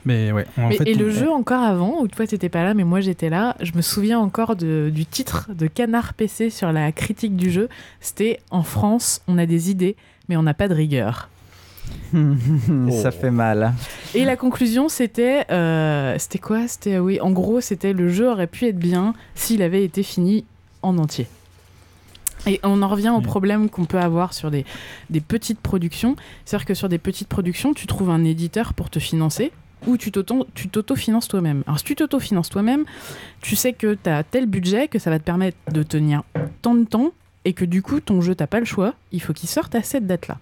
Speaker 9: Mais ouais, en
Speaker 1: Mais-
Speaker 9: fait,
Speaker 1: et le jeu encore avant, où toi t'étais pas là, mais moi j'étais là, je me souviens encore de- du titre de Canard PC sur la critique du jeu. C'était En France, on a des idées, mais on n'a pas de rigueur.
Speaker 8: Ça fait mal.
Speaker 1: Et la conclusion, c'était. euh, c'était quoi? C'était. Oui, en gros, c'était le jeu aurait pu être bien s'il avait été fini en entier. Et on en revient au problème qu'on peut avoir sur des, des petites productions. C'est-à-dire que sur des petites productions, tu trouves un éditeur pour te financer ou tu t'auto- tu t'auto-finances toi-même. Alors, si tu t'auto-finances toi-même, tu sais que tu as tel budget que ça va te permettre de tenir tant de temps et que du coup, ton jeu, t'as pas le choix. Il faut qu'il sorte à cette date-là.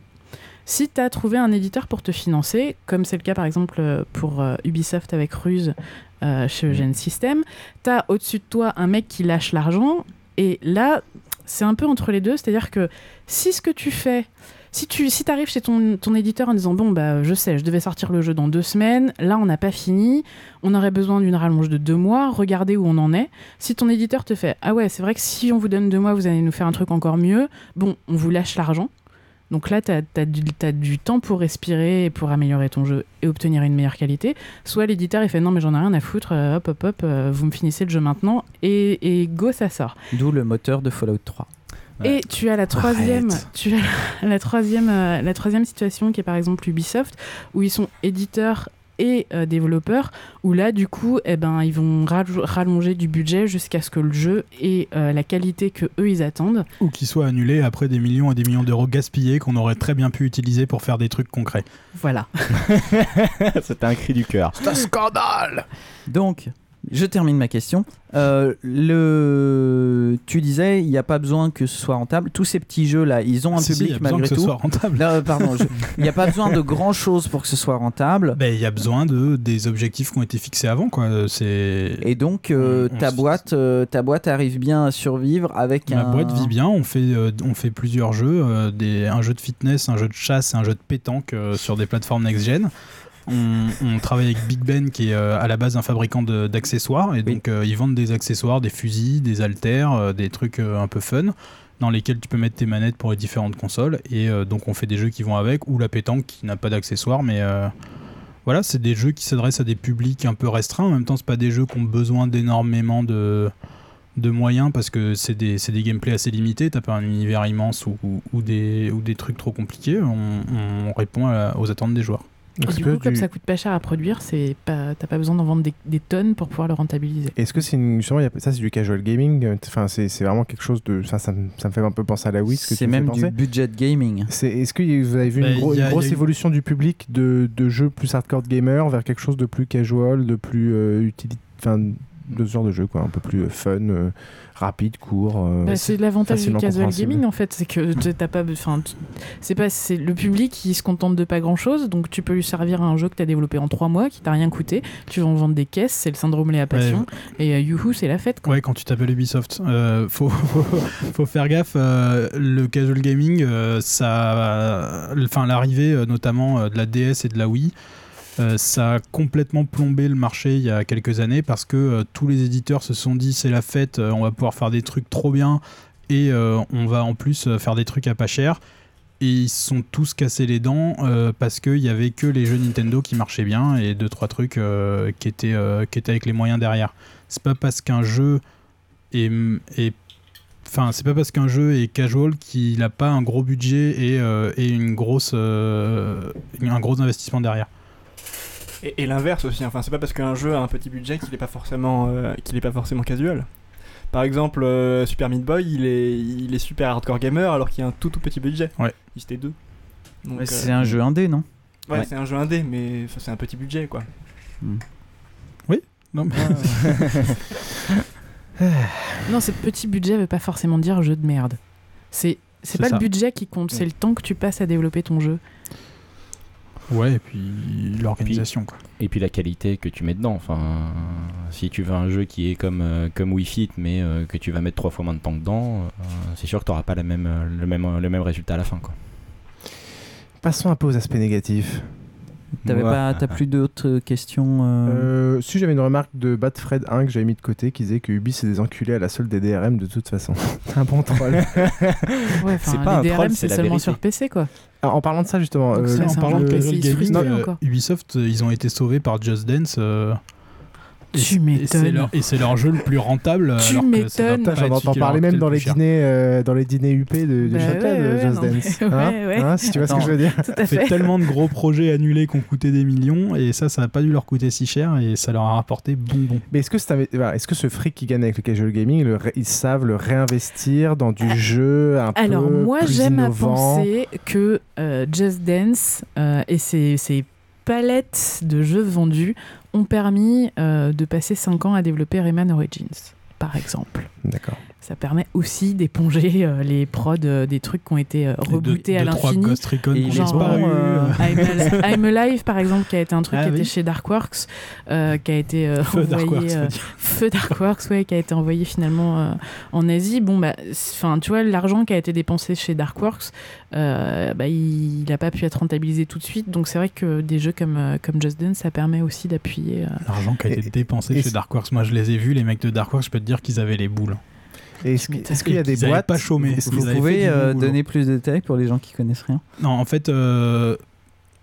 Speaker 1: Si tu as trouvé un éditeur pour te financer, comme c'est le cas par exemple pour euh, Ubisoft avec Ruse euh, chez Eugène System, tu as au-dessus de toi un mec qui lâche l'argent, et là, c'est un peu entre les deux, c'est-à-dire que si ce que tu fais, si tu si arrives chez ton, ton éditeur en disant bon bah je sais, je devais sortir le jeu dans deux semaines, là on n'a pas fini, on aurait besoin d'une rallonge de deux mois, regardez où on en est. Si ton éditeur te fait ah ouais c'est vrai que si on vous donne deux mois vous allez nous faire un truc encore mieux, bon on vous lâche l'argent. Donc là, tu as, du, t'as du temps pour respirer et pour améliorer ton jeu et obtenir une meilleure qualité. Soit l'éditeur, il fait non, mais j'en ai rien à foutre, euh, hop, hop, hop, euh, vous me finissez le jeu maintenant et, et go, ça sort.
Speaker 8: D'où le moteur de Fallout 3.
Speaker 1: Et tu as la troisième,
Speaker 8: Arrête.
Speaker 1: tu as la, la troisième, euh, la troisième situation qui est par exemple Ubisoft, où ils sont éditeurs et euh, développeurs, où là du coup, eh ben, ils vont rallonger du budget jusqu'à ce que le jeu ait euh, la qualité que eux ils attendent.
Speaker 9: Ou qui soit annulé après des millions et des millions d'euros gaspillés qu'on aurait très bien pu utiliser pour faire des trucs concrets.
Speaker 1: Voilà.
Speaker 13: C'était un cri du cœur.
Speaker 8: C'est un scandale Donc, je termine ma question. Euh, le... Tu disais, il n'y a pas besoin que ce soit rentable. Tous ces petits jeux-là, ils ont un
Speaker 9: Si, si,
Speaker 8: public
Speaker 9: il y a besoin
Speaker 8: malgré
Speaker 9: que ce soit rentable.
Speaker 8: Non, pardon, je- il n'y a pas besoin de grand-chose pour que ce soit rentable.
Speaker 9: Ben, il y a besoin de, des objectifs qui ont été fixés avant. Quoi.
Speaker 8: Et donc, euh,
Speaker 9: On- on
Speaker 8: ta, boîte, euh, ta boîte arrive bien à survivre avec
Speaker 9: Ma
Speaker 8: un...
Speaker 9: boîte vit bien, on fait, on fait plusieurs jeux, des, un jeu de fitness, un jeu de chasse un jeu de pétanque sur des plateformes next-gen. On, on travaille avec Big Ben qui est euh, à la base un fabricant d'accessoires. Et donc euh, ils vendent des accessoires, des fusils, des haltères, euh, des trucs un peu fun dans lesquels tu peux mettre tes manettes pour les différentes consoles. Et donc on fait des jeux qui vont avec ou la pétanque qui n'a pas d'accessoires mais voilà c'est des jeux qui s'adressent à des publics un peu restreints. En même temps c'est pas des jeux qui ont besoin d'énormément de de moyens parce que c'est des, c'est des gameplays assez limités, t'as pas un univers immense ou, ou- ou des, ou des trucs trop compliqués, on, on répond à aux attentes des joueurs.
Speaker 1: Et du coup, comme ça coûte pas cher à produire, c'est pas, t'as pas besoin d'en vendre des, des tonnes pour pouvoir le rentabiliser.
Speaker 7: Est-ce que c'est une, justement, il y a- ça c'est du casual gaming euh, Enfin, c'est c'est vraiment quelque chose de. Ça, ça, me- ça me fait un peu penser à la Wii.
Speaker 8: C'est même du budget gaming.
Speaker 7: C'est- Est-ce que vous avez vu
Speaker 9: Bah,
Speaker 7: une,
Speaker 9: a-
Speaker 7: grosse
Speaker 9: eu-
Speaker 7: évolution du public de, de jeux plus hardcore gamer vers quelque chose de plus casual, de plus euh, enfin, de ce genre de jeu, quoi, un peu plus euh, fun, euh, rapide, court. euh,
Speaker 1: Bah, c'est l'avantage du casual gaming en fait, c'est que t'as pas, enfin, c'est pas, c'est le public qui se contente de pas grand chose, donc tu peux lui servir un jeu que t'as développé en trois mois, qui t'a rien coûté, tu vas en vendre des caisses, c'est le syndrome Léa Passion, et euh, youhou, c'est la fête. Quoi.
Speaker 9: Ouais, quand tu t'appelles Ubisoft, euh, faut, faut, faire gaffe. euh, le casual gaming, euh, ça, enfin l'arrivée euh, notamment euh, de la DS et de la Wii, euh, ça a complètement plombé le marché il y a quelques années parce que euh, tous les éditeurs se sont dit c'est la fête, euh, on va pouvoir faire des trucs trop bien et on va en plus faire des trucs à pas cher. Et ils se sont tous cassés les dents parce qu'il y avait que les jeux Nintendo qui marchaient bien et deux trois trucs qui, étaient, qui étaient avec les moyens derrière. C'est pas parce qu'un jeu est, Enfin, c'est pas parce qu'un jeu est casual qu'il n'a pas un gros budget et, et une grosse, un gros investissement derrière.
Speaker 12: Et, et l'inverse aussi, enfin c'est pas parce qu'un jeu a un petit budget qu'il est pas forcément euh, qu'il est pas forcément casual. Par exemple, euh, Super Meat Boy, il est, il est super hardcore gamer alors qu'il y a un tout tout petit budget.
Speaker 9: Ouais.
Speaker 12: Il était deux. Donc,
Speaker 8: Ouais,
Speaker 12: euh,
Speaker 8: c'est un jeu indé, non?
Speaker 12: Ouais,
Speaker 8: Ouais.
Speaker 12: c'est un jeu indé, mais c'est un petit budget quoi.
Speaker 9: Oui Non, mais-
Speaker 1: Non, ce petit budget veut pas forcément dire jeu de merde. C'est c'est
Speaker 9: C'est
Speaker 1: pas
Speaker 9: ça.
Speaker 1: le budget qui compte, c'est le temps que tu passes à développer ton jeu.
Speaker 9: Ouais, et puis l'organisation. quoi.
Speaker 13: Et puis la qualité que tu mets dedans. Enfin, si tu veux un jeu qui est comme, euh, comme Wii Fit, mais euh, que tu vas mettre trois fois moins de temps dedans, euh, c'est sûr que tu n'auras pas la même, euh, le, même, le même résultat à la fin. Quoi.
Speaker 7: Passons un peu aux aspects négatifs.
Speaker 8: T'avais
Speaker 7: Ouais.
Speaker 8: pas, t'as plus d'autres questions euh,
Speaker 7: Euh, si j'avais une remarque de Bad Fred 1 que j'avais mis de côté qui disait que Ubi c'est des enculés à la solde des DRM de toute façon. un bon troll.
Speaker 1: Ouais, enfin, les DRM, c'est seulement sur PC quoi.
Speaker 7: Ah, en parlant de ça justement,
Speaker 1: Donc
Speaker 7: euh,
Speaker 1: c'est
Speaker 9: en
Speaker 1: un
Speaker 9: parlant de gaming, euh. Ubisoft, euh, ils ont été sauvés par Just Dance. Euh, et
Speaker 1: Tu
Speaker 9: c'est- et
Speaker 1: m'étonnes.
Speaker 9: c'est leur- Et c'est leur jeu le plus rentable.
Speaker 1: Tu
Speaker 9: alors
Speaker 1: m'étonnes.
Speaker 7: J'en entends parler même
Speaker 9: le
Speaker 7: dans les dîners, euh, dans les dîners UP de, de
Speaker 1: Bah
Speaker 7: Châtelet,
Speaker 1: ouais,
Speaker 7: de
Speaker 1: ouais,
Speaker 7: Just
Speaker 1: mais-
Speaker 7: Dance.
Speaker 1: ouais,
Speaker 7: Hein
Speaker 1: ouais.
Speaker 7: Hein, si tu vois ce que je veux dire.
Speaker 1: Tout à
Speaker 9: fait
Speaker 1: fait.
Speaker 9: tellement de gros projets annulés qui ont coûté des millions et ça, ça n'a pas dû leur coûter si cher et ça leur a rapporté bonbon.
Speaker 7: Mais est-ce que, ce fric qu'ils gagnent avec le casual gaming, le ils savent le réinvestir dans du jeu un
Speaker 1: Alors
Speaker 7: peu
Speaker 1: moi
Speaker 7: plus
Speaker 1: j'aime à penser que euh, Just Dance euh, et ses, ses palettes de jeux vendus ont permis euh, de passer 5 ans à développer Rayman Origins, par exemple.
Speaker 7: D'accord.
Speaker 1: Ça permet aussi d'éponger euh, les prods euh, des trucs qui ont été euh,
Speaker 9: de-
Speaker 1: rebootés à l'infini.
Speaker 9: Ghost Recon qui ont
Speaker 1: Genre, euh, I'm, I'm Alive, par exemple, qui a été un truc
Speaker 9: Ah
Speaker 1: qui
Speaker 9: oui.
Speaker 1: était chez Darkworks, euh, qui a été euh,
Speaker 9: Feu
Speaker 1: envoyé.
Speaker 9: Darkworks,
Speaker 1: euh. Feu Darkworks, ouais, qui a été envoyé finalement euh, en Asie. Bon, bah, enfin, tu vois, l'argent qui a été dépensé chez Darkworks, euh, bah, il n'a pas pu être rentabilisé tout de suite. Donc, c'est vrai que des jeux comme, euh, comme Just Dance, ça permet aussi d'appuyer. euh,
Speaker 9: L'argent qui a été dépensé
Speaker 7: et
Speaker 9: chez Darkworks, moi je les ai vus, les mecs de Darkworks, je peux te dire qu'ils avaient les boules.
Speaker 7: Est-ce qu'il y a des boîtes
Speaker 9: pas chômé.
Speaker 8: Vous
Speaker 9: fait
Speaker 8: pouvez euh, donner plus de détails pour les gens qui connaissent rien?
Speaker 9: Non, en fait, euh,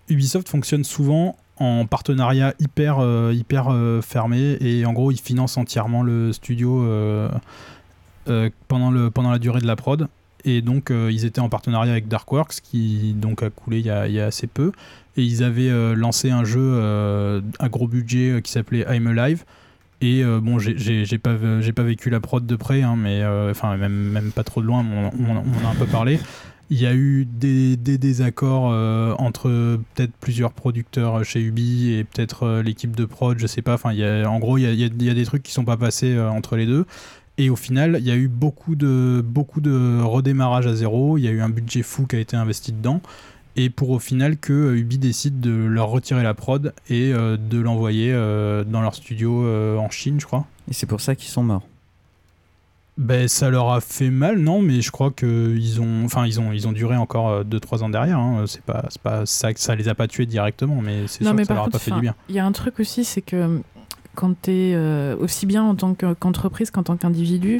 Speaker 9: Ubisoft fonctionne souvent en partenariat hyper, euh, hyper fermé et en gros, ils financent entièrement le studio pendant, le, pendant la durée de la prod. Et donc, ils étaient en partenariat avec Darkworks, qui donc a coulé il y a, il y a assez peu. Et ils avaient lancé un jeu à gros budget qui s'appelait I'm Alive. Et euh, bon, j'ai- pas, pas vécu la prod de près, hein, mais euh, enfin, même, pas trop de loin, on, on- a un peu parlé. Il y a eu des, désaccords euh, entre peut-être plusieurs producteurs chez Ubi et peut-être l'équipe de prod, je sais pas. Enfin, en gros, il y a, des trucs qui sont pas passés entre les deux. Et au final, il y a eu beaucoup de, beaucoup de redémarrage à zéro. Il y a eu un budget fou qui a été investi dedans. Et pour au final que euh, Ubi décide de leur retirer la prod et euh, de l'envoyer euh, dans leur studio euh, en Chine, je crois.
Speaker 8: Et c'est pour ça qu'ils sont morts.
Speaker 9: Ben, ça leur a fait mal, non, mais je crois que ils ont, enfin, ils ont, ils ont duré encore 2-3 ans derrière. hein. C'est pas, c'est pas ça, ça les a pas tués directement, mais c'est sûr que ça leur a pas fait du bien.
Speaker 1: Il y a un truc aussi, c'est que hum, quand tu es aussi bien en tant que- qu'entreprise qu'en tant qu'individu,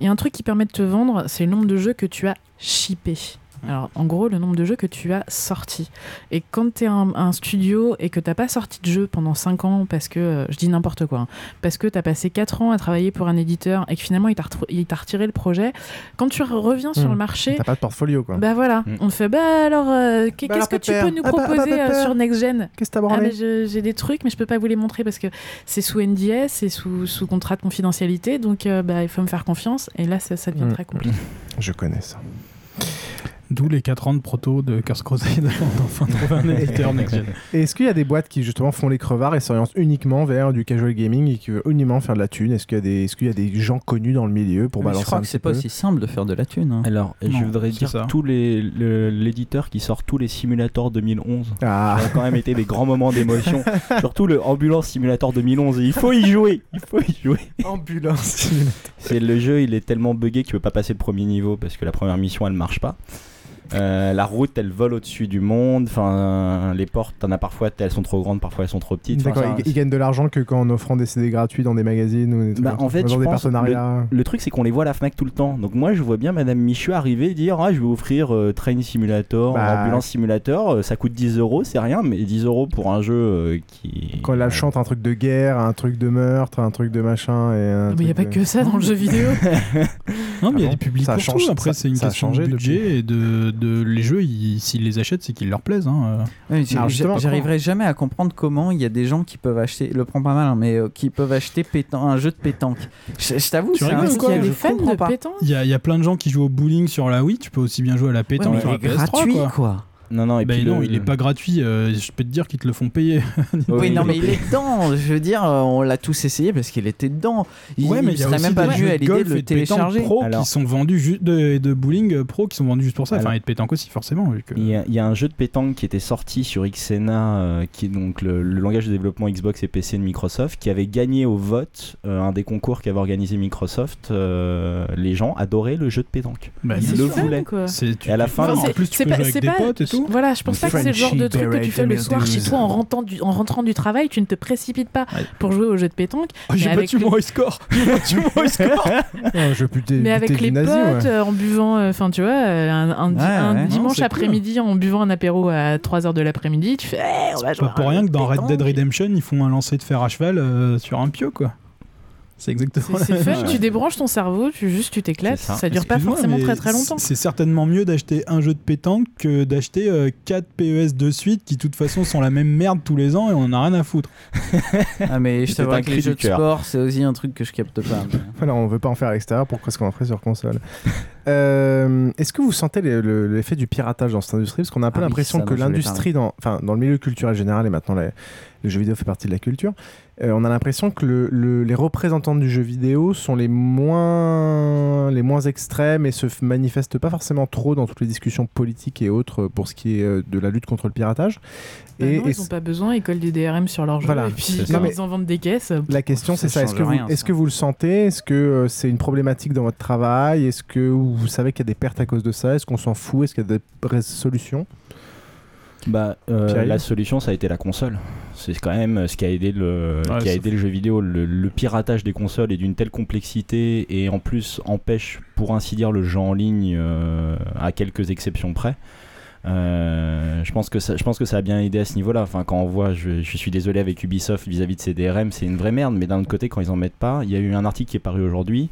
Speaker 1: il y a un truc qui permet de te vendre, c'est le nombre de jeux que tu as shippés. Alors, en gros, le nombre de jeux que tu as sortis. Et quand tu es un, un studio et que t'as pas sorti de jeu pendant 5 ans parce que, euh, je dis n'importe quoi, hein, parce que tu as passé 4 ans à travailler pour un éditeur et que finalement il t'a retiré le projet, quand tu re- reviens sur
Speaker 7: Hmm.
Speaker 1: le marché,
Speaker 7: T'as pas de portfolio quoi.
Speaker 1: bah voilà,
Speaker 7: Mm.
Speaker 1: on te fait bah alors euh,
Speaker 7: Bah
Speaker 1: qu'est-ce que tu peux nous
Speaker 7: Ah bah, ah bah,
Speaker 1: proposer euh, sur Next Gen?
Speaker 7: Qu'est-ce que t'as
Speaker 1: Ah j'ai des trucs mais je peux pas vous les montrer parce que c'est sous NDS, c'est sous, sous contrat de confidentialité donc euh, bah, il faut me faire confiance et là ça, ça devient
Speaker 7: Mm.
Speaker 1: très compliqué.
Speaker 7: Je connais ça.
Speaker 9: D'où les 4 ans de proto de Curse Crusade d'enfin trouver un éditeur.
Speaker 7: Et est-ce qu'il y a des boîtes qui justement font les crevards et s'orientent uniquement vers du casual gaming et qui veulent uniquement faire de la thune? Est-ce qu'il y, a des- est-ce qu'il y a des gens connus dans le milieu pour
Speaker 8: Mais
Speaker 7: balancer
Speaker 8: je crois
Speaker 7: un
Speaker 8: que c'est pas aussi simple de faire de la thune. hein.
Speaker 13: Alors, je voudrais
Speaker 9: c'est
Speaker 13: dire
Speaker 9: ça.
Speaker 13: tous les le- l'éditeur qui sort tous les simulateurs 2011.
Speaker 7: Ah.
Speaker 13: Ça a quand même été des grands moments d'émotion. Surtout le Ambulance Simulator 2011. Il faut y jouer. Il faut y jouer.
Speaker 7: Ambulance.
Speaker 13: C'est le jeu, il est tellement buggé que tu peux pas passer le premier niveau parce que la première mission elle marche pas. Euh, la route elle vole au-dessus du monde. Enfin, les portes, t'en as parfois elles sont trop grandes, parfois elles sont trop petites.
Speaker 7: D'accord, ils, ils gagnent de l'argent que quand en offrant des CD gratuits dans des magazines ou des trucs
Speaker 13: Bah, en fait,
Speaker 7: dans
Speaker 13: je
Speaker 7: des
Speaker 13: pense,
Speaker 7: partenariats.
Speaker 13: le, le truc c'est qu'on les voit à la Fnac tout le temps. Donc moi, je vois bien Madame Michu arriver et dire ah je vais offrir euh, Train Simulator,
Speaker 7: Bah.
Speaker 13: Ambulance Simulator, euh, ça coûte 10 euros, c'est rien, mais 10 euros pour un jeu euh, qui.
Speaker 7: Quand elle chante un truc de guerre, un truc de meurtre, un truc de machin. Et un
Speaker 1: Non, mais il n'y a pas
Speaker 7: de-
Speaker 1: que ça dans le jeu vidéo.
Speaker 9: Non, mais il y
Speaker 7: Ah
Speaker 9: a
Speaker 7: bon
Speaker 9: des publics
Speaker 7: Ça
Speaker 9: pour tout. Après,
Speaker 7: ça-
Speaker 9: c'est une question
Speaker 7: changé
Speaker 9: de
Speaker 7: depuis.
Speaker 9: budget et de, de les jeux. ils- S'ils les achètent, c'est qu'ils leur plaisent. hein.
Speaker 8: Ouais, J'arriverai jamais à comprendre comment il y a des gens qui peuvent acheter, le prends pas mal, hein, mais euh, qui peuvent acheter pétan- un jeu de pétanque. Je, je t'avoue, c'est un truc
Speaker 1: Il y a des fans
Speaker 8: comprends
Speaker 1: de
Speaker 8: pas.
Speaker 1: pétanque.
Speaker 9: Il y, a, il y a plein de gens qui jouent au bowling sur la Wii. Tu peux aussi bien jouer à la
Speaker 8: Ouais,
Speaker 9: pétanque
Speaker 8: mais
Speaker 9: sur la
Speaker 8: est
Speaker 9: PS3.
Speaker 8: gratuit,
Speaker 9: quoi.
Speaker 13: Non non et
Speaker 9: Ben
Speaker 13: puis
Speaker 9: non,
Speaker 13: le-
Speaker 9: il est pas gratuit. euh, je peux te dire qu'ils te le font payer.
Speaker 8: Oui, non, mais il est dedans. Je veux dire, euh, on l'a tous essayé parce qu'il était dedans. Il,
Speaker 9: ouais, mais il y a
Speaker 8: serait
Speaker 9: aussi
Speaker 8: même pas venu à l'idée
Speaker 9: golf
Speaker 8: de le télécharger.
Speaker 9: pro
Speaker 13: Alors-
Speaker 9: qui sont vendus juste de, de bowling pro qui sont vendus juste pour ça. Enfin,
Speaker 13: Alors-
Speaker 9: et de pétanque aussi, forcément. Vu que...
Speaker 13: Il y, a, il y a un jeu de pétanque qui était sorti sur Xena, euh, qui est donc le, le langage de développement Xbox et PC de Microsoft, qui avait gagné au vote euh, un des concours qu'avait organisé Microsoft. Euh, les gens adoraient le jeu de pétanque.
Speaker 9: Bah,
Speaker 13: Ils le voulaient. Et à la fin,
Speaker 1: Enfin,
Speaker 9: en
Speaker 1: c'est-
Speaker 9: plus, tu peux jouer avec des potes et tout.
Speaker 1: Voilà, je pense pas que c'est le genre de truc que tu fais le soir chez toi en rentrant du, en rentrant du travail, tu ne te précipites pas
Speaker 9: Ouais.
Speaker 1: pour jouer au jeu de pétanque.
Speaker 9: Oh, J'ai battu mon high score. J'ai battu mon high score.
Speaker 1: Mais avec les potes, euh, en buvant, euh, enfin tu vois, euh, un, un di-
Speaker 8: Ouais,
Speaker 1: un
Speaker 8: ouais, non,
Speaker 1: dimanche après-midi en buvant un apéro à 3h de l'après-midi, tu fais Eh, on va jouer
Speaker 9: Pas pour rien que dans Red Dead. Redemption, ils font un lancer de fer à cheval euh, sur un pieu, quoi. C'est exactement
Speaker 1: C'est fun, tu débranches ton cerveau, tu juste tu t'éclates,
Speaker 13: ça.
Speaker 1: ça. dure pas forcément très très longtemps.
Speaker 9: C'est certainement mieux d'acheter un jeu de pétanque que d'acheter 4 PES de suite qui, de toute façon, sont la même merde tous les ans et on en a rien à foutre.
Speaker 8: Ah, mais je t'avoue que les jeux de sport, c'est aussi un truc que je capte pas. mais-
Speaker 7: Voilà, on veut pas en faire à l'extérieur, pourquoi est-ce qu'on en ferait sur console Euh, Est-ce que vous sentez le- le- l'effet du piratage dans cette industrie? Parce qu'on a un peu
Speaker 8: Ah
Speaker 7: l'impression que l'industrie, dans, enfin, dans le milieu culturel général, et maintenant la- le jeu vidéo fait partie de la culture, euh, on a l'impression que le- le- les représentants du jeu vidéo sont les moins, les moins extrêmes et se manifestent pas forcément trop dans toutes les discussions politiques et autres pour ce qui est euh, de la lutte contre le piratage.
Speaker 1: Bah
Speaker 7: et,
Speaker 1: non,
Speaker 7: et
Speaker 1: ils ont pas besoin, ils collent des DRM sur leur jeu
Speaker 7: Voilà,
Speaker 1: et puis
Speaker 7: ça.
Speaker 1: ils en vendent des caisses.
Speaker 7: La question, c'est ça. Est-ce que, vous,
Speaker 8: rien,
Speaker 7: est-ce
Speaker 8: ça.
Speaker 7: que vous le sentez? Est-ce que euh, c'est une problématique dans votre travail? Est-ce que vous savez qu'il y a des pertes à cause de ça? Est-ce qu'on s'en fout? Est-ce qu'il y a des solutions?
Speaker 13: Bah, euh, la solution, ça a été la console. C'est quand même ce qui a aidé le,
Speaker 9: Ouais,
Speaker 13: qui a aidé le jeu vidéo. Le, le piratage des consoles est d'une telle complexité et en plus empêche, pour ainsi dire, le jeu en ligne euh, à quelques exceptions près. Euh, je pense que ça, je pense que ça a bien aidé à ce niveau-là. Enfin, quand on voit, je, je suis désolé avec Ubisoft vis-à-vis de ces DRM, c'est une vraie merde. Mais d'un autre côté, quand ils en mettent pas, il y a eu un article qui est paru aujourd'hui,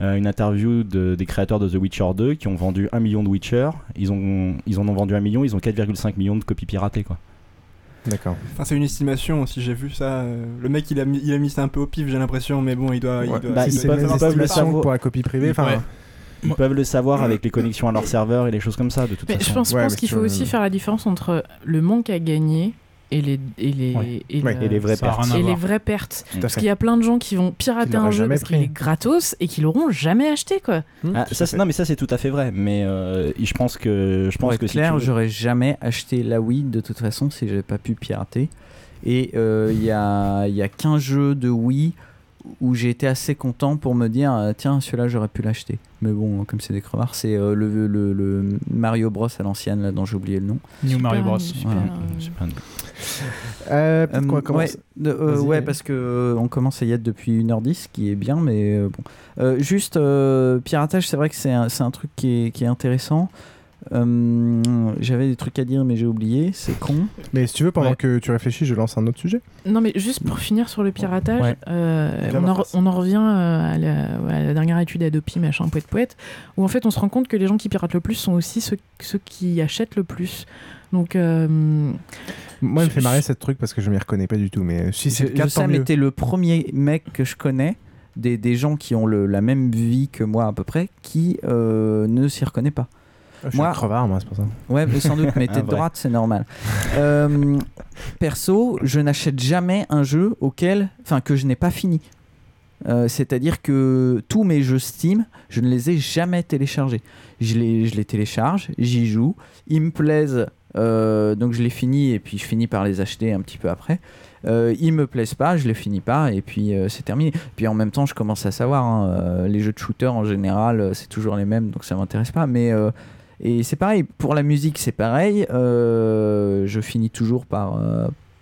Speaker 13: euh, une interview de- des créateurs de The Witcher 2 qui ont vendu 1 million de Witcher. Ils ont, ils en ont vendu 1 million. Ils ont 4,5 millions de copies piratées, quoi.
Speaker 7: D'accord.
Speaker 12: Enfin, c'est une estimation aussi, j'ai vu ça. euh, Le mec, il a mis, il a mis ça un peu au pif, j'ai l'impression, mais bon, il doit. il
Speaker 7: Ouais,
Speaker 12: doit-
Speaker 13: bah,
Speaker 12: il
Speaker 13: ils
Speaker 12: doit-
Speaker 13: peuvent-
Speaker 12: il doit
Speaker 13: ils peuvent le
Speaker 12: savoir.
Speaker 13: savoir.
Speaker 7: pour la copie privée. Enfin,
Speaker 9: Ouais.
Speaker 13: Ils peuvent le savoir avec les connexions à leur serveur et les choses comme ça, de toute
Speaker 1: Mais je
Speaker 13: façon.
Speaker 1: pense, je
Speaker 7: Ouais,
Speaker 1: pense
Speaker 7: mais
Speaker 1: qu'il faut aussi faire la différence entre le manque à gagner et les, et les,
Speaker 9: Ouais.
Speaker 1: et,
Speaker 7: Ouais,
Speaker 1: la-
Speaker 13: et les vraies pertes.
Speaker 1: et les vraies pertes. Parce qu'il y a plein de gens qui vont pirater un jeu parce qu'il est gratos et qui l'auront jamais acheté quoi.
Speaker 13: Ah, ça, c'est- non, mais ça c'est tout à fait vrai. Mais euh, je pense que je pense que
Speaker 8: clair,
Speaker 13: veux-
Speaker 8: j'aurais jamais acheté la Wii de toute façon si j'avais pas pu pirater. Et euh, il y, a, il y a qu'un jeu de Wii où j'ai été assez content pour me dire euh, tiens celui-là j'aurais pu l'acheter. Mais bon comme c'est des crevards, c'est euh, le, le, le Mario Bros à l'ancienne là dont j'ai oublié le nom.
Speaker 9: New Mario Bros.
Speaker 1: Super,
Speaker 8: Voilà.
Speaker 1: euh,
Speaker 7: Euh,
Speaker 8: Euh, ouais, de- euh, ouais, parce que euh, on commence à y être depuis 1h10, ce qui est bien, mais euh, bon. Euh, juste, euh, piratage, c'est vrai que c'est un, c'est un truc qui est, qui est intéressant. Euh, J'avais des trucs à dire, mais j'ai oublié, c'est con.
Speaker 7: Mais si tu veux, pendant
Speaker 9: Ouais.
Speaker 7: que tu réfléchis, je lance un autre sujet.
Speaker 1: Non mais juste pour finir sur le piratage,
Speaker 8: Ouais.
Speaker 1: euh, on, en,
Speaker 7: phrase.
Speaker 1: on en revient à la, à la dernière étude Adopi machin poète poète où en fait on se rend compte que les gens qui piratent le plus sont aussi ceux, ceux qui achètent le plus. Donc euh,
Speaker 7: Moi, il me fait marrer cette truc parce que je m'y reconnais pas du tout. Mais si c'est le cas, mieux.
Speaker 8: t'es le premier mec que je connais, des, des gens qui ont le, la même vie que moi à peu près, qui euh, ne s'y reconnaît pas.
Speaker 7: Je suis un crevard, moi, c'est pour ça.
Speaker 8: Ouais, mais sans doute, mais
Speaker 7: Ah,
Speaker 8: t'es de
Speaker 7: vrai.
Speaker 8: droite, c'est normal. Euh, perso, je n'achète jamais un jeu auquel, enfin, que je n'ai pas fini. Euh, C'est-à-dire que tous mes jeux Steam, je ne les ai jamais téléchargés. Je les, je les télécharge, j'y joue, ils me plaisent, euh, donc je les finis et puis je finis par les acheter un petit peu après. Euh, ils me plaisent pas, je les finis pas et puis euh, c'est terminé. Puis en même temps, je commence à savoir, hein, euh, les jeux de shooter en général, c'est toujours les mêmes, donc ça m'intéresse pas. Mais et c'est pareil, pour la musique, c'est pareil. je finis toujours par,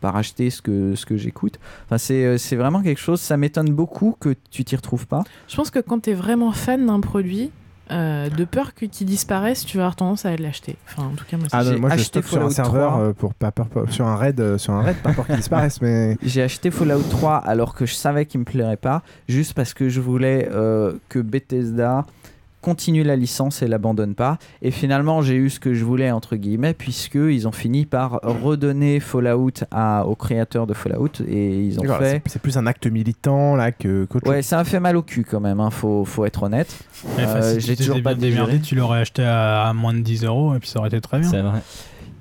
Speaker 8: par acheter ce que, ce que j'écoute. Enfin, c'est vraiment quelque chose, ça m'étonne beaucoup que tu t'y retrouves pas.
Speaker 1: Je pense que quand tu es vraiment fan d'un produit, euh, de peur que- qu'il disparaisse, tu vas avoir tendance à l'acheter. Enfin, en tout cas, moi,
Speaker 7: Ah non,
Speaker 1: j'ai
Speaker 7: moi je
Speaker 1: acheté
Speaker 7: stocke sur un
Speaker 1: Fallout
Speaker 7: serveur
Speaker 1: 3.
Speaker 7: euh, pour pas peur, sur un raid, euh, sur un raid, pas peur qu'il disparaisse, mais
Speaker 8: J'ai acheté Fallout 3 alors que je savais qu'il me plairait pas, juste parce que je voulais euh, que Bethesda continue la licence et l'abandonne pas. Et finalement, j'ai eu ce que je voulais entre guillemets, puisque ils ont fini par redonner Fallout à, aux créateurs de Fallout et ils ont fait.
Speaker 7: c'est- c'est plus un acte militant là que qu'autre
Speaker 8: Ouais,
Speaker 7: chose.
Speaker 8: ça m'a fait mal au cul quand même, hein, faut, faut être honnête.
Speaker 9: Ouais,
Speaker 8: Euh,
Speaker 9: si
Speaker 8: j'ai toujours pas
Speaker 9: démerdé, tu l'aurais acheté à, à moins de 10 euros et puis ça aurait été très bien.
Speaker 13: C'est vrai.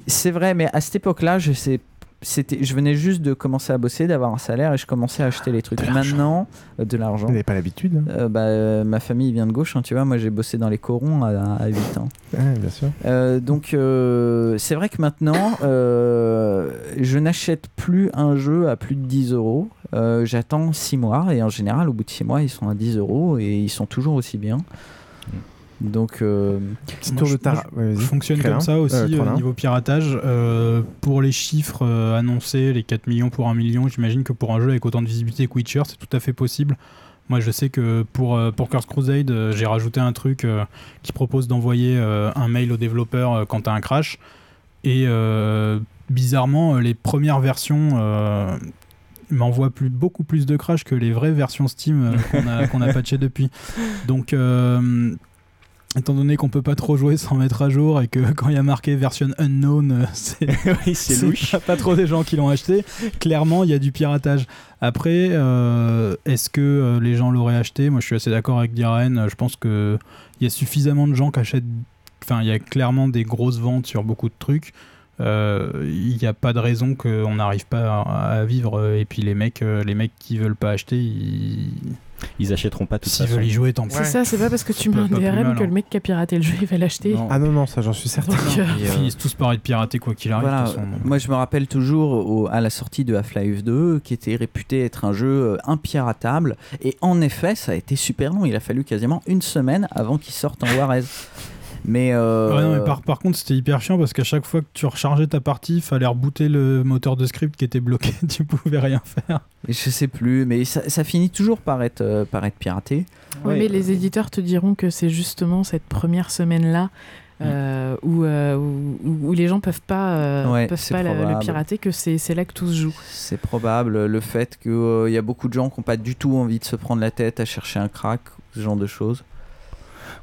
Speaker 8: C'est vrai, mais à cette époque-là, je sais. C'était, je venais juste de commencer à bosser, d'avoir un salaire et je commençais à acheter les trucs. Maintenant, euh, de l'argent.
Speaker 7: Vous n'avez pas l'habitude. hein.
Speaker 8: Euh, bah, euh, ma famille vient de gauche, hein, tu vois. Moi, j'ai bossé dans les corons à, à 8 ans.
Speaker 7: Ouais, bien sûr.
Speaker 8: Euh, donc, euh, c'est vrai que maintenant, euh, je n'achète plus un jeu à plus de 10 euros. Euh, J'attends 6 mois et en général, au bout de 6 mois, ils sont à 10 euros et ils sont toujours aussi bien. Donc, euh,
Speaker 9: je- je fonctionne comme ça aussi euh, niveau piratage. Euh, pour les chiffres euh, annoncés, les 4 millions pour 1 million, j'imagine que pour un jeu avec autant de visibilité que Witcher, c'est tout à fait possible. Moi, je sais que pour, euh, pour Curse Crusade, euh, j'ai rajouté un truc euh, qui propose d'envoyer euh, un mail au développeur euh, quand tu as un crash. Et euh, bizarrement, euh, les premières versions euh, m'envoient plus, beaucoup plus de crash que les vraies versions Steam euh, qu'on a, a patchées depuis. Donc, euh, étant donné qu'on peut pas trop jouer sans mettre à jour et que quand il y a marqué version unknown, euh, c'est
Speaker 13: louche.
Speaker 9: pas, pas trop des gens qui l'ont acheté. Clairement, il y a du piratage. Après, euh, est-ce que euh, les gens l'auraient acheté? Moi, je suis assez d'accord avec Diren. Je pense que il y a suffisamment de gens qui achètent. Enfin, il y a clairement des grosses ventes sur beaucoup de trucs. Euh, Il n'y a pas de raison qu'on n'arrive pas à, à vivre. Et puis les mecs, euh, les mecs qui veulent pas acheter, ils,
Speaker 13: Ils achèteront pas tout
Speaker 9: S'ils veulent y jouer, tant pis.
Speaker 1: C'est ça, c'est pas parce que tu mets un DRM que
Speaker 9: hein.
Speaker 1: le mec qui a piraté le jeu, il va l'acheter.
Speaker 7: Ah non, non, ça j'en suis certain.
Speaker 1: Donc, euh,
Speaker 9: Ils finissent tous par être piratés quoi qu'il arrive.
Speaker 8: Voilà,
Speaker 9: de toute façon.
Speaker 8: moi je me rappelle toujours au- à la sortie de Half-Life 2 qui était réputé être un jeu euh, impiratable et en effet ça a été super long, il a fallu quasiment une semaine avant qu'il sorte en Juarez. Mais, euh,
Speaker 9: Ouais, non, mais par, par contre, c'était hyper chiant parce qu'à chaque fois que tu rechargeais ta partie, il fallait rebooter le moteur de script qui était bloqué. tu pouvais rien faire.
Speaker 8: je sais plus, mais ça, ça finit toujours par être, euh, par être piraté.
Speaker 1: Ouais, mais les éditeurs te diront que c'est justement cette première semaine-là euh, où, euh, où, où les gens peuvent pas, euh,
Speaker 8: Ouais,
Speaker 1: peuvent pas la- le
Speaker 8: probable.
Speaker 1: pirater, que c'est c'est là que tout se joue.
Speaker 8: C'est probable le fait qu'il y a beaucoup de gens qui n'ont pas du tout envie de se prendre la tête à chercher un crack, ce genre de choses.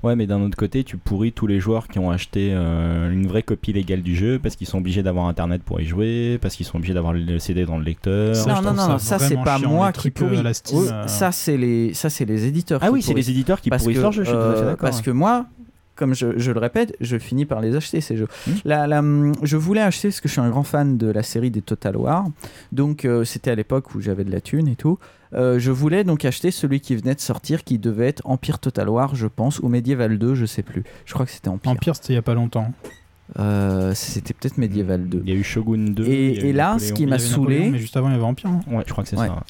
Speaker 13: Ouais, mais d'un autre côté, tu pourris tous les joueurs qui ont acheté euh, une vraie copie légale du jeu parce qu'ils sont obligés d'avoir internet pour y jouer, parce qu'ils sont obligés d'avoir le CD dans le lecteur.
Speaker 8: non, non, non, ça, c'est pas moi qui pourris. Oh,
Speaker 13: euh.
Speaker 8: Ça, c'est les, ça, c'est les éditeurs.
Speaker 13: Ah
Speaker 8: qui
Speaker 13: oui, c'est les éditeurs qui
Speaker 8: Parce
Speaker 13: pourrissent
Speaker 8: que,
Speaker 13: leurs jeux, je suis tout à fait
Speaker 8: euh,
Speaker 13: d'accord,
Speaker 8: Parce que moi, comme je, je le répète, je finis par les acheter ces jeux. La- la, hum, je voulais acheter parce que je suis un grand fan de la série des Total War. Donc euh, c'était à l'époque où j'avais de la thune et tout. Euh, je voulais donc acheter celui qui venait de sortir, qui devait être Empire Total War, je pense, ou Medieval 2, je sais plus. Je crois que c'était Empire.
Speaker 9: Empire, c'était il y a pas longtemps.
Speaker 8: Euh, c'était peut-être Medieval 2.
Speaker 13: Il y a eu Shogun 2.
Speaker 8: Et, là,
Speaker 13: Napoléon.
Speaker 8: ce qui m'a saoulé.
Speaker 13: Napoléon,
Speaker 9: Mais juste avant, il y avait Empire. hein.
Speaker 13: Ouais, je crois que c'est
Speaker 8: Ouais.
Speaker 13: ça.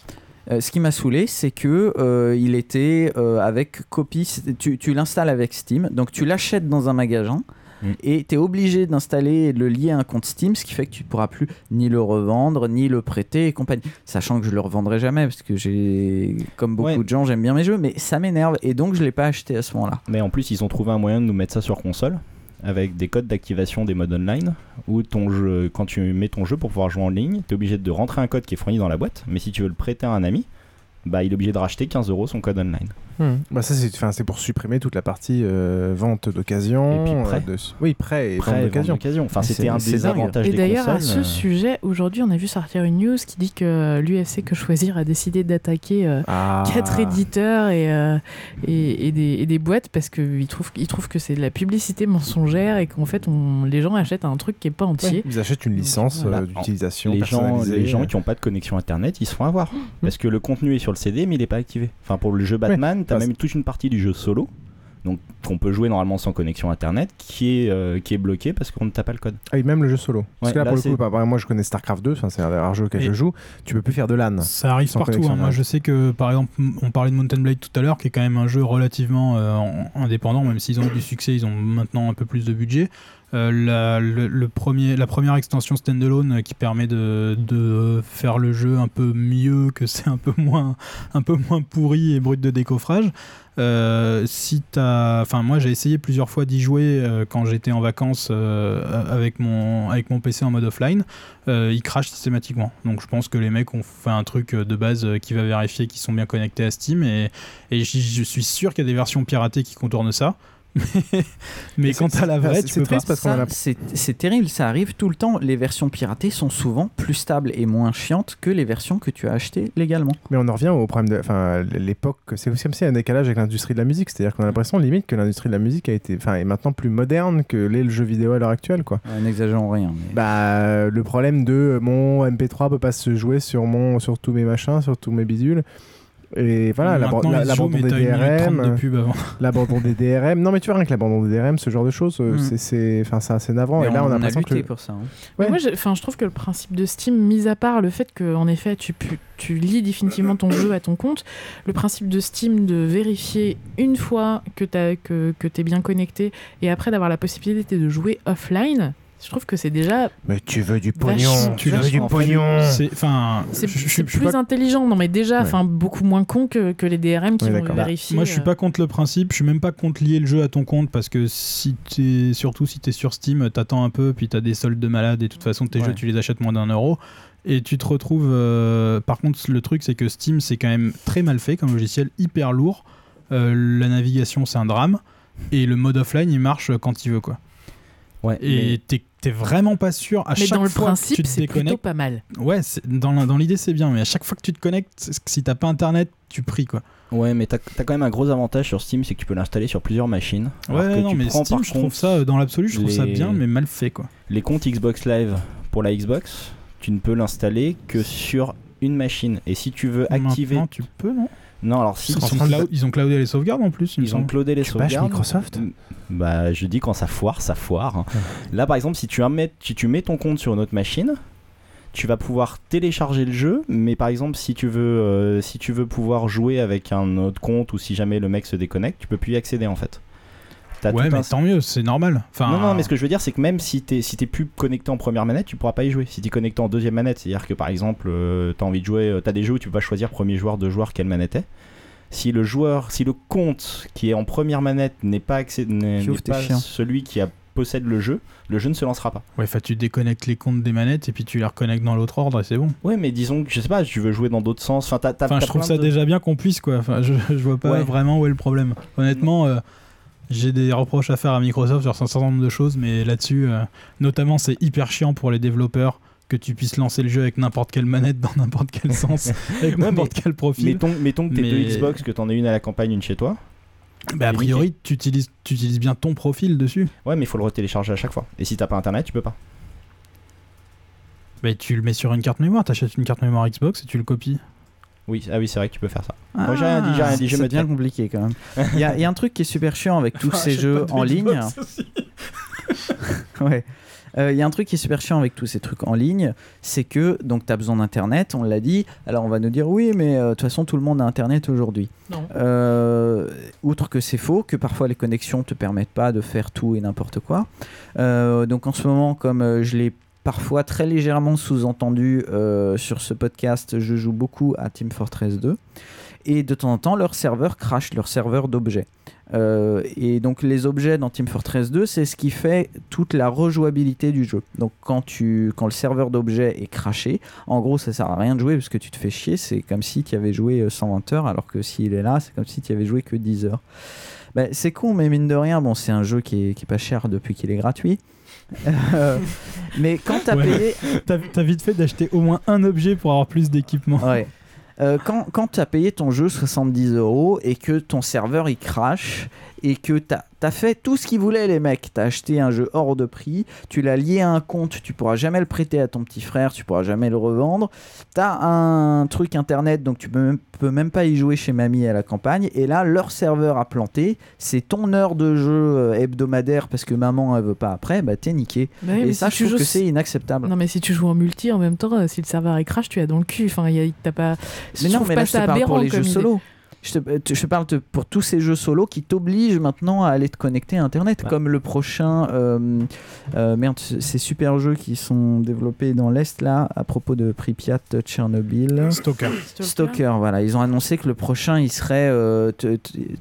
Speaker 8: Euh, ce qui m'a saoulé, c'est que euh, il était euh, avec copie. Tu, tu l'installes avec Steam, donc tu l'achètes dans un magasin.
Speaker 13: Mm.
Speaker 8: Et tu es obligé d'installer et de le lier à un compte Steam, ce qui fait que tu pourras plus ni le revendre, ni le prêter et compagnie. Sachant que je le revendrai jamais, parce que j'ai, comme beaucoup
Speaker 13: Ouais.
Speaker 8: de gens, j'aime bien mes jeux, mais ça m'énerve et donc je l'ai pas acheté à ce moment-là.
Speaker 13: Mais en plus, ils ont trouvé un moyen de nous mettre ça sur console avec des codes d'activation des modes online où ton jeu, quand tu mets ton jeu pour pouvoir jouer en ligne, tu es obligé de rentrer un code qui est fourni dans la boîte, mais si tu veux le prêter à un ami, bah il est obligé de racheter 15 euros son code online.
Speaker 7: Hmm. Bah ça c'est enfin, c'est pour supprimer toute la partie euh, vente d'occasion.
Speaker 13: Et puis prêt.
Speaker 7: euh, de- Oui prêt et
Speaker 13: Prêt et
Speaker 7: vente d'occasion.
Speaker 13: d'occasion. Enfin,
Speaker 7: C'est-
Speaker 13: c'était un
Speaker 7: c'est
Speaker 13: des
Speaker 7: dingue.
Speaker 13: avantages
Speaker 1: Et
Speaker 13: des
Speaker 1: d'ailleurs, à ce
Speaker 13: euh,
Speaker 1: sujet, aujourd'hui, on a vu sortir une news qui dit que l'UFC Que Choisir a décidé d'attaquer euh,
Speaker 7: Ah.
Speaker 1: quatre éditeurs et, euh, et, et des, et des boîtes parce qu'ils trouvent, ils trouvent que c'est de la publicité mensongère et qu'en fait, on, les gens achètent un truc qui est pas entier.
Speaker 7: Ils achètent une licence
Speaker 13: Voilà.
Speaker 7: euh, d'utilisation
Speaker 13: les gens, les gens qui n'ont pas de connexion internet, ils se font avoir. Parce que le contenu est sur le CD, mais il n'est pas activé. Enfin, pour le jeu Batman, tu as même toute une partie du jeu solo, donc qu'on peut jouer normalement sans connexion internet, qui est, euh, qui est bloqué parce qu'on ne tape pas le code.
Speaker 7: Ah, et même le jeu solo. Parce
Speaker 13: Ouais,
Speaker 7: que là,
Speaker 13: là,
Speaker 7: pour le
Speaker 13: c'est-
Speaker 7: coup, exemple, moi je connais StarCraft 2, enfin, c'est un des rares jeux auxquels
Speaker 9: Et-
Speaker 7: je joue. Tu peux plus faire de LAN.
Speaker 9: Ça arrive
Speaker 7: sans
Speaker 9: partout. hein. Moi, je sais que, par exemple, on parlait de Mountain Blade tout à l'heure, qui est quand même un jeu relativement euh, en- indépendant, même s'ils ont eu du succès, ils ont maintenant un peu plus de budget. Euh, la, première extension standalone euh, qui permet de, faire le jeu un peu mieux, que c'est un peu moins, un peu moins pourri et brut de décoffrage. Euh, si enfin moi j'ai essayé plusieurs fois d'y jouer quand j'étais en vacances avec mon avec mon PC en mode offline, il crache systématiquement. Donc je pense que les mecs ont fait un truc de base qui va vérifier qu'ils sont bien connectés à Steam et, je suis sûr qu'il y a des versions piratées qui contournent ça. Mais quant à la vraie,
Speaker 8: c'est c'est terrible, ça arrive tout le temps. Les versions piratées sont souvent plus stables et moins chiantes que les versions que tu as achetées légalement.
Speaker 7: Mais on en revient au problème de. Enfin, l'époque, c'est aussi comme s'il y a un décalage avec l'industrie de la musique. C'est-à-dire qu'on a l'impression, limite, que l'industrie de la musique a été. Enfin, est maintenant plus moderne que l'est le jeu vidéo à l'heure actuelle, quoi.
Speaker 8: N'exagérons rien. mais-
Speaker 7: Bah, le problème de euh, mon MP3 peut pas se jouer sur, mon, sur tous mes machins, sur tous mes bidules. Et voilà, l'abandon
Speaker 9: mais
Speaker 7: des DRM.
Speaker 9: de.
Speaker 7: L'abandon des DRM. Non, mais tu vois, rien que l'abandon des DRM, ce genre de choses,
Speaker 1: Mm.
Speaker 7: c'est- c'est enfin, c'est assez navrant.
Speaker 8: Mais
Speaker 7: Et là, on,
Speaker 8: on
Speaker 7: a
Speaker 8: a
Speaker 7: l'impression que.
Speaker 8: lutté pour ça, hein.
Speaker 1: Mais
Speaker 7: Ouais.
Speaker 1: Moi, je, enfin, je trouve que le principe de Steam, mis à part le fait que, en effet, tu, pu- tu lis définitivement ton jeu à ton compte, le principe de Steam de vérifier une fois que tu que, que es bien connecté et après d'avoir la possibilité de jouer offline, je trouve que c'est déjà.
Speaker 7: Mais tu veux du pognon, tu veux du pognon.
Speaker 9: C'est,
Speaker 1: plus
Speaker 9: pas-
Speaker 1: intelligent, non mais déjà,
Speaker 7: Ouais.
Speaker 1: enfin beaucoup moins con que, que les DRM qui
Speaker 7: Ouais,
Speaker 1: vont
Speaker 7: d'accord.
Speaker 1: vérifier.
Speaker 9: Moi, je suis
Speaker 1: euh,
Speaker 9: pas contre le principe. Je suis même pas contre lier le jeu à ton compte parce que si t'es, surtout si t'es sur Steam, t'attends un peu, puis t'as des soldes de malade et de toute façon tes
Speaker 7: Ouais.
Speaker 9: jeux tu les achètes moins d'un euro. Et tu te retrouves. euh, par contre, le truc c'est que Steam c'est quand même très mal fait comme logiciel, hyper lourd. Euh, la navigation c'est un drame et le mode offline il marche quand il veut quoi.
Speaker 13: Ouais,
Speaker 9: Et t'es, t'es vraiment pas sûr à
Speaker 1: Mais
Speaker 9: chaque
Speaker 1: dans le
Speaker 9: fois que tu te
Speaker 1: c'est plutôt
Speaker 9: déconnectes.
Speaker 1: pas mal.
Speaker 9: Ouais, dans, l'idée c'est bien, mais à chaque fois que tu te connectes, si t'as pas internet, tu pries quoi.
Speaker 13: Ouais, mais t'as as quand même un gros avantage sur Steam, c'est que tu peux l'installer sur plusieurs machines. alors
Speaker 9: Ouais,
Speaker 13: que
Speaker 9: non,
Speaker 13: tu
Speaker 9: mais
Speaker 13: prends,
Speaker 9: Steam,
Speaker 13: par
Speaker 9: je trouve ça, euh, dans l'absolu, je trouve ça bien, mais mal fait quoi.
Speaker 13: Les comptes Xbox Live pour la Xbox, tu ne peux l'installer que sur une machine. Et si tu veux activer.
Speaker 9: Maintenant, tu peux, non?
Speaker 13: Non, alors si.
Speaker 9: ils, sont cloud- ils ont cloudé les sauvegardes en plus.
Speaker 13: Ils ont cloudé les
Speaker 7: Tu
Speaker 13: sauvegardes.
Speaker 7: Microsoft
Speaker 13: Bah, je dis quand ça foire, ça foire. hein. Là, par exemple, si tu, mets, si tu mets ton compte sur une autre machine, tu vas pouvoir télécharger le jeu. Mais par exemple, si tu veux, euh, si tu veux pouvoir jouer avec un autre compte ou si jamais le mec se déconnecte, tu peux plus y accéder en fait. T'as
Speaker 9: Ouais,
Speaker 13: tout
Speaker 9: mais
Speaker 13: un-
Speaker 9: tant mieux, c'est normal. Enfin,
Speaker 13: Non, non, mais ce que je veux dire, c'est que même si t'es si t'es plus connecté en première manette, tu pourras pas y jouer. Si t'es connecté en deuxième manette, c'est-à-dire que par exemple, euh, t'as envie de jouer, euh, t'as des jeux où tu peux pas choisir premier joueur, deux joueurs, quelle manette est. Si le joueur, si le compte qui est en première manette n'est pas, n'est
Speaker 8: t'es
Speaker 13: pas celui qui a, possède le jeu, le jeu ne se lancera pas.
Speaker 9: Ouais, enfin, tu déconnectes les comptes des manettes et puis tu les reconnectes dans l'autre ordre et c'est bon.
Speaker 13: Ouais, mais disons que je sais pas, tu veux jouer dans d'autres sens. Enfin,
Speaker 9: je trouve ça
Speaker 13: de-
Speaker 9: déjà bien qu'on puisse quoi. Enfin, je, je vois pas
Speaker 13: Ouais.
Speaker 9: vraiment où est le problème. Honnêtement, euh, j'ai des reproches à faire à Microsoft sur un certain nombre de choses, mais là-dessus, euh, notamment, c'est hyper chiant pour les développeurs que tu puisses lancer le jeu avec n'importe quelle manette dans n'importe quel sens, avec
Speaker 13: Ouais,
Speaker 9: n'importe quel profil.
Speaker 13: Mettons, mettons que t'es
Speaker 9: Mais-
Speaker 13: deux Xbox, que t'en aies une à la campagne, une chez toi.
Speaker 9: Bah, a priori, tu utilises, tu utilises bien ton profil dessus.
Speaker 13: Ouais, mais il faut le retélécharger à chaque fois. Et si t'as pas internet, tu peux pas.
Speaker 9: Bah, tu le mets sur une carte mémoire, t'achètes une carte mémoire Xbox et tu le copies.
Speaker 13: Oui, ah oui, c'est vrai que tu peux faire ça. Moi, j'ai rien dit, j'ai rien dit, je
Speaker 8: c'est
Speaker 13: me
Speaker 8: bien compliqué quand même. Il y, y a un truc qui est super chiant avec tous
Speaker 9: Enfin,
Speaker 8: ces jeux en ligne. Ouais. Euh, Il y a un truc qui est super chiant avec tous ces trucs en ligne, c'est que donc tu as besoin d'internet, on l'a dit. Alors on va nous dire oui, mais euh, de toute façon tout le monde a internet aujourd'hui.
Speaker 1: Non.
Speaker 8: Euh, outre que c'est faux, que parfois les connexions te permettent pas de faire tout et n'importe quoi. Euh, donc en ce moment, comme euh, je l'ai parfois très légèrement sous-entendu euh, sur ce podcast, je joue beaucoup à Team Fortress 2. Et de temps en temps, leur serveur crache, leur serveur d'objets. Euh, et donc les objets dans Team Fortress 2, c'est ce qui fait toute la rejouabilité du jeu. Donc quand, le serveur d'objets est craché, en gros ça sert à rien de jouer parce que tu te fais chier, c'est comme si tu avais joué euh, 120 heures, alors que s'il est là, c'est comme si tu avais joué que 10 heures. Ben, c'est con, mais mine de rien, bon, c'est un jeu qui est, qui est pas cher depuis qu'il est gratuit. Euh, mais quand t'as
Speaker 9: Ouais.
Speaker 8: payé,
Speaker 9: T'as vite fait d'acheter au moins un objet pour avoir plus d'équipement.
Speaker 8: Ouais. Euh, quand quand tu as payé ton jeu 70 euros et que ton serveur il crash et que tu as, fait tout ce qu'ils voulaient les mecs, tu as acheté un jeu hors de prix, tu l'as lié à un compte, tu pourras jamais le prêter à ton petit frère, tu pourras jamais le revendre, tu as un truc internet donc tu peux même, peux même pas y jouer chez mamie à la campagne et là leur serveur a planté, c'est ton heure de jeu euh, hebdomadaire parce que maman elle veut pas après, bah t'es niqué.
Speaker 1: Bah oui,
Speaker 8: et
Speaker 1: mais
Speaker 8: ça
Speaker 1: si
Speaker 8: je trouve que c'est inacceptable.
Speaker 1: Non mais si tu joues en multi en même temps, euh, si le serveur est crash, tu as dans le cul. Enfin, il y a- t'as pas.
Speaker 8: Mais
Speaker 1: je
Speaker 8: non, mais
Speaker 1: pas
Speaker 8: là, je te
Speaker 1: ça
Speaker 8: parle pour les jeux
Speaker 1: idée.
Speaker 8: solo. Je te, te- je te parle de- pour tous ces jeux solo qui t'obligent maintenant à aller te connecter à Internet, comme le prochain. euh, euh, merde, ces super jeux qui sont développés dans l'Est, là, à propos de Pripyat, Tchernobyl.
Speaker 9: Stalker.
Speaker 8: Stalker, voilà. Ils ont annoncé que le prochain, il serait. euh,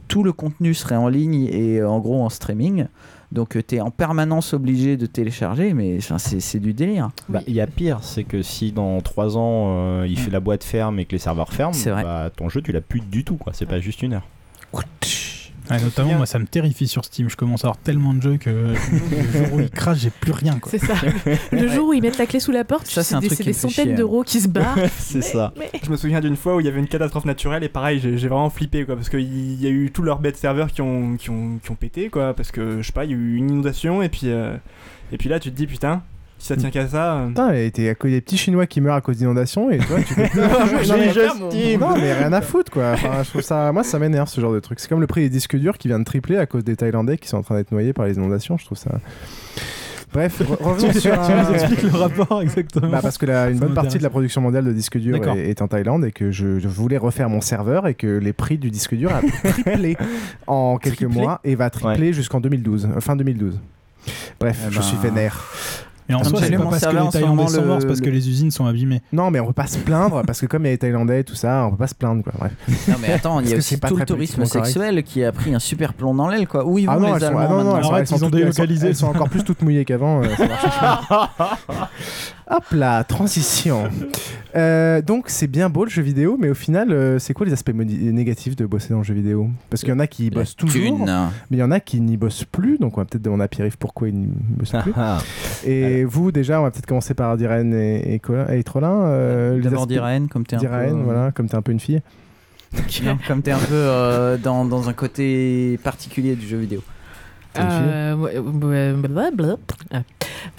Speaker 8: tout le contenu serait en ligne et euh, en gros en streaming. Donc tu es en permanence obligé de télécharger, mais c'est du délire.
Speaker 13: Bah, Il y a pire, c'est que si dans 3 ans euh, il fait la boîte ferme et que les serveurs ferment, bah, ton jeu tu l'as plus du tout, quoi. C'est pas juste une heure.
Speaker 9: Ouais, notamment, moi, ça me terrifie sur Steam. Je commence à avoir tellement de jeux que le jour où il crache, j'ai plus rien. quoi.
Speaker 1: C'est ça. Le jour où ils mettent la clé sous la porte,
Speaker 8: Ça, c'est un
Speaker 1: des, des centaines
Speaker 8: hein.
Speaker 1: d'euros qui se barrent.
Speaker 13: c'est ça.
Speaker 12: Je me souviens d'une fois où il y avait une catastrophe naturelle et pareil, j'ai j'ai vraiment flippé quoi, parce qu'il y a eu tous leurs bêtes serveurs qui ont, qui, ont, qui ont pété quoi, parce que je sais pas, il y a eu une inondation et puis, euh, et puis là tu te dis putain, si ça tient qu'à ça. euh,
Speaker 7: Putain, et t'es à cause des petits Chinois qui meurent à cause d'inondations et toi tu peux.
Speaker 12: J'ai
Speaker 7: non, mais, non, mais rien à foutre quoi. Enfin, je trouve ça, moi ça m'énerve ce genre de truc. C'est comme le prix des disques durs qui vient de tripler à cause des Thaïlandais qui sont en train d'être noyés par les inondations. Je trouve ça. Bref, re- revenons sur
Speaker 9: tu
Speaker 7: un-
Speaker 9: nous expliques le rapport exactement.
Speaker 7: Bah, parce que la- une
Speaker 9: Ça
Speaker 7: bonne partie de la production mondiale de disques durs est, est en Thaïlande et que je, je voulais refaire mon serveur et que les prix du disque dur a triplé en quelques
Speaker 9: Triplé
Speaker 7: mois et va tripler jusqu'en 2012, euh, fin 2012. Bref,
Speaker 8: Eh
Speaker 7: je
Speaker 8: ben,
Speaker 7: suis vénère.
Speaker 9: Et en soi, c'est pas parce que les Thaïlandais sont morts, c'est parce que
Speaker 8: le-
Speaker 9: les usines sont abîmées.
Speaker 7: Non, mais on peut pas se plaindre parce que comme il y a les Thaïlandais et tout ça, on peut pas se plaindre quoi. Bref.
Speaker 8: Non mais attends, il y a aussi
Speaker 7: c'est pas
Speaker 8: tout le tourisme sexuel qui a pris un super plomb dans l'aile quoi. Où ils vont
Speaker 7: Ah non,
Speaker 8: les Allemands
Speaker 7: ah
Speaker 9: ils ont délocalisé.
Speaker 7: Elles sont encore plus toutes mouillées qu'avant. euh. Hop là, transition. Euh, donc c'est bien beau le jeu vidéo, mais au final, euh, c'est quoi les aspects négatifs de bosser dans le jeu vidéo? Parce qu'il y en a qui y bossent toujours,
Speaker 8: thune.
Speaker 7: mais il y en a qui n'y bossent plus. Donc on va peut-être demander à Pierre-Yves pourquoi ils n'y bossent plus?
Speaker 13: Ah,
Speaker 7: Et vous déjà, on va peut-être commencer par Diren et, et, Colin- et Trolin. euh, les
Speaker 8: D'abord
Speaker 7: aspects-
Speaker 8: Diren, comme t'es un peu,
Speaker 7: Diren,
Speaker 8: euh,
Speaker 7: voilà, comme t'es un peu une fille.
Speaker 8: Non, comme t'es un peu euh, dans, dans un côté particulier du jeu vidéo.
Speaker 1: Euh, ouais, ouais, blablabla. Ah.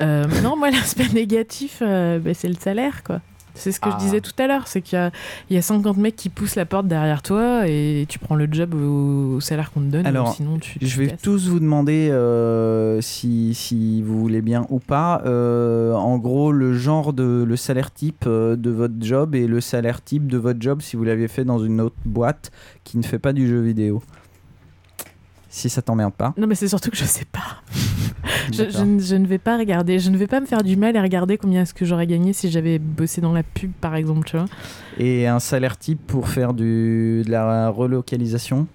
Speaker 1: Euh, non, moi, l'aspect négatif, euh, bah, c'est le salaire, quoi. C'est ce que
Speaker 8: Ah.
Speaker 1: je disais tout à l'heure, c'est qu'il y y a 50 mecs qui poussent la porte derrière toi et tu prends le job au, au salaire qu'on te donne,
Speaker 8: Alors,
Speaker 1: sinon tu, tu
Speaker 8: Je vais
Speaker 1: casses.
Speaker 8: tous vous demander euh, si, si vous voulez bien ou pas. euh, en gros, le genre de le salaire type de votre job et le salaire type de votre job si vous l'aviez fait dans une autre boîte qui ne fait pas du jeu vidéo. Si ça t'emmerde pas.
Speaker 1: Non, mais c'est surtout que je sais pas. je, ne- je ne vais pas regarder, je ne vais pas me faire du mal à regarder combien est-ce que j'aurais gagné si j'avais bossé dans la pub, par exemple, tu vois.
Speaker 8: Et un salaire type pour faire du, de la relocalisation?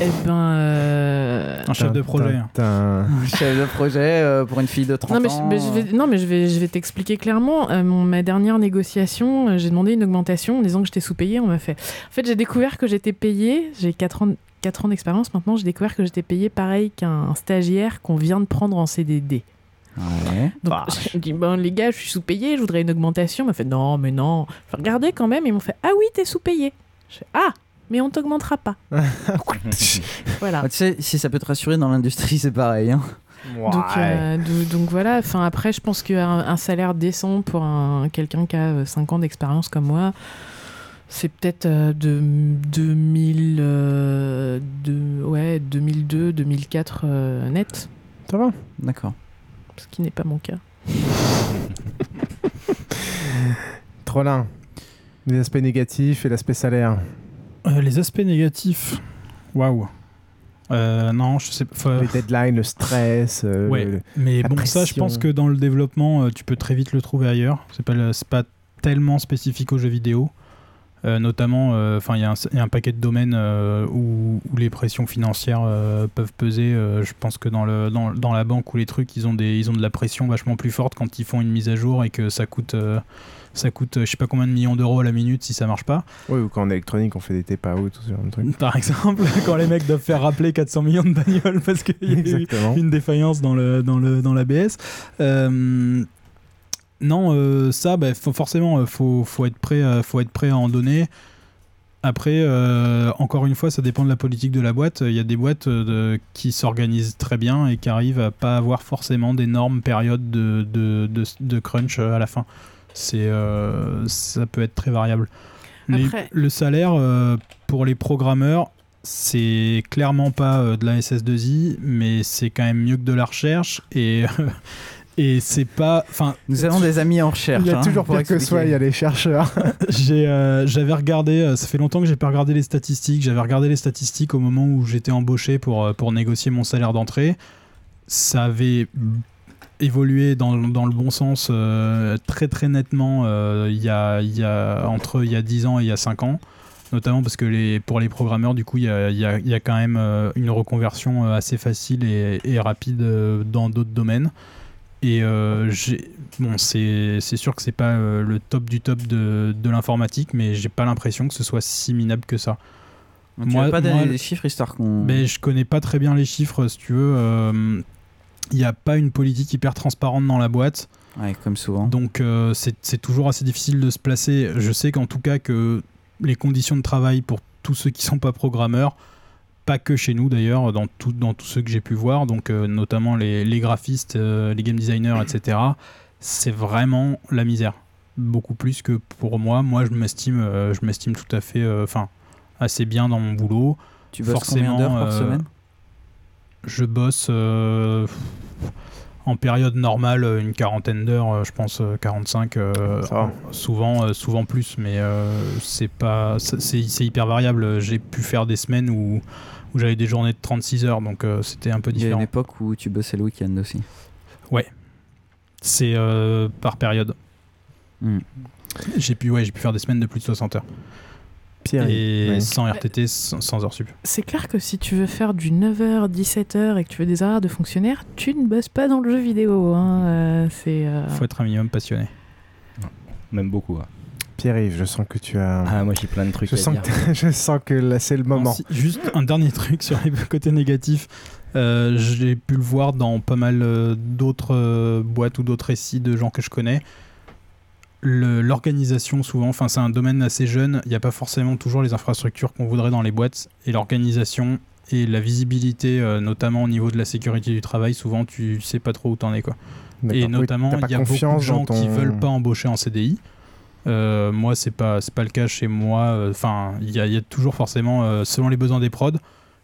Speaker 1: Eh ben. euh,
Speaker 9: Un chef de projet. hein.
Speaker 7: Putain.
Speaker 8: Chef de projet euh, pour une fille de 30
Speaker 1: Non mais, je,
Speaker 8: ans.
Speaker 1: mais je vais, non, mais je vais, je vais t'expliquer clairement. Euh, mon- ma dernière négociation, euh, j'ai demandé une augmentation en disant que j'étais sous-payée. On m'a fait. En fait, j'ai découvert que j'étais payée. J'ai 4 ans, 4 ans d'expérience maintenant. J'ai découvert que j'étais payée pareil qu'un stagiaire qu'on vient de prendre en CDD.
Speaker 8: Ouais.
Speaker 1: Donc j'ai dit bon les gars, je suis sous-payée, je voudrais une augmentation. On m'a fait non mais non. J'ai regardé quand même. Ils m'ont fait ah oui t'es sous-payée. Je fais ah mais on t'augmentera pas. voilà.
Speaker 8: Ah, tu sais, si ça peut te rassurer dans l'industrie, c'est pareil. hein.
Speaker 1: Donc, euh, do- donc voilà, enfin, après, je pense qu'un un salaire décent pour un, quelqu'un qui a 5 ans d'expérience comme moi, c'est peut-être euh, de 2000, euh, de, ouais, 2002, 2004 euh, net,
Speaker 7: Ça va?
Speaker 8: D'accord.
Speaker 1: ce qui n'est pas mon cas.
Speaker 7: Trollin. Les aspects négatifs et l'aspect salaire.
Speaker 9: Euh, les aspects négatifs. Waouh. Euh, non, je sais pas.
Speaker 7: Les deadlines, le stress. euh,
Speaker 9: Ouais,
Speaker 7: le-
Speaker 9: mais
Speaker 7: la
Speaker 9: bon, ça, je pense que dans le développement, euh, tu peux très vite le trouver ailleurs. C'est pas, pas tellement spécifique aux jeux vidéo. Euh, notamment, euh, enfin, il y, a un- il y a un paquet de domaines euh, où, où les pressions financières peuvent peser. Je pense que dans, le, dans, dans la banque ou les trucs, ils ont, des, ils ont de la pression vachement plus forte quand ils font une mise à jour et que ça coûte, ça coûte, je sais pas combien de millions d'euros à la minute si ça marche pas.
Speaker 7: Oui, ou quand en électronique, on fait des TPA ou tout ce genre de trucs.
Speaker 9: Par exemple, quand les mecs doivent faire rappeler 400 millions de bagnoles parce qu'il y a eu une défaillance dans, le, dans, le, dans l'ABS. Euh, non, euh, ça, bah, faut, forcément, euh, faut, faut, être prêt, à- faut être prêt à en donner. Après, euh, encore une fois, ça dépend de la politique de la boîte. Il y a des boîtes euh, de- qui s'organisent très bien et qui arrivent à pas avoir forcément d'énormes périodes de, de, crunch euh, à la fin. C'est, euh, ça peut être très variable. Les-
Speaker 1: Après-
Speaker 9: le salaire euh, pour les programmeurs, c'est clairement pas euh, de la SS2I, mais c'est quand même mieux que de la recherche et et c'est pas. Enfin,
Speaker 8: Nous avons des amis en recherche.
Speaker 7: Il y a
Speaker 8: hein,
Speaker 7: toujours
Speaker 8: pour
Speaker 7: pire que soi, il y a les chercheurs.
Speaker 9: j'ai, euh, j'avais regardé, euh, ça fait longtemps que j'ai pas regardé les statistiques. J'avais regardé les statistiques au moment où j'étais embauché pour, euh, pour négocier mon salaire d'entrée. Ça avait évolué dans, dans le bon sens euh, très très nettement il y a, il y a, entre il y a 10 ans et il y a 5 ans. Notamment parce que les, pour les programmeurs, du coup, il y a, il y a- y a quand même euh, une reconversion assez facile et, et rapide euh, dans d'autres domaines. Et euh, bon, c'est sûr que c'est pas euh, le top du top de, de l'informatique, mais j'ai pas l'impression que ce soit si minable que ça.
Speaker 8: Tu vas pas donner des chiffres histoire qu'on.
Speaker 9: Mais je connais pas très bien les chiffres, si tu veux. euh, Il n'y a pas une politique hyper transparente dans la boîte.
Speaker 8: Ouais, comme souvent.
Speaker 9: Donc euh, c'est c'est toujours assez difficile de se placer. Je sais qu'en tout cas que les conditions de travail pour tous ceux qui sont pas programmeurs, pas que chez nous d'ailleurs, dans, tout, dans tous ceux que j'ai pu voir, donc euh, notamment les, les graphistes, euh, les game designers, etc., c'est vraiment la misère. Beaucoup plus que pour moi. Moi, je m'estime, euh, je m'estime tout à fait, euh, enfin, assez bien dans mon boulot.
Speaker 8: Tu bosses combien d'heures par semaine?
Speaker 9: Je bosse euh, en période normale une quarantaine d'heures, je pense euh, 45, euh,
Speaker 7: Ça va.
Speaker 9: souvent, euh, souvent plus, mais euh, c'est pas, c'est c'est hyper variable. J'ai pu faire des semaines où, où j'avais des journées de 36 heures, donc euh, c'était un peu
Speaker 8: Il y a une
Speaker 9: différent.
Speaker 8: époque où tu bossais le week-end aussi.
Speaker 9: Ouais, c'est euh, par période.
Speaker 8: Hmm.
Speaker 9: J'ai pu, ouais, j'ai pu faire des semaines de plus de 60 heures.
Speaker 7: Pierre,
Speaker 9: et
Speaker 7: ouais.
Speaker 9: sans RTT, sans, sans heures sup.
Speaker 1: C'est clair que si tu veux faire du 9h, 17h et que tu veux des horaires de fonctionnaire, tu ne bosses pas dans le jeu vidéo. Hein. euh, c'est. euh,
Speaker 9: Faut être un minimum passionné.
Speaker 13: Même beaucoup. ouais.
Speaker 7: Pierre-Yves, je sens que tu as.
Speaker 13: Ah, moi j'ai plein de trucs
Speaker 7: je
Speaker 13: à
Speaker 7: sens
Speaker 13: dire.
Speaker 7: Que je sens que là, c'est le moment.
Speaker 9: Si- juste un dernier truc sur les côtés négatifs. Euh, J'ai pu le voir dans pas mal euh, d'autres euh, boîtes ou d'autres récits de gens que je connais. L'organisation, souvent, enfin, c'est un domaine assez jeune. Il n'y a pas forcément toujours les infrastructures qu'on voudrait dans les boîtes. Et l'organisation et la visibilité, euh, notamment au niveau de la sécurité du travail, souvent, tu sais pas trop où t'en es. Quoi. Et notamment, il y a beaucoup de gens
Speaker 7: dans
Speaker 9: qui
Speaker 7: ton-
Speaker 9: veulent pas embaucher en CDI. Euh, moi, c'est pas pas le cas chez moi. Enfin, il y, a- toujours forcément, euh, selon les besoins des prods,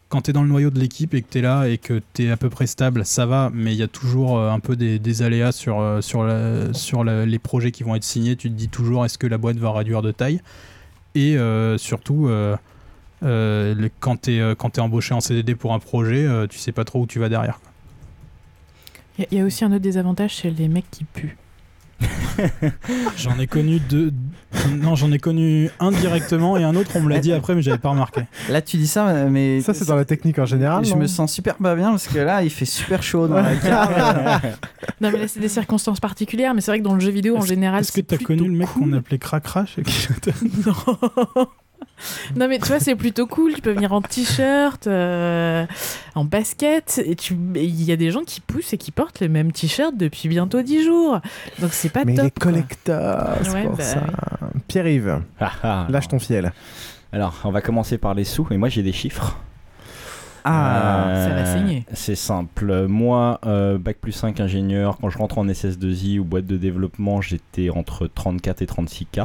Speaker 9: quand tu es dans le noyau de l'équipe et que tu es là et que tu es à peu près stable, ça va, mais il y a toujours euh, un peu des, aléas sur, sur, sur les projets qui vont être signés. Tu te dis toujours est-ce que la boîte va réduire de taille? Et surtout, quand tu es, embauché en CDD pour un projet, tu sais pas trop où tu vas derrière.
Speaker 1: Il y y, a aussi un autre désavantage, c'est les mecs qui puent.
Speaker 9: J'en ai connu deux. Non, j'en ai connu un directement et un autre, on me l'a dit après, mais j'avais pas remarqué.
Speaker 8: Là, tu dis ça, mais.
Speaker 7: Ça, c'est dans la technique en général.
Speaker 8: Je me sens super pas bien parce que là, il fait super chaud dans la cave.
Speaker 1: Non, mais là, c'est des circonstances particulières, mais c'est vrai que dans le jeu vidéo, en général,
Speaker 9: Est-ce que t'as connu le mec
Speaker 1: cool.
Speaker 9: qu'on appelait Cracrache
Speaker 1: Non, mais tu vois, c'est plutôt cool. Tu peux venir en t-shirt, euh, en basket, et tu- il y a des gens qui poussent et qui portent les mêmes t-shirts depuis bientôt 10 jours. Donc c'est pas
Speaker 7: Mais
Speaker 1: top.
Speaker 7: les
Speaker 1: quoi.
Speaker 7: collecteurs, c'est
Speaker 1: Ouais,
Speaker 7: pour
Speaker 1: bah
Speaker 7: ça.
Speaker 1: oui.
Speaker 7: Pierre-Yves,
Speaker 13: Ah, ah.
Speaker 7: lâche ton fiel.
Speaker 13: Alors, on va commencer par les sous, et moi j'ai des chiffres.
Speaker 8: Ah,
Speaker 13: Euh,
Speaker 1: ça va saigner.
Speaker 13: C'est simple. Moi, euh, Bac plus 5 ingénieur, quand je rentre en SS2I ou boîte de développement, j'étais entre 34 et 36 k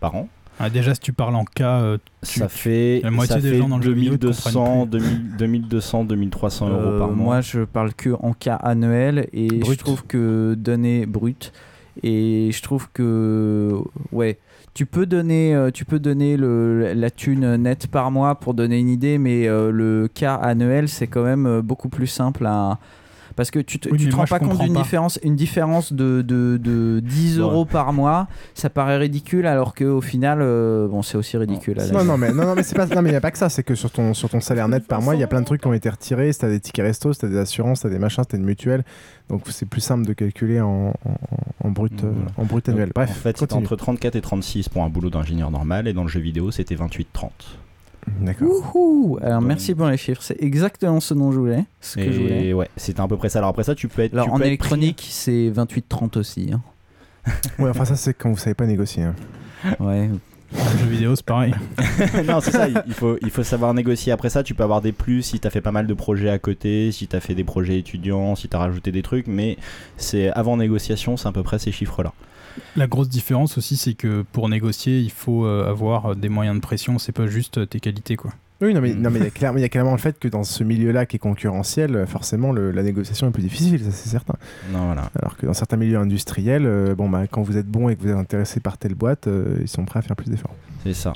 Speaker 13: par an.
Speaker 9: Ah, déjà, si tu parles en cas, euh, tu-
Speaker 13: Ça fait,
Speaker 9: la moitié
Speaker 13: ça
Speaker 9: des
Speaker 13: fait
Speaker 9: gens dans le jeu vidéo te
Speaker 13: 2200,
Speaker 9: comprennent
Speaker 13: 2000 2200, 2300 euros
Speaker 8: Euh,
Speaker 13: par mois.
Speaker 8: Moi, je parle que en cas annuel et je trouve que donner brut. Et je trouve que ouais, tu peux donner, euh, tu peux donner le, la thune nette par mois pour donner une idée, mais le cas annuel c'est quand même beaucoup plus simple à Parce que tu te,
Speaker 9: Oui,
Speaker 8: tu te
Speaker 9: moi,
Speaker 8: rends pas compte d'une différence, une différence de, de, de 10
Speaker 13: Ouais.
Speaker 8: euros par mois, ça paraît ridicule alors qu'au final, euh, bon, c'est aussi ridicule.
Speaker 7: Non, non, mais non, non, mais c'est pas. Non, mais il y a pas que ça. C'est que sur ton sur ton salaire net par mois, il y a plein de trucs qui ont été retirés. Si t'as des tickets resto, si t'as des assurances, t'as des machins, si t'as une mutuelle. Donc c'est plus simple de calculer en, en, en brut euh, en brut annuel. Bref.
Speaker 13: en fait, c'était entre 34 et 36 pour un boulot d'ingénieur normal, et dans le jeu vidéo, c'était 28-30.
Speaker 7: D'accord.
Speaker 8: Wouhou Alors merci pour les chiffres, c'est exactement ce dont je voulais. Ce que je voulais.
Speaker 13: Ouais, c'était à peu près ça. Alors après ça, tu peux être.
Speaker 8: Alors
Speaker 13: tu
Speaker 8: en électronique, c'est 28-30 aussi. hein.
Speaker 7: Ouais, enfin ça c'est quand vous savez pas négocier. hein.
Speaker 8: Ouais.
Speaker 9: Le jeu vidéo, c'est pareil.
Speaker 13: non, c'est ça, il faut, il faut savoir négocier. Après ça, tu peux avoir des plus si tu as fait pas mal de projets à côté, si tu as fait des projets étudiants, si tu as rajouté des trucs, mais c'est avant négociation, c'est à peu près ces chiffres-là.
Speaker 9: La grosse différence aussi, c'est que pour négocier, il faut euh, avoir des moyens de pression, c'est pas juste euh, tes qualités, quoi.
Speaker 7: Oui, non, mais non, mais il y a clairement, il y a clairement le fait que dans ce milieu-là qui est concurrentiel, euh, forcément le- la négociation est plus difficile, ça c'est certain.
Speaker 13: Non, voilà.
Speaker 7: Alors que dans certains milieux industriels, euh, bon bah quand vous êtes bon et que vous êtes intéressé par telle boîte, euh, ils sont prêts à faire plus d'efforts.
Speaker 13: C'est ça.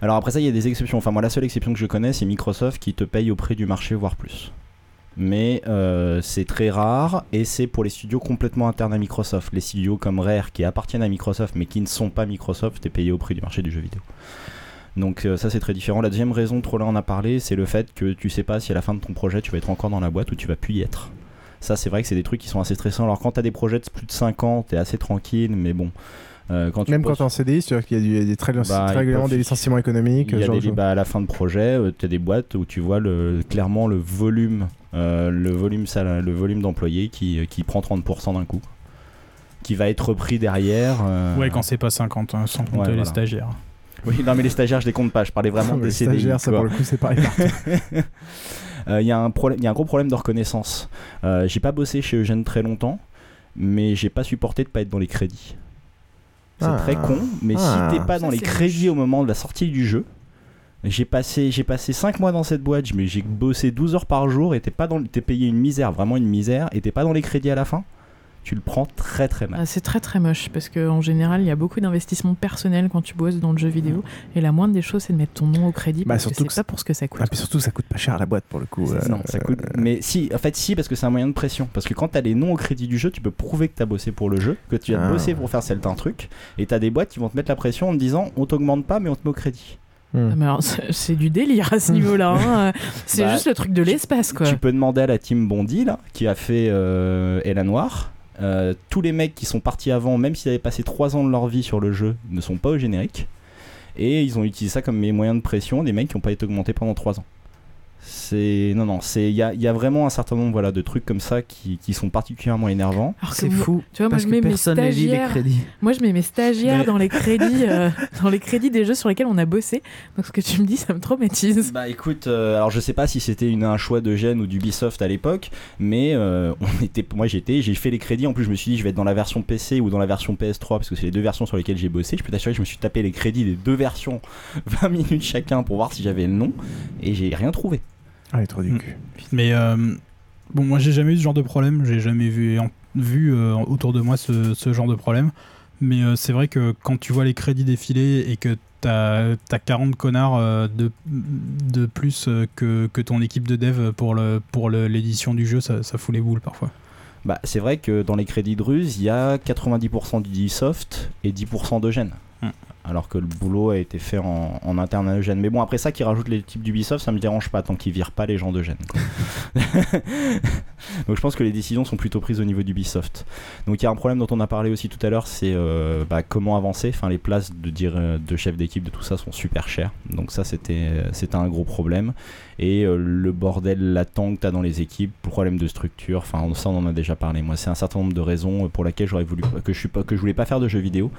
Speaker 13: Alors après ça, il y a des exceptions. Enfin, moi, la seule exception que je connais, c'est Microsoft qui te paye au prix du marché, voire plus. Mais euh, c'est très rare et c'est pour les studios complètement internes à Microsoft. Les studios comme Rare qui appartiennent à Microsoft mais qui ne sont pas Microsoft, t'es payé au prix du marché du jeu vidéo. Donc euh, ça c'est très différent. La deuxième raison, Trollin en a parlé, c'est le fait que tu sais pas si à la fin de ton projet tu vas être encore dans la boîte ou tu vas plus y être. Ça c'est vrai que c'est des trucs qui sont assez stressants. Alors quand t'as des projets de plus de 5 ans, t'es assez tranquille, mais bon. euh, quand tu
Speaker 7: Même
Speaker 13: bosses-
Speaker 7: quand t'es en CDI, c'est-à-dire qu'il y a, des très,
Speaker 13: Bah,
Speaker 7: très des licenciements économiques.
Speaker 13: Il y a des
Speaker 7: de
Speaker 13: à la fin de projet, tu as des boîtes où tu vois le, clairement le volume, euh, le volume, sal- le volume d'employés qui, qui prend 30% d'un coup, qui va être repris derrière. euh,
Speaker 9: Ouais, quand c'est pas 50, hein, sans compter
Speaker 13: Ouais,
Speaker 9: les
Speaker 13: voilà.
Speaker 9: stagiaires.
Speaker 13: Oui, non, mais les stagiaires, je les compte pas. Je parlais vraiment des
Speaker 7: les
Speaker 13: CDI.
Speaker 7: stagiaires, ça, pour le coup, c'est pareil partout.
Speaker 13: Euh, Il y, a un problème- il y a un gros problème de reconnaissance. Euh, j'ai pas bossé chez Eugène très longtemps, mais j'ai pas supporté de pas être dans les crédits. C'est
Speaker 7: Ah.
Speaker 13: très con, mais
Speaker 7: Ah.
Speaker 13: si t'es pas
Speaker 7: Ça,
Speaker 13: dans les crédits au moment de la sortie du jeu, j'ai passé, j'ai passé 5 mois dans cette boîte, mais j'ai bossé 12 heures par jour et t'es pas dans, t'es payé une misère, vraiment une misère, et t'es pas dans les crédits à la fin, tu le prends très très mal.
Speaker 1: Ah, c'est très très moche parce qu'en général, il y a beaucoup d'investissements personnels quand tu bosses dans le jeu vidéo. Et la moindre des choses, c'est de mettre ton nom au crédit
Speaker 7: Bah,
Speaker 1: parce que
Speaker 7: surtout
Speaker 1: c'est
Speaker 7: que
Speaker 1: pas pour ce que ça coûte.
Speaker 7: Ah, puis surtout, ça coûte pas cher à la boîte pour le coup. euh,
Speaker 13: non, ça coûte. Mais si, en fait, si, parce que c'est un moyen de pression. Parce que quand t'as les noms au crédit du jeu, tu peux prouver que t'as bossé pour le jeu, que tu as
Speaker 7: Ah.
Speaker 13: bossé pour faire certains trucs. Et t'as des boîtes qui vont te mettre la pression en te disant on t'augmente pas, mais on te met au crédit.
Speaker 1: Ah, mais alors, c'est du délire à ce niveau-là. hein. C'est
Speaker 13: Bah,
Speaker 1: juste le truc de l'espace, quoi.
Speaker 13: Tu peux demander à la team Bondi, là, qui a fait euh, Ella Noire. euh, tous les mecs qui sont partis avant, même s'ils avaient passé 3 ans de leur vie sur le jeu, ne sont pas au générique. Et ils ont utilisé ça comme mes moyens de pression, des mecs qui n'ont pas été augmentés pendant 3 ans. C'est. Non, non, c'est- il y a, il y a vraiment un certain nombre voilà, de trucs comme ça qui, qui sont particulièrement énervants.
Speaker 1: Alors que moi- Tu vois, moi, je mets mes stagiaires. Moi, je mets mes stagiaires
Speaker 13: Mais-
Speaker 1: dans les crédits, euh, dans les crédits des jeux sur lesquels on a bossé. Donc, ce que tu me dis, ça me traumatise.
Speaker 13: Bah écoute, euh, alors je sais pas si c'était une- un choix de Gênes ou d'Ubisoft à l'époque, mais euh, on était, moi j'étais, j'ai fait les crédits. En plus, je me suis dit, je vais être dans la version PC ou dans la version PS3 parce que c'est les deux versions sur lesquelles j'ai bossé. Je peux t'assurer que je me suis tapé les crédits des deux versions, 20 minutes chacun pour voir si j'avais le nom, et j'ai rien trouvé.
Speaker 7: Ah, les trous du cul.
Speaker 9: Mais euh, bon, moi j'ai jamais eu ce genre de problème, j'ai jamais vu, en- vu euh, autour de moi ce, ce genre de problème. Mais euh, c'est vrai que quand tu vois les crédits défiler et que t'as as 40 connards euh, de, de plus euh, que, que ton équipe de dev pour le pour le- l'édition du jeu, ça, ça fout les boules parfois.
Speaker 13: Bah c'est vrai que dans les crédits de ruse, il y a 90% d'Ubisoft et 10% d'Eugène.
Speaker 9: Hmm.
Speaker 13: Alors que le boulot a été fait en, en interne à Eugène. Mais bon, après ça, qui rajoute les types d'Ubisoft, ça me dérange pas tant qu'ils virent pas les gens d'Eugène. Donc je pense que les décisions sont plutôt prises au niveau d'Ubisoft. Donc il y a un problème dont on a parlé aussi tout à l'heure, c'est euh, bah, comment avancer. Enfin, les places de, dire, euh, de chef d'équipe de tout ça sont super chères. Donc ça, c'était euh, un gros problème. Et euh, le bordel latent que tu as dans les équipes, problème de structure, enfin ça on en a déjà parlé. Moi, c'est un certain nombre de raisons pour lesquelles j'aurais voulu que je suis pas que je voulais pas faire de jeux vidéo.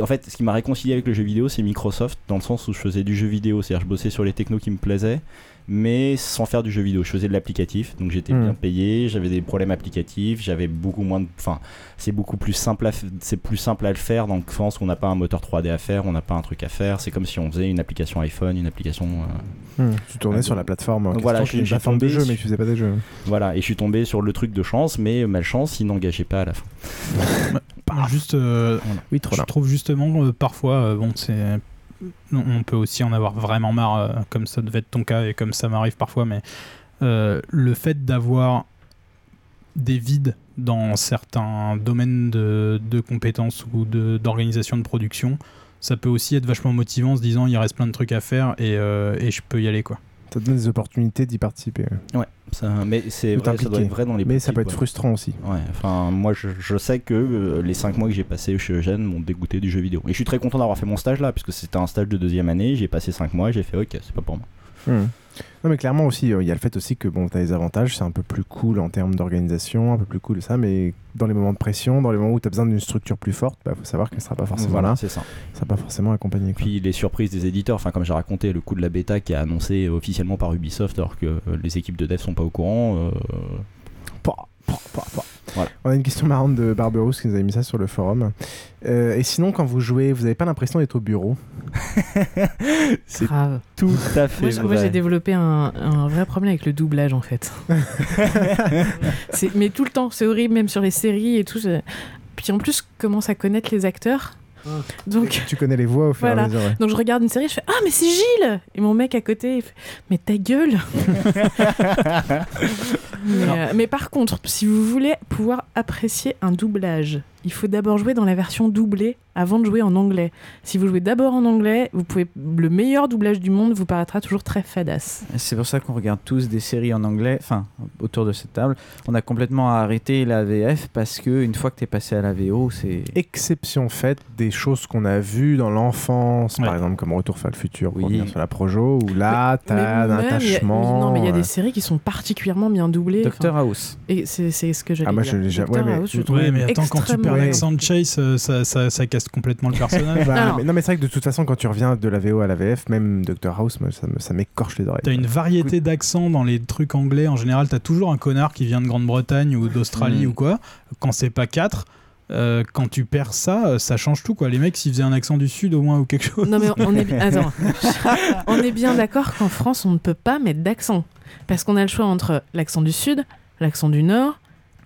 Speaker 13: En fait, ce qui m'a réconcilié avec le jeu vidéo, c'est Microsoft, dans le sens où je faisais du jeu vidéo, c'est-à-dire je bossais sur les technos qui me plaisaient, mais sans faire du jeu vidéo. Je faisais de l'applicatif, donc j'étais bien payé, j'avais des problèmes applicatifs, j'avais beaucoup moins de. Enfin, c'est beaucoup plus simple, à f- c'est plus simple à le faire dans le sens où on n'a pas un moteur 3D à faire, on n'a pas un truc à faire. C'est comme si on faisait une application iPhone, une application. euh,
Speaker 7: Hmm, tu tournais
Speaker 13: euh,
Speaker 7: sur la plateforme
Speaker 13: donc voilà, je
Speaker 7: une
Speaker 13: suis
Speaker 7: plateforme de
Speaker 13: tombé
Speaker 7: jeu, mais tu faisais pas des jeux.
Speaker 13: Voilà, et je suis tombé sur le truc de chance, mais malchance, il n'engageait pas à la fin.
Speaker 9: Juste, euh,
Speaker 7: oui, trop
Speaker 9: je trouve justement euh, parfois, euh, bon, c'est, on peut aussi en avoir vraiment marre, euh, comme ça devait être ton cas et comme ça m'arrive parfois, mais euh, le fait d'avoir des vides dans certains domaines de, compétences ou de- d'organisation de, production, ça peut aussi être vachement motivant en se disant il reste plein de trucs à faire et, euh, et je peux y aller quoi.
Speaker 7: Ça donne des opportunités d'y participer.
Speaker 13: Ouais, ça, mais c'est vrai, ça doit être vrai dans les
Speaker 7: Mais ça peut être
Speaker 13: ouais.
Speaker 7: frustrant aussi.
Speaker 13: Ouais, enfin, moi je, je sais que euh, les 5 mois que j'ai passé chez Eugène m'ont dégoûté du jeu vidéo. Et je suis très content d'avoir fait mon stage là, puisque c'était un stage de deuxième année, j'ai passé 5 mois, j'ai fait ok, c'est pas pour moi.
Speaker 7: Hmm. Non mais clairement aussi, euh, il y a le fait aussi que bon, tu as des avantages, c'est un peu plus cool en termes d'organisation, un peu plus cool ça, mais dans les moments de pression, dans les moments où tu as besoin d'une structure plus forte, il faut savoir qu'elle sera pas forcément
Speaker 13: Voilà,
Speaker 7: là.
Speaker 13: c'est ça.
Speaker 7: Sera pas forcément accompagné. quoi.
Speaker 13: Puis les surprises des éditeurs, enfin comme j'ai raconté, le coup de la bêta qui est annoncé officiellement par Ubisoft alors que euh, les équipes de dev sont pas au courant. euh, Voilà.
Speaker 7: On a une question marrante de Barberousse qui nous a mis ça sur le forum. Euh, et sinon, quand vous jouez, vous avez pas l'impression d'être au bureau
Speaker 13: C'est
Speaker 1: Grave.
Speaker 13: tout à fait
Speaker 1: Moi, j'ai- moi,
Speaker 13: vrai.
Speaker 1: j'ai développé un, un vrai problème avec le doublage en fait. C'est- mais tout le temps, c'est horrible, même sur les séries et tout. je- Puis en plus, je commence à connaître les acteurs. Donc,
Speaker 7: Tu connais les voix au fur et à mesure. ouais.
Speaker 1: Donc je regarde une série, je fais Ah, mais c'est Gilles Et mon mec à côté, il fait Mais ta gueule mais, euh, mais par contre, si vous voulez pouvoir apprécier un doublage, il faut d'abord jouer dans la version doublée avant de jouer en anglais. Si vous jouez d'abord en anglais, vous pouvez le meilleur doublage du monde vous paraîtra toujours très fadasse.
Speaker 8: C'est pour ça qu'on regarde tous des séries en anglais, enfin, autour de cette table. On a complètement arrêté la VF parce que une fois que tu es passé à la VO, c'est.
Speaker 7: Exception faite des choses qu'on a vues dans l'enfance, par exemple comme Retour vers le futur, pour revenir sur la Projo, où là, tu as un
Speaker 1: même, il y a-
Speaker 7: attachement.
Speaker 1: Non, mais il y a
Speaker 7: euh,
Speaker 1: des séries qui sont particulièrement bien doublées.
Speaker 8: Doctor
Speaker 1: enfin,
Speaker 8: House.
Speaker 1: Et c'est ce que j'allais
Speaker 7: Ah, moi,
Speaker 1: dire.
Speaker 7: je l'ai déjà-
Speaker 1: Doctor
Speaker 7: ouais, mais-
Speaker 1: House, je
Speaker 9: mais attends, quand tu
Speaker 1: extrêmement bien.
Speaker 9: l'accent de Chase, euh, ça, ça, ça casse complètement le personnage.
Speaker 7: Bah, mais, non, mais c'est vrai que de toute façon, quand tu reviens de la VO à la VF, même Dr House, moi, ça ça m'écorche les oreilles.
Speaker 9: T'as une variété d'accents dans les trucs anglais. En général, t'as toujours un connard qui vient de Grande-Bretagne ou d'Australie
Speaker 7: Mm.
Speaker 9: ou quoi. Quand c'est pas quatre, euh, quand tu perds ça, euh, ça change tout quoi. Les mecs, s'ils faisaient un accent du sud au moins ou quelque chose.
Speaker 1: Non mais on est, attends. on est bien d'accord qu'en France, on ne peut pas mettre d'accent. Parce qu'on a le choix entre l'accent du Sud, l'accent du Nord,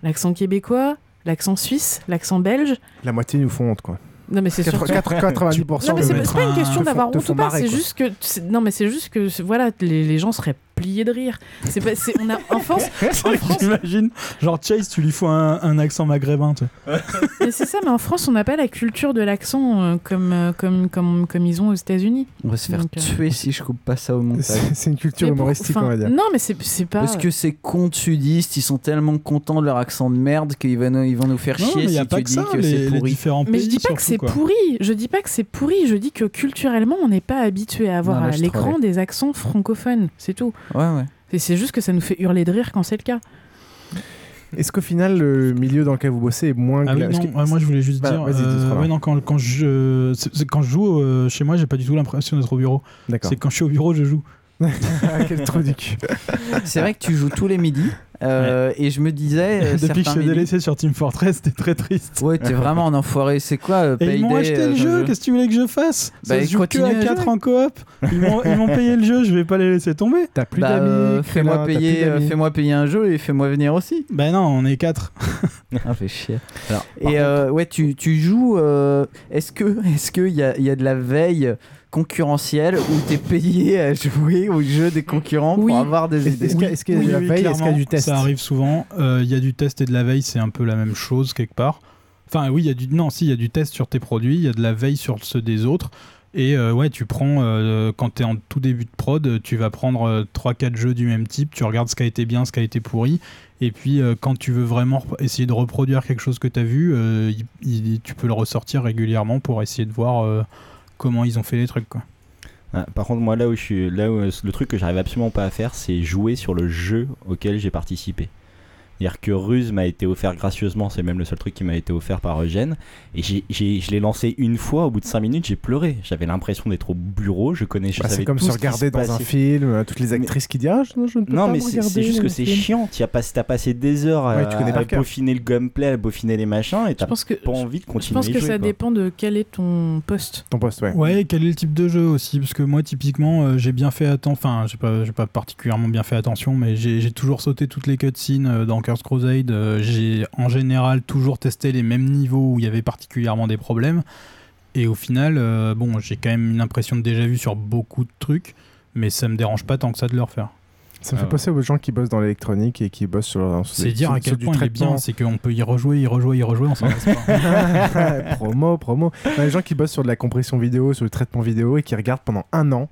Speaker 1: l'accent québécois, l'accent suisse, l'accent belge.
Speaker 7: La moitié nous font honte, quoi.
Speaker 1: Non mais c'est
Speaker 7: 4- 90%
Speaker 1: Non mais c'est pas une
Speaker 7: un-
Speaker 1: question d'avoir honte ou pas, c'est juste que non mais c'est juste que voilà les, les gens seraient pliés de rire. C'est pas c'est- on a en France en France
Speaker 9: J'imagine, genre Chase, tu lui faut un, un accent maghrébin. Tu vois.
Speaker 1: mais c'est ça mais en France on n'a pas la culture de l'accent euh, comme, euh, comme comme comme ils ont aux États-Unis.
Speaker 8: On va se faire
Speaker 1: Donc, euh,
Speaker 8: tuer si je coupe pas ça au montage.
Speaker 7: C'est c'est une culture
Speaker 1: Mais pour-
Speaker 7: humoristique,
Speaker 1: enfin,
Speaker 7: on va dire.
Speaker 1: Non mais c'est c'est pas
Speaker 8: Parce que ces cons sudistes, ils sont tellement contents de leur accent de merde qu'ils vont, nous- ils vont nous faire
Speaker 9: Non,
Speaker 8: chier
Speaker 9: mais y a
Speaker 8: si
Speaker 9: pas
Speaker 8: tu
Speaker 9: que
Speaker 8: dis
Speaker 9: ça,
Speaker 8: que
Speaker 9: les-
Speaker 8: c'est
Speaker 9: les
Speaker 8: pourri.
Speaker 9: différents
Speaker 1: Mais je dis pas que
Speaker 9: surtout,
Speaker 1: c'est
Speaker 9: quoi.
Speaker 1: pourri, je dis pas que c'est pourri, je dis que culturellement on n'est pas habitué à avoir
Speaker 8: Non, là,
Speaker 1: à
Speaker 8: je
Speaker 1: l'écran des accents francophones, c'est tout.
Speaker 8: Ouais, ouais.
Speaker 1: Et c'est juste que ça nous fait hurler de rire quand c'est le cas.
Speaker 7: Est-ce qu'au final, le milieu dans lequel vous bossez est moins
Speaker 9: Ah oui, non,
Speaker 7: que-
Speaker 9: ouais, moi je voulais juste
Speaker 7: Bah,
Speaker 9: dire. euh, ouais, non, quand, quand je, c'est- quand je joue euh, chez moi, j'ai pas du tout l'impression d'être au bureau.
Speaker 7: D'accord.
Speaker 9: C'est quand je suis au bureau, je joue.
Speaker 7: Quel trou du cul.
Speaker 8: C'est vrai que tu joues tous les midis. euh, Et je me disais. euh,
Speaker 9: Depuis que je suis délaissé sur Team Fortress, c'était très triste.
Speaker 8: Ouais, t'es vraiment un enfoiré. C'est quoi euh,
Speaker 9: Et ils m'ont
Speaker 8: Payday,
Speaker 9: acheté
Speaker 8: euh,
Speaker 9: le jeu, qu'est-ce que tu voulais que je fasse?
Speaker 8: Bah,
Speaker 9: Ça se joue que à
Speaker 8: à
Speaker 9: 4
Speaker 8: jouer.
Speaker 9: en coop. Ils m'ont ils m'ont payé le jeu, je vais pas les laisser tomber.
Speaker 7: T'as plus
Speaker 8: Bah,
Speaker 7: d'amis.
Speaker 8: euh, fais-moi payer, euh, fais-moi payer un jeu et fais-moi venir aussi.
Speaker 9: Bah non, on est 4.
Speaker 8: Ah, fait chier.
Speaker 13: Alors,
Speaker 8: Et euh, ouais, tu, tu joues. euh, est-ce que est-ce qu'il y a, il y a de la veille concurrentielle où t'es payé à jouer aux jeux des concurrents
Speaker 1: Oui.
Speaker 8: pour avoir des idées
Speaker 7: Est-ce qu'il y a- est-ce qu'il y a de la veille Est-ce qu'il y a du test
Speaker 9: Ça arrive souvent. Euh, Il y a du test et de la veille, c'est un peu la même chose quelque part. Enfin, oui, il y a du non, si, il y a du test sur tes produits, il y a de la veille sur ceux des autres. Et euh, ouais, tu prends, euh, quand tu es en tout début de prod, tu vas prendre 3-4 jeux du même type, tu regardes ce qui a été bien, ce qui a été pourri. Et puis, euh, quand tu veux vraiment essayer de reproduire quelque chose que tu as vu, euh, il- il- tu peux le ressortir régulièrement pour essayer de voir euh, comment ils ont fait les trucs. Quoi.
Speaker 13: Ah, par contre, moi, là où je suis, là où, le truc que j'arrive absolument pas à faire, c'est jouer sur le jeu auquel j'ai participé. C'est-à-dire que Ruse m'a été offert gracieusement, c'est même le seul truc qui m'a été offert par Eugène. Et j'ai, j'ai- je l'ai lancé une fois, au bout de 5 minutes, j'ai pleuré. J'avais l'impression d'être au bureau, je connais, je
Speaker 7: Bah,
Speaker 13: savais
Speaker 7: c'est comme
Speaker 13: tout
Speaker 7: se regarder dans un film, euh, toutes les actrices qui disent Ah, je, je ne peux
Speaker 13: Non,
Speaker 7: pas
Speaker 13: mais c'est
Speaker 7: regarder
Speaker 13: c'est juste que c'est
Speaker 7: film.
Speaker 13: chiant. Tu as passé, des heures à,
Speaker 7: tu connais
Speaker 13: à peaufiner le gameplay, à peaufiner les machins, et
Speaker 1: pense que-
Speaker 13: pas envie de
Speaker 1: Je
Speaker 13: continuer.
Speaker 1: pense
Speaker 13: à y
Speaker 1: que
Speaker 13: jouer,
Speaker 1: ça
Speaker 13: quoi.
Speaker 1: dépend de quel est ton poste.
Speaker 7: Ton poste, ouais.
Speaker 9: Ouais, quel est le type de jeu aussi Parce que moi, typiquement, euh, j'ai bien fait attention. Enfin, j'ai pas, j'ai pas particulièrement bien fait attention, mais j'ai j'ai toujours sauté toutes les cutscenes euh, dans Curse Crusade. Euh, j'ai en général toujours testé les mêmes niveaux où il y avait particulièrement des problèmes. Et au final, euh, bon, j'ai quand même une impression de déjà vu sur beaucoup de trucs, mais ça me dérange pas tant que ça de le refaire.
Speaker 7: Ça me fait
Speaker 13: Ah
Speaker 7: penser aux gens qui bossent dans l'électronique et qui bossent sur.
Speaker 9: C'est dire à quel point il est bien, c'est qu'on peut y rejouer, y rejouer, y rejouer, on s'en lasse pas.
Speaker 7: promo, promo. Les gens qui bossent sur de la compression vidéo, sur le traitement vidéo et qui regardent pendant un an,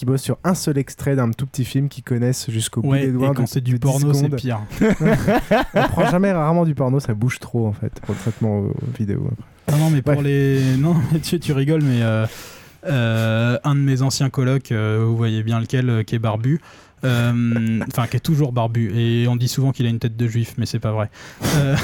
Speaker 7: qui bossent sur un seul extrait d'un tout petit film qu'ils connaissent jusqu'au bout
Speaker 9: Ouais,
Speaker 7: des
Speaker 9: et
Speaker 7: doigts.
Speaker 9: quand
Speaker 7: de-
Speaker 9: c'est du
Speaker 7: de 10
Speaker 9: porno, c'est pire.
Speaker 7: On prend jamais rarement du porno, ça bouge trop en fait pour le traitement vidéo.
Speaker 9: Non, non, mais pour les. Non, mais tu, tu rigoles, mais euh, euh, un de mes anciens colocs, euh, vous voyez bien lequel, euh, qui est barbu. euh, Enfin, qui est toujours barbu. Et on dit souvent qu'il a une tête de juif, mais c'est pas vrai. Euh,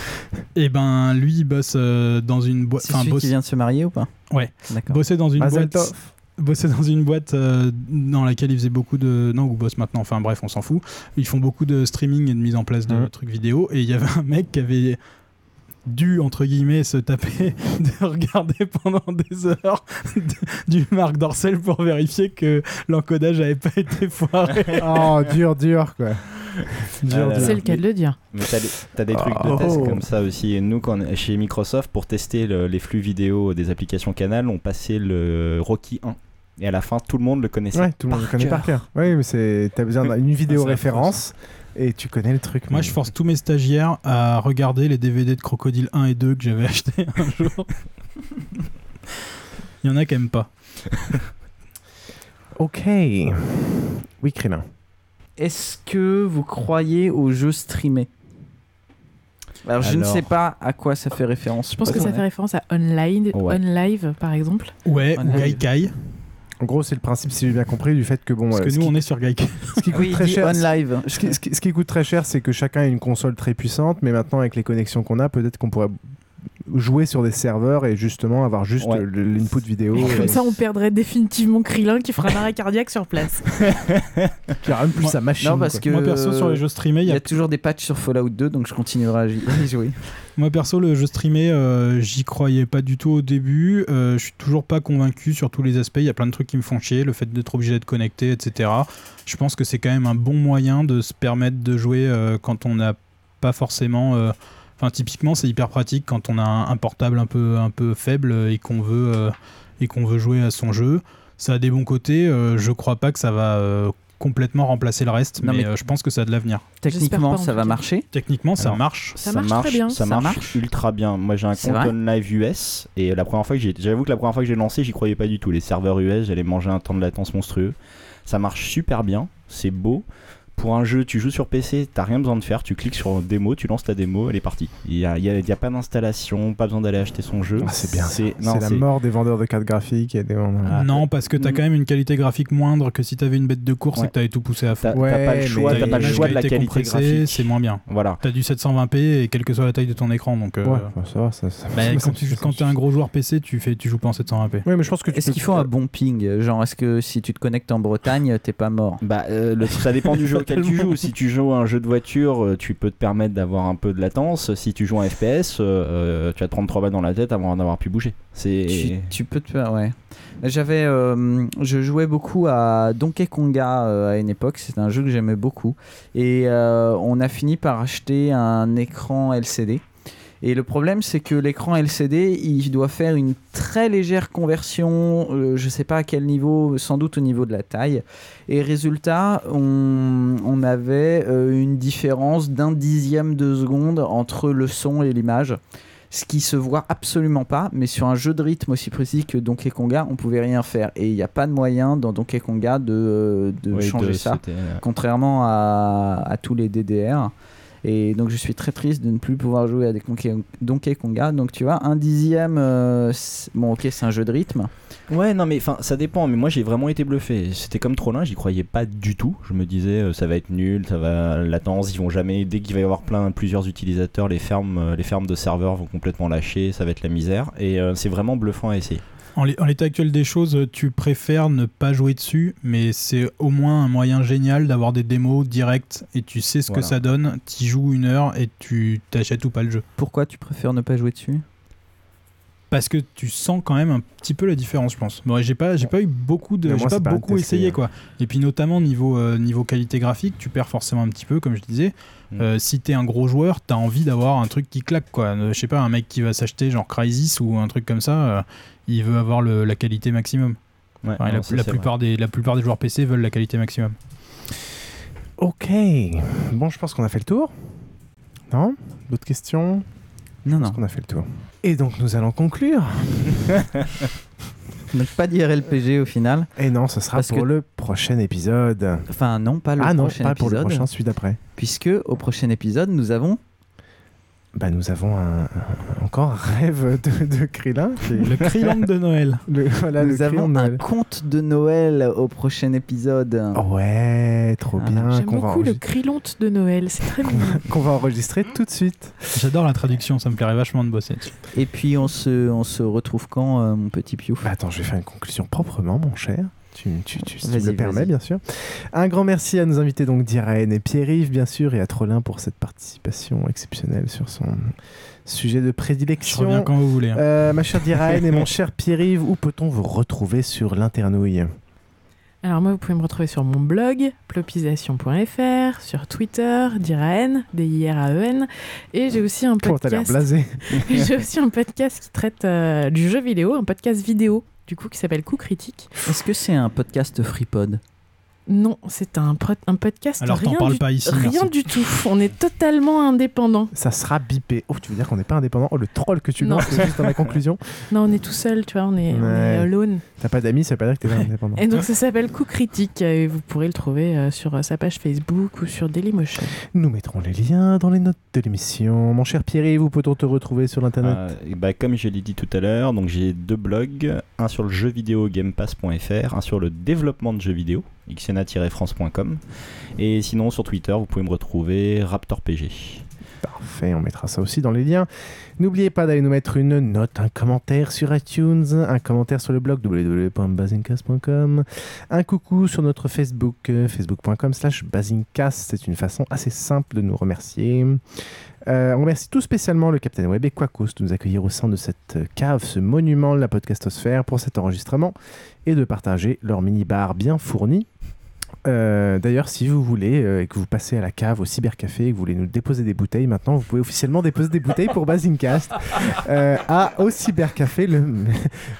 Speaker 9: et ben, lui, il bosse euh, dans une boîte.
Speaker 8: C'est celui qui vient de se marier ou pas?
Speaker 9: Ouais.
Speaker 8: D'accord.
Speaker 9: Bosser dans une
Speaker 7: Mazel
Speaker 9: boîte. Bosser dans une boîte euh, dans laquelle il faisait beaucoup de. Non, ou bosse maintenant, enfin bref, on s'en fout. Ils font beaucoup de streaming et de mise en place de
Speaker 7: Mhm.
Speaker 9: trucs vidéo. Et il y avait un mec qui avait dû, entre guillemets, se taper de regarder pendant des heures de- du Marc Dorcel pour vérifier que l'encodage avait pas été foiré.
Speaker 7: Oh, dur, dur quoi.
Speaker 13: Ah.
Speaker 1: C'est le cas de le dire.
Speaker 13: Mais t'as des, t'as des trucs de
Speaker 7: Oh.
Speaker 13: test comme ça aussi. Et nous, quand chez Microsoft, pour tester le- les flux vidéo des applications Canal, on passait le Rocky 1. Et à la fin, tout le monde le connaissait.
Speaker 7: Ouais, tout le monde le connaît par cœur. Oui, mais c'est t'as besoin d'une vidéo référence et tu connais le truc.
Speaker 9: Moi,
Speaker 7: mais-
Speaker 9: je force tous mes stagiaires à regarder les DVD de Crocodile 1 et 2 que j'avais acheté un jour. Il y en a qui aiment pas.
Speaker 7: Ok. Oui, Krillin.
Speaker 8: Est-ce que vous croyez aux jeux streamés Alors, je ne sais pas à quoi ça fait référence.
Speaker 1: Je pense que ça fait référence à online,
Speaker 13: Ouais.
Speaker 1: OnLive par exemple.
Speaker 9: Ouais,
Speaker 8: On
Speaker 9: ou Gaikai.
Speaker 7: En gros, c'est le principe, si j'ai bien compris, du fait que bon.
Speaker 9: Parce
Speaker 7: euh,
Speaker 9: que
Speaker 7: ce
Speaker 9: nous,
Speaker 7: qui-
Speaker 9: on est sur Gaikai.
Speaker 7: ce qui coûte
Speaker 8: Oui,
Speaker 7: très cher.
Speaker 8: on live.
Speaker 7: Ce qui, ce qui- ce qui coûte très cher, c'est que chacun a une console très puissante, mais maintenant avec les connexions qu'on a, peut-être qu'on pourrait jouer sur des serveurs et justement avoir juste
Speaker 13: Ouais.
Speaker 7: l'input vidéo.
Speaker 1: Comme
Speaker 7: et-
Speaker 1: ça, on perdrait définitivement Krillin qui fera un arrêt cardiaque sur place.
Speaker 7: qui a même plus
Speaker 9: Moi-
Speaker 7: sa machine.
Speaker 8: Non, parce
Speaker 7: quoi.
Speaker 8: que
Speaker 9: Moi, perso, sur les jeux streamés, il y
Speaker 8: y
Speaker 9: a
Speaker 8: toujours des patchs sur Fallout 2, donc je continuerai à y jouer.
Speaker 9: Moi perso, le jeu streamé, euh, j'y croyais pas du tout au début. Euh, je suis toujours pas convaincu sur tous les aspects. Il y a plein de trucs qui me font chier, le fait d'être obligé d'être connecté, etc. Je pense que c'est quand même un bon moyen de se permettre de jouer euh, quand on n'a pas forcément. Enfin, typiquement, c'est hyper pratique quand on a un, portable un peu, un peu faible et qu'on veut, et qu'on veut jouer à son jeu. Ça a des bons côtés. je crois pas que ça va complètement remplacer le reste,
Speaker 8: Non,
Speaker 9: mais,
Speaker 8: mais-
Speaker 9: euh, je pense que ça a de l'avenir.
Speaker 8: Techniquement, ça va marcher.
Speaker 9: Techniquement, ça
Speaker 13: Alors,
Speaker 9: marche.
Speaker 1: Ça marche très bien.
Speaker 13: Ça,
Speaker 8: Ça
Speaker 13: marche,
Speaker 8: marche.
Speaker 13: ultra bien. Moi, j'ai un compte live US et la première fois que j'ai, j'avoue que la première fois que j'ai lancé, j'y croyais pas du tout. Les serveurs US, j'allais manger un temps de latence monstrueux. Ça marche super bien, c'est beau. Pour un jeu, tu joues sur PC, t'as rien besoin de faire. Tu cliques sur démo, tu lances ta démo, elle est partie. Il y a, il y a- il y a pas d'installation, pas besoin d'aller acheter son jeu.
Speaker 7: Ah, c'est bien.
Speaker 13: C'est,
Speaker 7: la mort des vendeurs de cartes graphiques et des.
Speaker 13: Ah,
Speaker 9: non, parce que t'as
Speaker 8: Mm.
Speaker 9: quand même une qualité graphique moindre que si t'avais une bête de course
Speaker 13: Ouais.
Speaker 9: et que t'avais tout poussé à fond.
Speaker 13: T'as,
Speaker 7: Ouais,
Speaker 13: t'as pas le choix,
Speaker 7: une
Speaker 13: pas le choix de la
Speaker 9: qualité compressée,
Speaker 13: graphique.
Speaker 9: c'est moins bien.
Speaker 13: Voilà.
Speaker 9: T'as du 720p et quelle que soit la taille de ton écran, donc. euh,
Speaker 7: Ouais, ça va, ça, ça-
Speaker 9: bah,
Speaker 7: ça-
Speaker 9: quand
Speaker 7: ça-
Speaker 9: tu quand t'es un gros joueur PC, tu fais, tu joues pas en 720p.
Speaker 7: Ouais, mais je pense que tu
Speaker 8: Est-ce qu'il faut un bon ping? Genre, est-ce que si tu te connectes en Bretagne, t'es pas mort?
Speaker 13: Bah, euh, ça dépend du jeu auquel tu joues. Si tu joues à un jeu de voiture, euh, tu peux te permettre d'avoir un peu de latence. Si tu joues à un FPS, euh, euh, tu vas te prendre trois balles dans la tête avant d'avoir pu bouger. C'est
Speaker 8: tu, tu peux te faire, ouais. J'avais, euh, je jouais beaucoup à Donkey Konga euh, à une époque. C'est un jeu que j'aimais beaucoup. Et euh, on a fini par acheter un écran LCD. Et le problème, c'est que l'écran LCD, il doit faire une très légère conversion, euh, je sais pas à quel niveau, sans doute au niveau de la taille. Et résultat, on, on avait euh, une différence d'un dixième de seconde entre le son et l'image. Ce qui se voit absolument pas, mais sur un jeu de rythme aussi précis que Donkey Konga, on pouvait rien faire. Et il n'y a pas de moyen dans Donkey Konga de, euh, de
Speaker 13: Oui,
Speaker 8: changer
Speaker 13: de-
Speaker 8: ça, contrairement à, à tous les DDR. Et donc je suis très triste de ne plus pouvoir jouer à des Donkey, Konga. Donc tu vois, un dixième, euh, bon ok c'est un jeu de rythme.
Speaker 13: Ouais, non, mais enfin, ça dépend. Mais moi, j'ai vraiment été bluffé. C'était comme Trollin, j'y croyais pas du tout. Je me disais, euh, ça va être nul, ça va latence. Ils vont jamais. Dès qu'il va y avoir plein, plusieurs utilisateurs, les fermes, euh, les fermes de serveurs vont complètement lâcher. Ça va être la misère. Et c'est vraiment bluffant à essayer.
Speaker 9: En l'é- en l'état actuel des choses, tu préfères ne pas jouer dessus, mais c'est au moins un moyen génial d'avoir des démos directes et tu sais ce que ça donne. Tu joues une heure et tu t'achètes ou pas le jeu.
Speaker 8: Pourquoi tu préfères ne pas jouer dessus?
Speaker 9: Parce que tu sens quand même un petit peu la différence, je pense. Bon, j'ai pas, j'ai pas eu beaucoup de,
Speaker 7: moi,
Speaker 9: pas beaucoup essayé
Speaker 7: hein.
Speaker 9: quoi. Et puis notamment niveau euh, niveau qualité graphique, tu perds forcément un petit peu, comme je disais.
Speaker 13: Mm.
Speaker 9: Euh, si t'es un gros joueur, t'as envie d'avoir un truc qui claque quoi. Euh, je sais pas, un mec qui va s'acheter genre Crysis ou un truc comme ça, euh, il veut avoir le- la qualité maximum.
Speaker 13: Ouais,
Speaker 9: Enfin,
Speaker 13: non,
Speaker 9: la,
Speaker 13: ça,
Speaker 9: la
Speaker 13: c'est
Speaker 9: plupart des, la plupart des joueurs PC veulent la qualité maximum.
Speaker 7: Ok. Bon, je pense qu'on a fait le tour. Non? D'autres questions?
Speaker 8: Non, non.
Speaker 7: pense qu'on a fait le tour. Et donc, nous allons conclure.
Speaker 8: Donc pas d'IRLPG au final.
Speaker 7: Et non, ce sera
Speaker 8: Parce
Speaker 7: pour
Speaker 8: que-
Speaker 7: le prochain épisode.
Speaker 8: Enfin non, pas le
Speaker 7: ah non,
Speaker 8: prochain
Speaker 7: pas pour le
Speaker 8: épisode.
Speaker 7: prochain, celui d'après.
Speaker 8: Puisque au prochain épisode, nous avons
Speaker 7: Bah, nous avons un, un- encore un rêve de, de Krillin. qui
Speaker 9: Le Krillin de Noël.
Speaker 7: Le- voilà, le
Speaker 8: nous avons
Speaker 7: Krillin
Speaker 8: un conte de Noël au prochain épisode.
Speaker 7: Ouais, trop bien.
Speaker 1: J'aime
Speaker 7: Qu'on va,
Speaker 1: beaucoup le crilonte de Noël, c'est très mignon.
Speaker 7: qu'on va enregistrer tout de suite.
Speaker 9: J'adore la traduction, ça me plairait vachement de bosser dessus.
Speaker 8: Et puis on se, on se retrouve quand, euh, mon petit Piouf
Speaker 7: Bah, attends, je vais faire une conclusion proprement, mon cher. Tu, tu, tu, si tu me le permets, bien sûr. Un grand merci à nos invités, donc Diraen et Pierre-Yves, bien sûr, et à Trollin pour cette participation exceptionnelle sur son sujet de
Speaker 9: Je
Speaker 7: prédilection.
Speaker 9: reviens quand vous voulez. hein.
Speaker 7: Euh, ma chère Diraen et mon cher Pierre-Yves, où peut-on vous retrouver sur l'internouille?
Speaker 1: Alors moi, vous pouvez me retrouver sur mon blog, plopisation.fr, sur Twitter, Diraen, D-I-R-A-E-N, et j'ai aussi un
Speaker 7: Comment t'as l'air
Speaker 1: podcast.
Speaker 7: blasé?
Speaker 1: J'ai aussi un podcast qui traite euh, du jeu vidéo, un podcast vidéo, du coup, qui s'appelle Coup Critique.
Speaker 8: Est-ce que c'est un podcast FreePod?
Speaker 1: Non, c'est un, un podcast
Speaker 9: Alors, t'en
Speaker 1: rien,
Speaker 9: parles
Speaker 1: du,
Speaker 9: pas ici,
Speaker 1: rien
Speaker 9: merci.
Speaker 1: du tout. On est totalement indépendant.
Speaker 7: Ça sera bipé. Oh, tu veux dire qu'on n'est pas indépendant Oh, le troll que tu
Speaker 1: Non.
Speaker 7: lances c'est juste dans la conclusion.
Speaker 1: Non, on est tout seul, tu vois, on est, on
Speaker 7: Ouais.
Speaker 1: est alone.
Speaker 7: T'as pas d'amis, ça veut pas dire que t'es pas indépendant.
Speaker 1: Et donc ça s'appelle Coup Critique et vous pourrez le trouver euh, sur euh, sa page Facebook ou sur Dailymotion.
Speaker 7: Nous mettrons les liens dans les notes de l'émission. Mon cher Pierre, où peut-on te retrouver sur l'internet?
Speaker 13: Euh, et bah, comme je l'ai dit tout à l'heure, donc j'ai deux blogs, un sur le jeu vidéo gamepass.fr, un sur le développement de jeux vidéo, xena-france.com, et sinon sur Twitter, vous pouvez me retrouver RaptorPG.
Speaker 7: Parfait, on mettra ça aussi dans les liens. N'oubliez pas d'aller nous mettre une note, un commentaire sur iTunes, un commentaire sur le blog www.bazincast.com, un coucou sur notre Facebook, euh, facebook.com slash bazincast. C'est une façon assez simple de nous remercier. Euh, on remercie tout spécialement le Capitaine Web et Quacos de nous accueillir au sein de cette cave, ce monument de la podcastosphère pour cet enregistrement et de partager leur mini-bar bien fourni. Euh, D'ailleurs, si vous voulez euh, et que vous passez à la cave au cybercafé et que vous voulez nous déposer des bouteilles, maintenant vous pouvez officiellement déposer des bouteilles pour Basincast euh, à au cybercafé, le,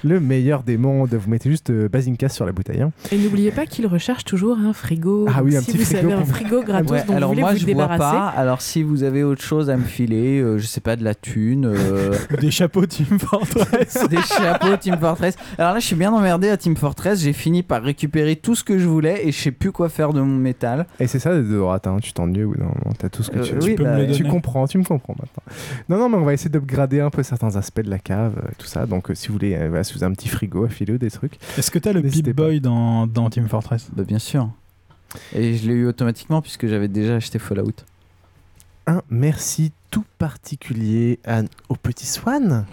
Speaker 7: le meilleur des mondes. Vous mettez juste euh, Basincast sur la bouteille. hein.
Speaker 1: Et n'oubliez pas qu'il recherche toujours un frigo.
Speaker 7: Ah oui, un
Speaker 1: si
Speaker 7: petit
Speaker 1: vous
Speaker 7: frigo
Speaker 1: avez un
Speaker 7: pour-
Speaker 1: frigo gratos
Speaker 8: Ouais,
Speaker 1: dont
Speaker 8: alors
Speaker 1: vous voulez
Speaker 8: moi
Speaker 1: vous
Speaker 8: je vois
Speaker 1: débarrasser.
Speaker 8: pas. Alors si vous avez autre chose à me filer, euh, je sais pas de la thune, euh,
Speaker 9: Des chapeaux Team Fortress.
Speaker 8: des chapeaux Team Fortress. Alors là je suis bien emmerdé à Team Fortress. J'ai fini par récupérer tout ce que je voulais et je sais plus quoi faire de mon métal.
Speaker 7: Et c'est ça, droite, hein, tu t'ennuies ou non T'as tout ce que
Speaker 8: Euh,
Speaker 7: tu
Speaker 8: oui,
Speaker 7: tu,
Speaker 8: bah,
Speaker 7: tu
Speaker 9: donner.
Speaker 7: comprends, tu me comprends maintenant. Non, non, mais on va essayer d'upgrader un peu certains aspects de la cave, euh, tout ça. Donc, euh, si vous voulez, euh, voilà, si vous avez un petit frigo à filer ou des trucs.
Speaker 9: Est-ce que t'as le Pip Boy dans, dans Team Fortress?
Speaker 8: Bah bien sûr. Et je l'ai eu automatiquement puisque j'avais déjà acheté Fallout.
Speaker 7: Un merci tout particulier à, au petit Swan.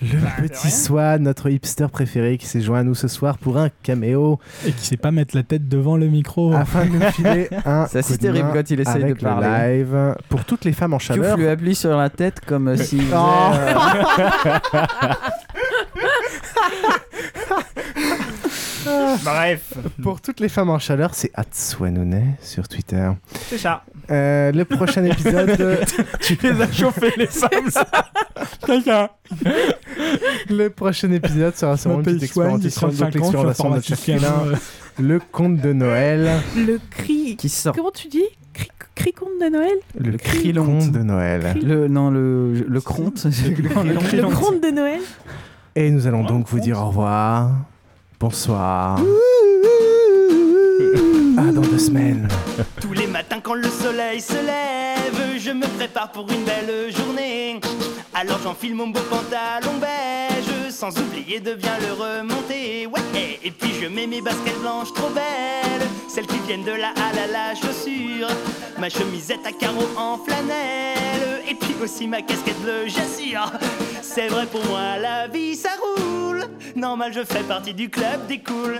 Speaker 7: Le petit Swan, notre hipster préféré qui s'est joint à nous ce soir pour un caméo
Speaker 9: Et qui sait pas mettre la tête devant le micro.
Speaker 7: afin de nous filer un
Speaker 8: Ça, c'est terrible quand il essaye de
Speaker 7: avec le
Speaker 8: parler.
Speaker 7: live pour toutes les femmes en
Speaker 8: Tu
Speaker 7: chaleur.
Speaker 8: lui appuies sur la tête comme euh,
Speaker 7: Oh.
Speaker 8: euh,
Speaker 12: Bref,
Speaker 7: Pour toutes les femmes en chaleur, c'est Atsuanone sur Twitter.
Speaker 12: c'est ça.
Speaker 7: Euh, le prochain épisode, euh,
Speaker 9: tu les as chauffés les femmes
Speaker 7: le prochain épisode sera sûrement une petite expérimentation,
Speaker 9: 35 ans, je suis
Speaker 7: l'expérimentation de chacun.
Speaker 9: euh,
Speaker 7: le conte de Noël.
Speaker 1: Le cri.
Speaker 8: qui sort.
Speaker 1: Comment tu dis Cri, cri conte de Noël
Speaker 7: Le,
Speaker 8: Le
Speaker 7: cri
Speaker 8: crilonte.
Speaker 7: conte de Noël.
Speaker 8: Le non le le cronte.
Speaker 1: Le conte de Noël
Speaker 7: Et nous allons donc vous dire au revoir. Bonsoir. À dans deux semaines.
Speaker 4: Tous les matins quand le soleil se lève, je me prépare pour une belle journée. Alors j'enfile mon beau pantalon beige, sans oublier de bien le remonter. Ouais, et puis je mets mes baskets blanches trop belles, celles qui viennent de la halle à la chaussure. Ma chemisette à carreaux en flanelle, et puis aussi ma casquette bleue, j'assure. C'est vrai pour moi, la vie ça roule. Normal, je fais partie du club des cools.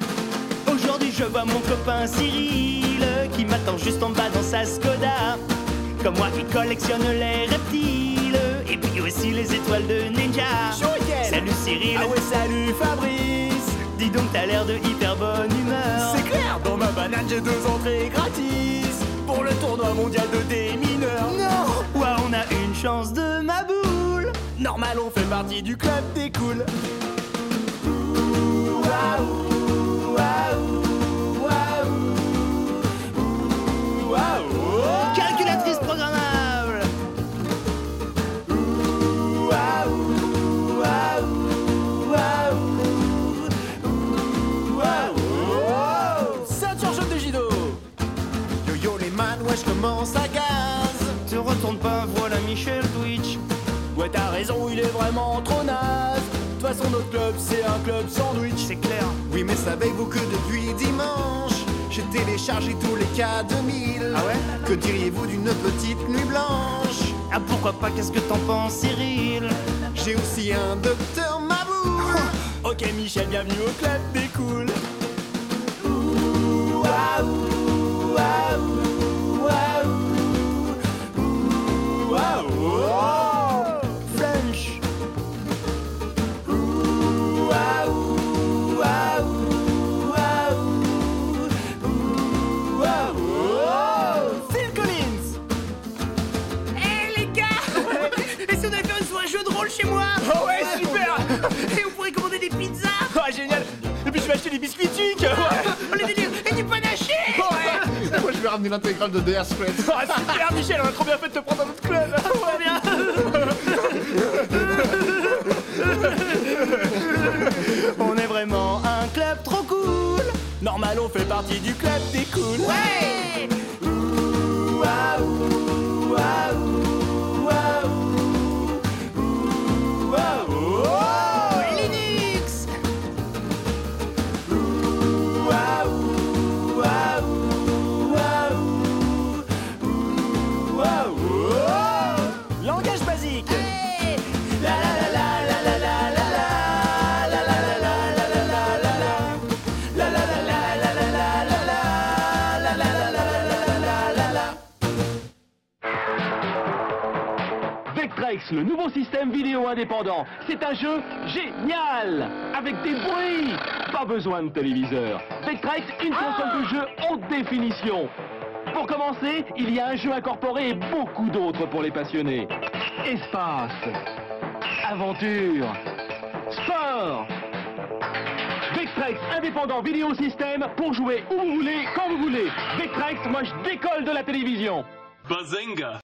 Speaker 4: Aujourd'hui je vois mon copain Cyril qui m'attend juste en bas dans sa Skoda. Comme moi il collectionne les reptiles et puis aussi les étoiles de ninja. Salut Cyril. Ah ouais salut Fabrice. Dis donc t'as l'air de hyper bonne humeur. C'est clair, dans ma banane j'ai deux entrées gratis pour le tournoi mondial de des mineurs. Non. Ouais on a une chance de ma boule. Normal, on fait partie du club des cools. Calculatrice programmable. Ceinture jaune
Speaker 3: de judo.
Speaker 14: Yo yo les man, ouais je commence à gaz.
Speaker 4: Te retourne pas, voilà Michel ouh, waouh. maison il est vraiment trop naze. De toute façon notre club c'est un club sandwich. C'est clair.
Speaker 14: Oui, mais savez-vous que depuis dimanche, j'ai téléchargé tous les cas de 1000
Speaker 4: Ah ouais
Speaker 14: Que diriez-vous d'une petite nuit blanche?
Speaker 4: Ah pourquoi pas, qu'est-ce que t'en penses Cyril?
Speaker 14: J'ai aussi un docteur Mabou
Speaker 4: Ok Michel, bienvenue au club des cools. Ouh, waouh, waouh, waouh, ouh, waouh, chez moi.
Speaker 14: Oh ouais, super.
Speaker 4: Et on pourrait commander des pizzas.
Speaker 14: Ah, génial. Et puis je vais acheter des biscuits tucs
Speaker 4: Oh les délires Et du panaché.
Speaker 14: Ouais. Moi je vais ramener l'intégrale de DR Spread
Speaker 4: Ah super Michel, on a trop bien fait de te prendre dans notre club. Trop bien. On est vraiment un club trop cool. Normal on fait partie du club des cools. Ouais. Ouh, waouh, waouh,
Speaker 3: le nouveau système vidéo indépendant. C'est un jeu génial Avec des bruits Pas besoin de téléviseur. Vectrex, une console de jeu haute définition. Pour commencer, il y a un jeu incorporé et beaucoup d'autres pour les passionnés. Espace, aventure, sport. Vectrex indépendant vidéo système pour jouer où vous voulez, quand vous voulez. Vectrex, moi je décolle de la télévision.
Speaker 15: Bazinga